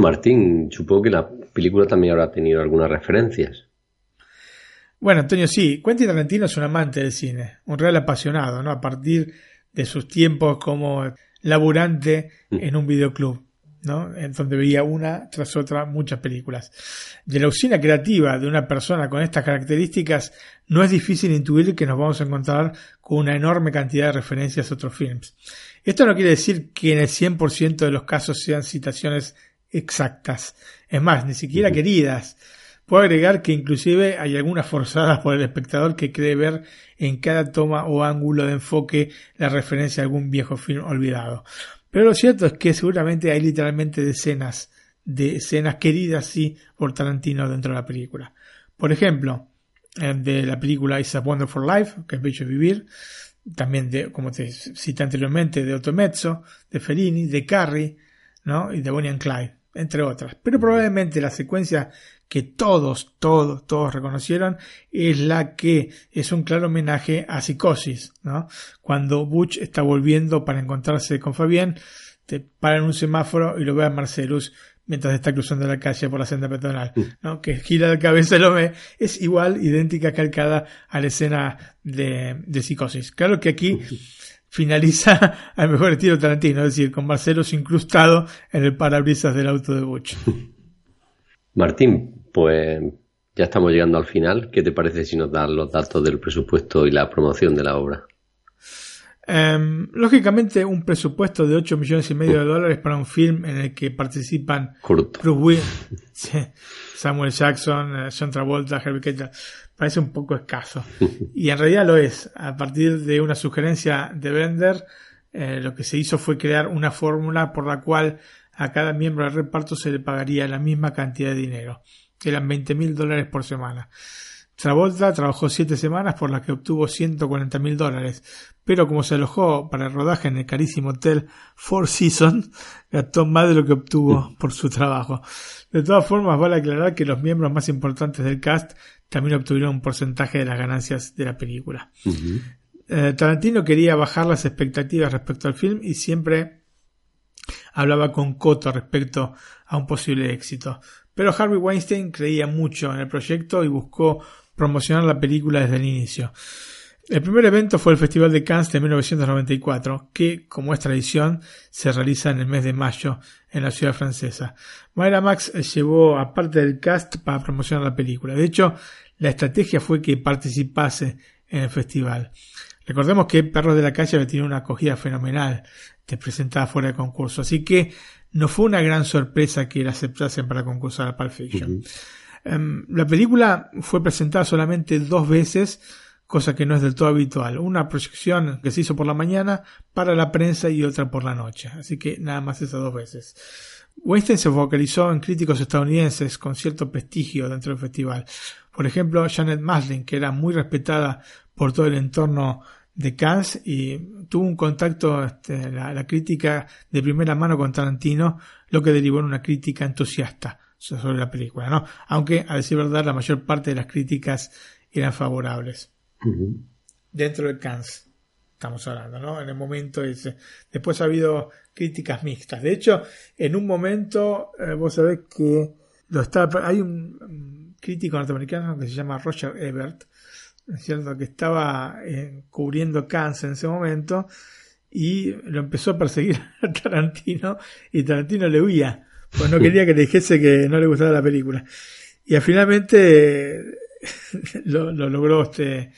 F: Martín, supongo que la película también habrá tenido algunas referencias.
G: Bueno, Antonio, sí, Quentin Tarantino es un amante del cine, un real apasionado, ¿no? A partir de sus tiempos como laburante en un videoclub, ¿no? En donde veía una tras otra muchas películas. De la usina creativa de una persona con estas características, no es difícil intuir que nos vamos a encontrar con una enorme cantidad de referencias a otros films. Esto no quiere decir que en el 100% de los casos sean citaciones exactas. Es más, ni siquiera queridas. Puedo agregar que inclusive hay algunas forzadas por el espectador que cree ver en cada toma o ángulo de enfoque la referencia a algún viejo film olvidado. Pero lo cierto es que seguramente hay literalmente decenas de escenas queridas sí por Tarantino dentro de la película. Por ejemplo, eh, de la película It's a Wonderful Life, que es Bello Vivir, también de, como te cité anteriormente, de Otto Mezzo, de Fellini, de Carrie, ¿no? y de Bonnie and Clyde, entre otras. Pero probablemente la secuencia que todos, todos, todos reconocieron es la que es un claro homenaje a Psicosis, ¿no? Cuando Butch está volviendo para encontrarse con Fabián, te para en un semáforo y lo ve a Marcelus mientras está cruzando la calle por la senda peatonal, ¿no? Que gira la cabeza y lo ve. Es igual, idéntica, calcada a la escena de, de Psicosis. Claro que aquí finaliza al mejor estilo Tarantino, es decir, con Marcelus incrustado en el parabrisas del auto de Butch.
F: Martín, pues ya estamos llegando al final. ¿Qué te parece si nos dan los datos del presupuesto y la promoción de la obra?
G: Em, lógicamente, un presupuesto de 8 millones y medio de dólares para un film en el que participan
F: Corto.
G: Bruce Willis, Samuel Jackson, eh, John Travolta, Harvey Keitel, parece un poco escaso. Y en realidad lo es. A partir de una sugerencia de Bender, eh, lo que se hizo fue crear una fórmula por la cual a cada miembro del reparto se le pagaría la misma cantidad de dinero. Eran 20 mil dólares por semana. Travolta trabajó siete semanas por las que obtuvo 140 mil dólares, pero como se alojó para el rodaje en el carísimo hotel Four Seasons, gastó más de lo que obtuvo por su trabajo. De todas formas, vale aclarar que los miembros más importantes del cast también obtuvieron un porcentaje de las ganancias de la película. Eh, Tarantino quería bajar las expectativas respecto al film y siempre hablaba con Coto respecto a un posible éxito. Pero Harvey Weinstein creía mucho en el proyecto y buscó promocionar la película desde el inicio. El primer evento fue el Festival de Cannes de 1994, que, como es tradición, se realiza en el mes de mayo en la ciudad francesa. Mayra Max llevó a parte del cast para promocionar la película. De hecho, la estrategia fue que participase en el festival. Recordemos que Perros de la Calle había tenido una acogida fenomenal, te presentaba fuera de concurso, así que no fue una gran sorpresa que la aceptasen para concursar a Pulp Fiction. Em, la película fue presentada solamente dos veces, cosa que no es del todo habitual. Una proyección que se hizo por la mañana para la prensa y otra por la noche. Así que nada más esas dos veces. Weinstein se focalizó en críticos estadounidenses con cierto prestigio dentro del festival. Por ejemplo, Janet Maslin, que era muy respetada por todo el entorno de Cannes y tuvo un contacto, este, la, la crítica de primera mano con Tarantino, lo que derivó en una crítica entusiasta sobre la película, ¿no? Aunque, a decir verdad, la mayor parte de las críticas eran favorables. Dentro de Cannes, estamos hablando, ¿no? En el momento ese. Después ha habido críticas mixtas. De hecho, en un momento, eh, vos sabés que lo está, hay un, crítico norteamericano que se llama Roger Ebert, ¿es cierto? Que estaba eh, cubriendo Cannes en ese momento y lo empezó a perseguir a Tarantino y Tarantino le huía pues no quería que le dijese que no le gustaba la película. Y finalmente lo, lo, logró este,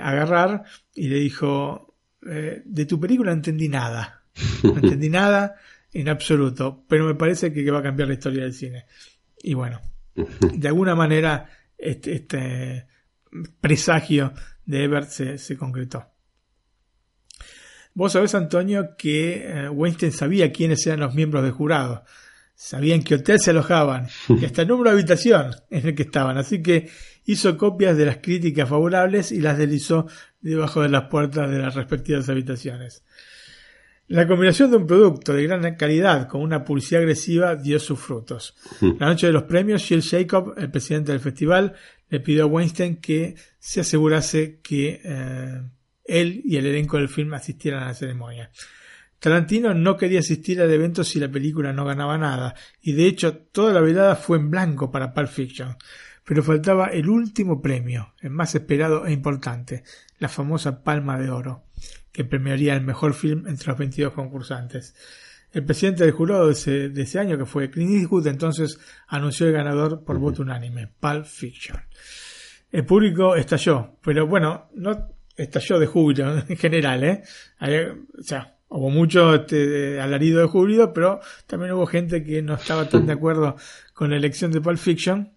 G: agarrar y le dijo, eh, de tu película no entendí nada. No entendí nada en absoluto, pero me parece que, que va a cambiar la historia del cine. Y bueno, de alguna manera este, este presagio de Ebert se, se concretó. Vos sabés, Antonio, que eh, Weinstein sabía quiénes eran los miembros del jurado sabían qué hotel se alojaban y hasta el número de habitación en el que estaban. Así que hizo copias de las críticas favorables y las deslizó debajo de las puertas de las respectivas habitaciones. La combinación de un producto de gran calidad con una publicidad agresiva dio sus frutos. La noche de los premios, Jill Jacob, el presidente del festival, le pidió a Weinstein que se asegurase que eh, él y el elenco del film asistieran a la ceremonia. Tarantino no quería asistir al evento si la película no ganaba nada, y de hecho toda la velada fue en blanco para Pulp Fiction. Pero faltaba el último premio, el más esperado e importante, la famosa Palma de Oro, que premiaría el mejor film entre los 22 concursantes. El presidente del jurado de ese, de ese año, que fue Clint Eastwood, entonces anunció el ganador por voto unánime, Pulp Fiction. El público estalló, pero bueno, no estalló de júbilo en general, ¿eh? O sea, hubo mucho este, alarido de júbilo, pero también hubo gente que no estaba tan de acuerdo con la elección de Pulp Fiction.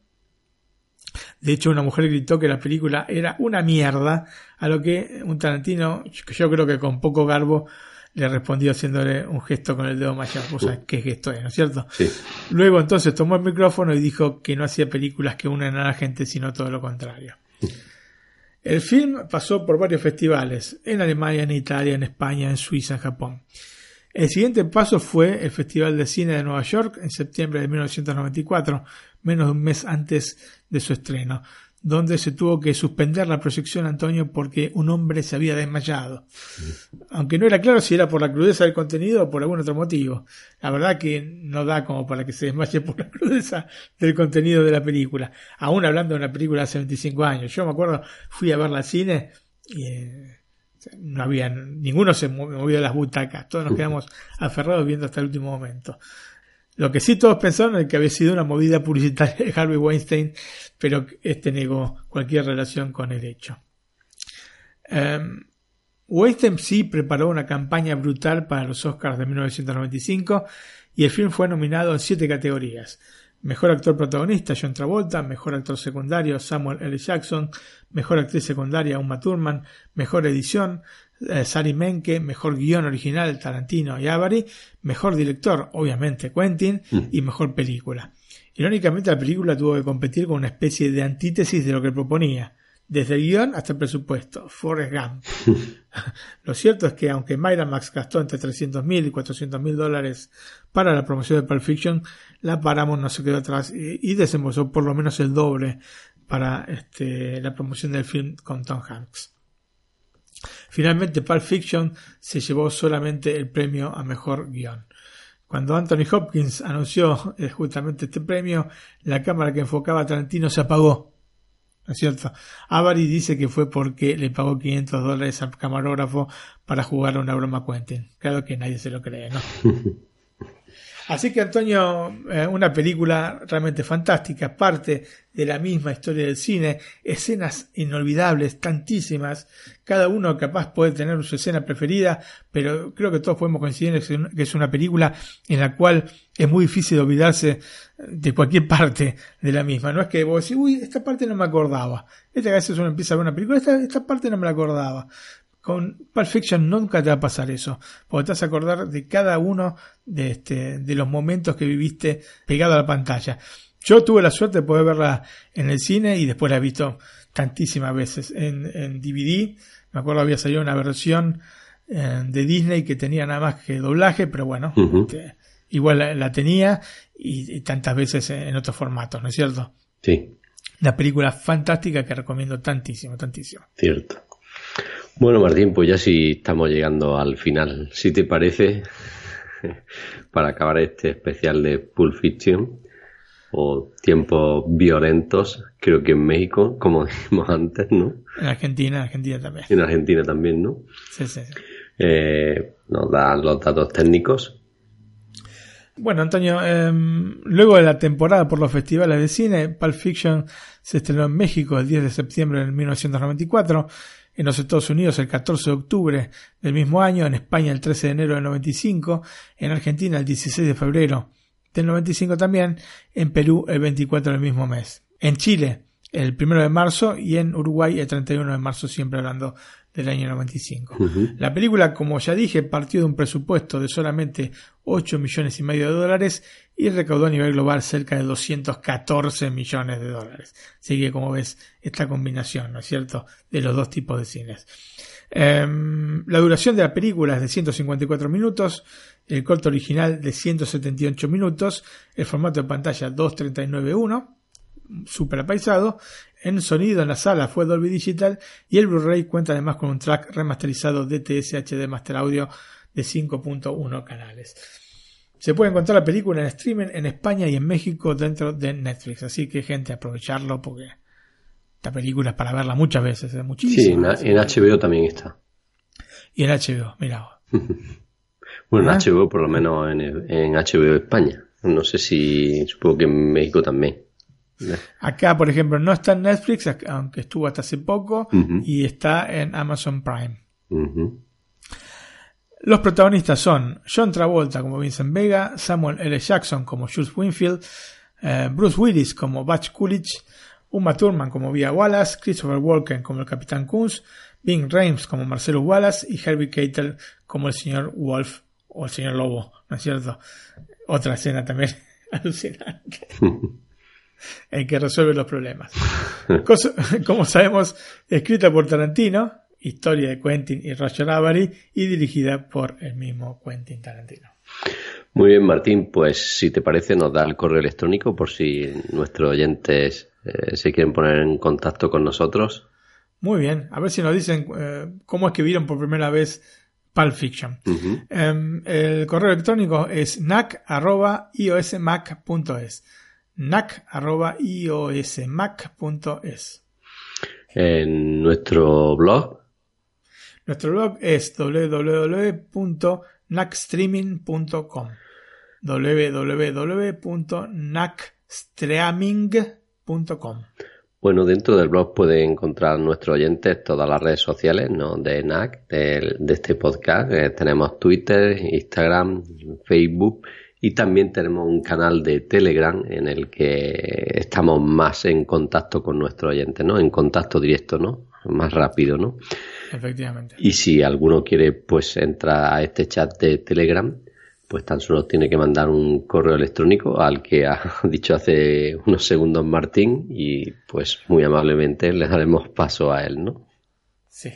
G: De hecho, una mujer gritó que la película era una mierda, a lo que un Tarantino, que yo creo que con poco garbo, le respondió haciéndole un gesto con el dedo más o sea, qué gesto es, ¿no es cierto?
F: Sí.
G: Luego entonces tomó el micrófono y dijo que no hacía películas que unen a la gente, sino todo lo contrario. El film pasó por varios festivales, en Alemania, en Italia, en España, en Suiza, en Japón. El siguiente paso fue el Festival de Cine de Nueva York en septiembre de 1994, menos de un mes antes de su estreno, donde se tuvo que suspender la proyección Antonio porque un hombre se había desmayado. Aunque no era claro si era por la crudeza del contenido o por algún otro motivo. La verdad que no da como para que se desmaye por la crudeza del contenido de la película. Aún hablando de una película de hace 25 años. Yo me acuerdo, fui a verla al cine y eh, no había, ninguno se mo- movió de las butacas. Todos nos quedamos aferrados viendo hasta el último momento. Lo que sí todos pensaron es que había sido una movida publicitaria de Harvey Weinstein, pero este negó cualquier relación con el hecho. Em, Weinstein sí preparó una campaña brutal para los Oscars de 1995 y el film fue nominado en siete categorías. Mejor actor protagonista John Travolta, mejor actor secundario Samuel L. Jackson, mejor actriz secundaria Uma Thurman, mejor edición Sari Menke, mejor guion original Tarantino y Avery, mejor director obviamente Quentin y mejor película. Irónicamente la película tuvo que competir con una especie de antítesis de lo que proponía, desde el guion hasta el presupuesto, Forrest Gump. Lo cierto es que aunque Miramax gastó entre 300.000 y 400.000 dólares para la promoción de Pulp Fiction, la Paramount no se quedó atrás y, y desembolsó por lo menos el doble para este, la promoción del film con Tom Hanks. Finalmente Pulp Fiction se llevó solamente el premio a mejor guion. Cuando Anthony Hopkins anunció eh, justamente este premio, la cámara que enfocaba a Tarantino se apagó. ¿No es cierto? Avery dice que fue porque le pagó 500 dólares al camarógrafo para jugar una broma Quentin. Claro que nadie se lo cree, ¿no? Así que Antonio, eh, una película realmente fantástica, parte de la misma historia del cine, escenas inolvidables, tantísimas, cada uno capaz puede tener su escena preferida, pero creo que todos podemos coincidir en que es una película en la cual es muy difícil olvidarse de cualquier parte de la misma. No es que vos decís, uy, esta parte no me acordaba. Esta veces uno empieza a ver una película, esta parte no me la acordaba. Con Pulp Fiction nunca te va a pasar eso, porque te vas a acordar de cada uno de, este, de los momentos que viviste pegado a la pantalla. Yo tuve la suerte de poder verla en el cine y después la he visto tantísimas veces en, en DVD. Me acuerdo había salido una versión eh, de Disney que tenía nada más que doblaje, pero bueno, este, igual la, la tenía y, y tantas veces en, en otros formatos, ¿no es cierto?
F: Sí,
G: Una película fantástica que recomiendo tantísimo, tantísimo.
F: cierto. Bueno, Martín, pues ya sí estamos llegando al final. Si te parece, para acabar este especial de Pulp Fiction o tiempos violentos, creo que en México, como dijimos antes, ¿no?
G: En Argentina, en Argentina también.
F: En Argentina también, ¿no?
G: Sí, sí, sí.
F: Eh, nos da los datos técnicos.
G: Bueno, Antonio, em, luego de la temporada por los festivales de cine, Pulp Fiction se estrenó en México el 10 de septiembre de 1994, en los Estados Unidos el 14 de octubre del mismo año, en España el 13 de enero del 95, en Argentina el 16 de febrero del 95 también, en Perú el 24 del mismo mes, en Chile el 1 de marzo y en Uruguay el 31 de marzo, siempre hablando del año 95. La película, como ya dije, partió de un presupuesto de solamente 8 millones y medio de dólares y recaudó a nivel global cerca de 214 millones de dólares. Así que, como ves, esta combinación, ¿no es cierto?, de los dos tipos de cines. Em, la duración de la película es de 154 minutos, el corto original de 178 minutos, el formato de pantalla 239.1, super apaisado. En sonido en la sala fue Dolby Digital y el Blu-ray cuenta además con un track remasterizado DTS HD Master Audio de 5.1 canales. Se puede encontrar la película en streaming en España y en México dentro de Netflix. Así que, gente, aprovecharlo porque esta película es para verla muchas veces, ¿eh?
F: Sí,
G: muchísimas.
F: en, en HBO también está.
G: Y en HBO, mira.
F: Bueno, en
G: Ah.
F: HBO, por lo menos en, en HBO España. No sé si, supongo que en México también.
G: Acá, por ejemplo, no está en Netflix, aunque estuvo hasta hace poco, y está en Amazon Prime. Los protagonistas son John Travolta como Vincent Vega, Samuel L. Jackson como Jules Winfield, eh, Bruce Willis como Butch Coolidge, Uma Thurman como Via Wallace, Christopher Walken como el Capitán Kunz, Bing Rames como Marcelo Wallace y Herbie Keitel como el señor Wolf o el señor Lobo, ¿no es cierto? Otra escena también alucinante. El que resuelve los problemas. Cosa- como sabemos, escrita por Tarantino, historia de Quentin y Roger Avary y dirigida por el mismo Quentin Tarantino.
F: Muy bien, Martín, pues si te parece nos da el correo electrónico por si nuestros oyentes eh, se quieren poner en contacto con nosotros.
G: Muy bien, a ver si nos dicen eh, cómo es que vieron por primera vez Pulp Fiction.
F: Ujú.
G: Em, el correo electrónico es nac.iosmac.es. nac.iosmac.es.
F: En nuestro blog,
G: Nuestro blog es www.nacstreaming.com www.nacstreaming.com
F: bueno, dentro del blog pueden encontrar nuestros oyentes todas las redes sociales ¿no? de NAC, de, de este podcast. Eh, tenemos Twitter, Instagram, Facebook y también tenemos un canal de Telegram en el que estamos más en contacto con nuestros oyentes, ¿no? En contacto directo, ¿no? Más rápido, ¿no?
G: Efectivamente.
F: Y si alguno quiere pues entrar a este chat de Telegram, pues tan solo tiene que mandar un correo electrónico al que ha dicho hace unos segundos Martín y pues muy amablemente le daremos paso a él, ¿no?
G: Sí.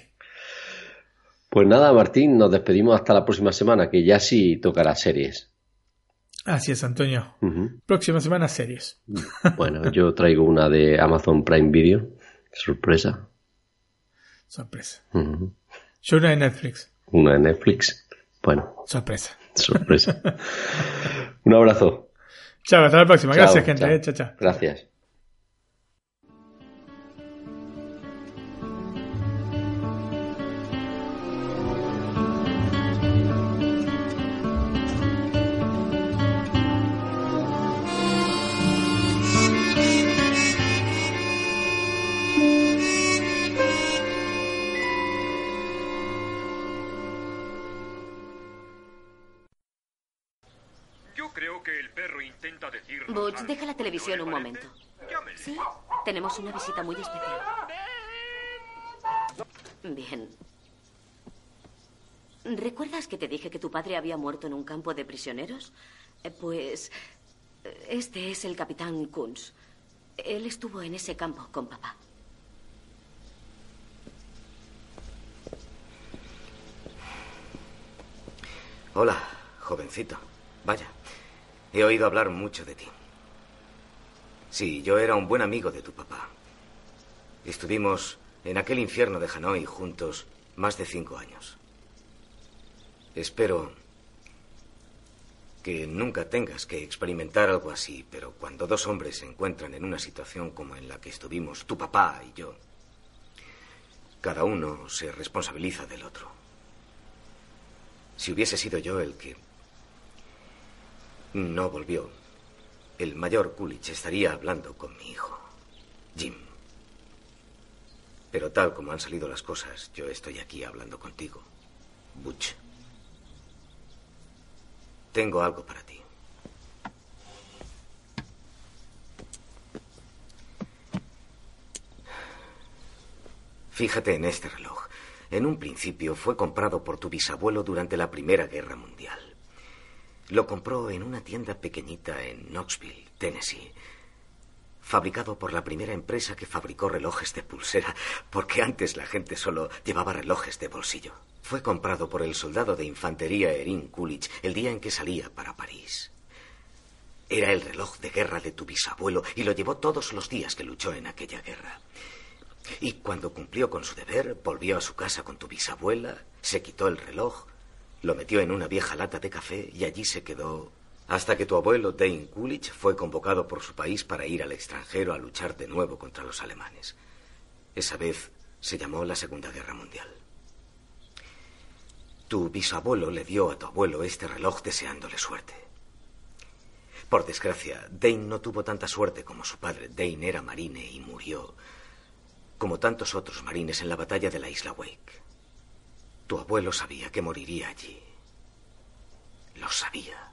F: Pues nada, Martín, nos despedimos hasta la próxima semana, que ya sí tocará series.
G: Así es, Antonio. Próxima semana, series.
F: Bueno, yo traigo una de Amazon Prime Video, sorpresa.
G: Sorpresa.
F: Ujú.
G: Yo una de Netflix.
F: Una de Netflix. Bueno,
G: Sorpresa.
F: sorpresa. Un abrazo.
G: Chao, hasta la próxima.
F: Chao,
G: Gracias, gente.
F: chao.
G: eh. Chao, chao.
F: Gracias.
P: Butch, deja la televisión un momento. Sí, tenemos una visita muy especial. Bien. ¿Recuerdas que te dije que tu padre había muerto en un campo de prisioneros? Eh, Pues eh, este es el capitán Kunz. Él estuvo en ese campo con papá.
E: Hola, jovencito. Vaya, he oído hablar mucho de ti. Sí, yo era un buen amigo de tu papá. Estuvimos en aquel infierno de Hanoi juntos más de cinco años. Espero que nunca tengas que experimentar algo así, pero cuando dos hombres se encuentran en una situación como en la que estuvimos tu papá y yo, cada uno se responsabiliza del otro. Si hubiese sido yo el que no volvió, el mayor Coolidge estaría hablando con mi hijo, Jim. Pero tal como han salido las cosas, yo estoy aquí hablando contigo, Butch. Tengo algo para ti. Fíjate en este reloj. En un principio fue comprado por tu bisabuelo durante la Primera Guerra Mundial. Lo compró en una tienda pequeñita en Knoxville, Tennessee. Fabricado por la primera empresa que fabricó relojes de pulsera, porque antes la gente solo llevaba relojes de bolsillo. Fue comprado por el soldado de infantería Erin Coolidge el día en que salía para París. Era el reloj de guerra de tu bisabuelo y lo llevó todos los días que luchó en aquella guerra. Y cuando cumplió con su deber, volvió a su casa con tu bisabuela, se quitó el reloj Lo metió en una vieja lata de café y allí se quedó hasta que tu abuelo Dane Coolidge fue convocado por su país para ir al extranjero a luchar de nuevo contra los alemanes. Esa vez se llamó la Segunda Guerra Mundial. Tu bisabuelo le dio a tu abuelo este reloj deseándole suerte. Por desgracia, Dane no tuvo tanta suerte como su padre. Dane era marine y murió, como tantos otros marines en la batalla de la isla Wake. Tu abuelo sabía que moriría allí. Lo sabía.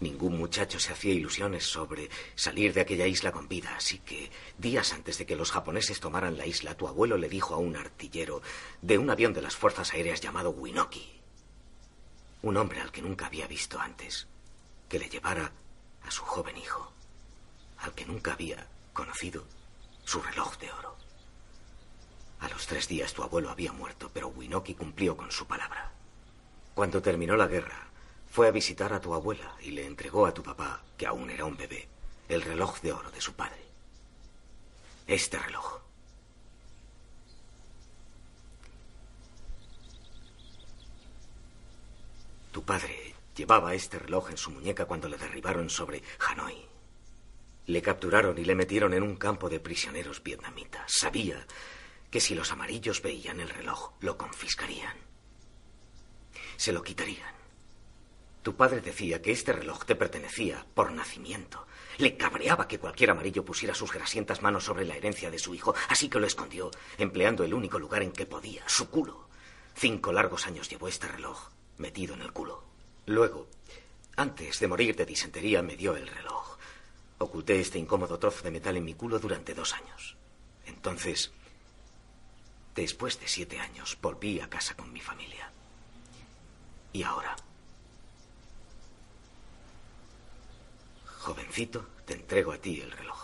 E: Ningún muchacho se hacía ilusiones sobre salir de aquella isla con vida, así que días antes de que los japoneses tomaran la isla, tu abuelo le dijo a un artillero de un avión de las Fuerzas Aéreas llamado Winoki, un hombre al que nunca había visto antes, que le llevara a su joven hijo, al que nunca había conocido, su reloj de oro. A los tres días tu abuelo había muerto, pero Winoki cumplió con su palabra. Cuando terminó la guerra, fue a visitar a tu abuela y le entregó a tu papá, que aún era un bebé, el reloj de oro de su padre. Este reloj. Tu padre llevaba este reloj en su muñeca cuando le derribaron sobre Hanoi. Le capturaron y le metieron en un campo de prisioneros vietnamitas. Sabía que si los amarillos veían el reloj, lo confiscarían. Se lo quitarían. Tu padre decía que este reloj te pertenecía por nacimiento. Le cabreaba que cualquier amarillo pusiera sus grasientas manos sobre la herencia de su hijo, así que lo escondió, empleando el único lugar en que podía, su culo. Cinco largos años llevó este reloj metido en el culo. Luego, antes de morir de disentería, me dio el reloj. Oculté este incómodo trozo de metal en mi culo durante dos años. Entonces, después de siete años, volví a casa con mi familia. Y ahora, jovencito, te entrego a ti el reloj.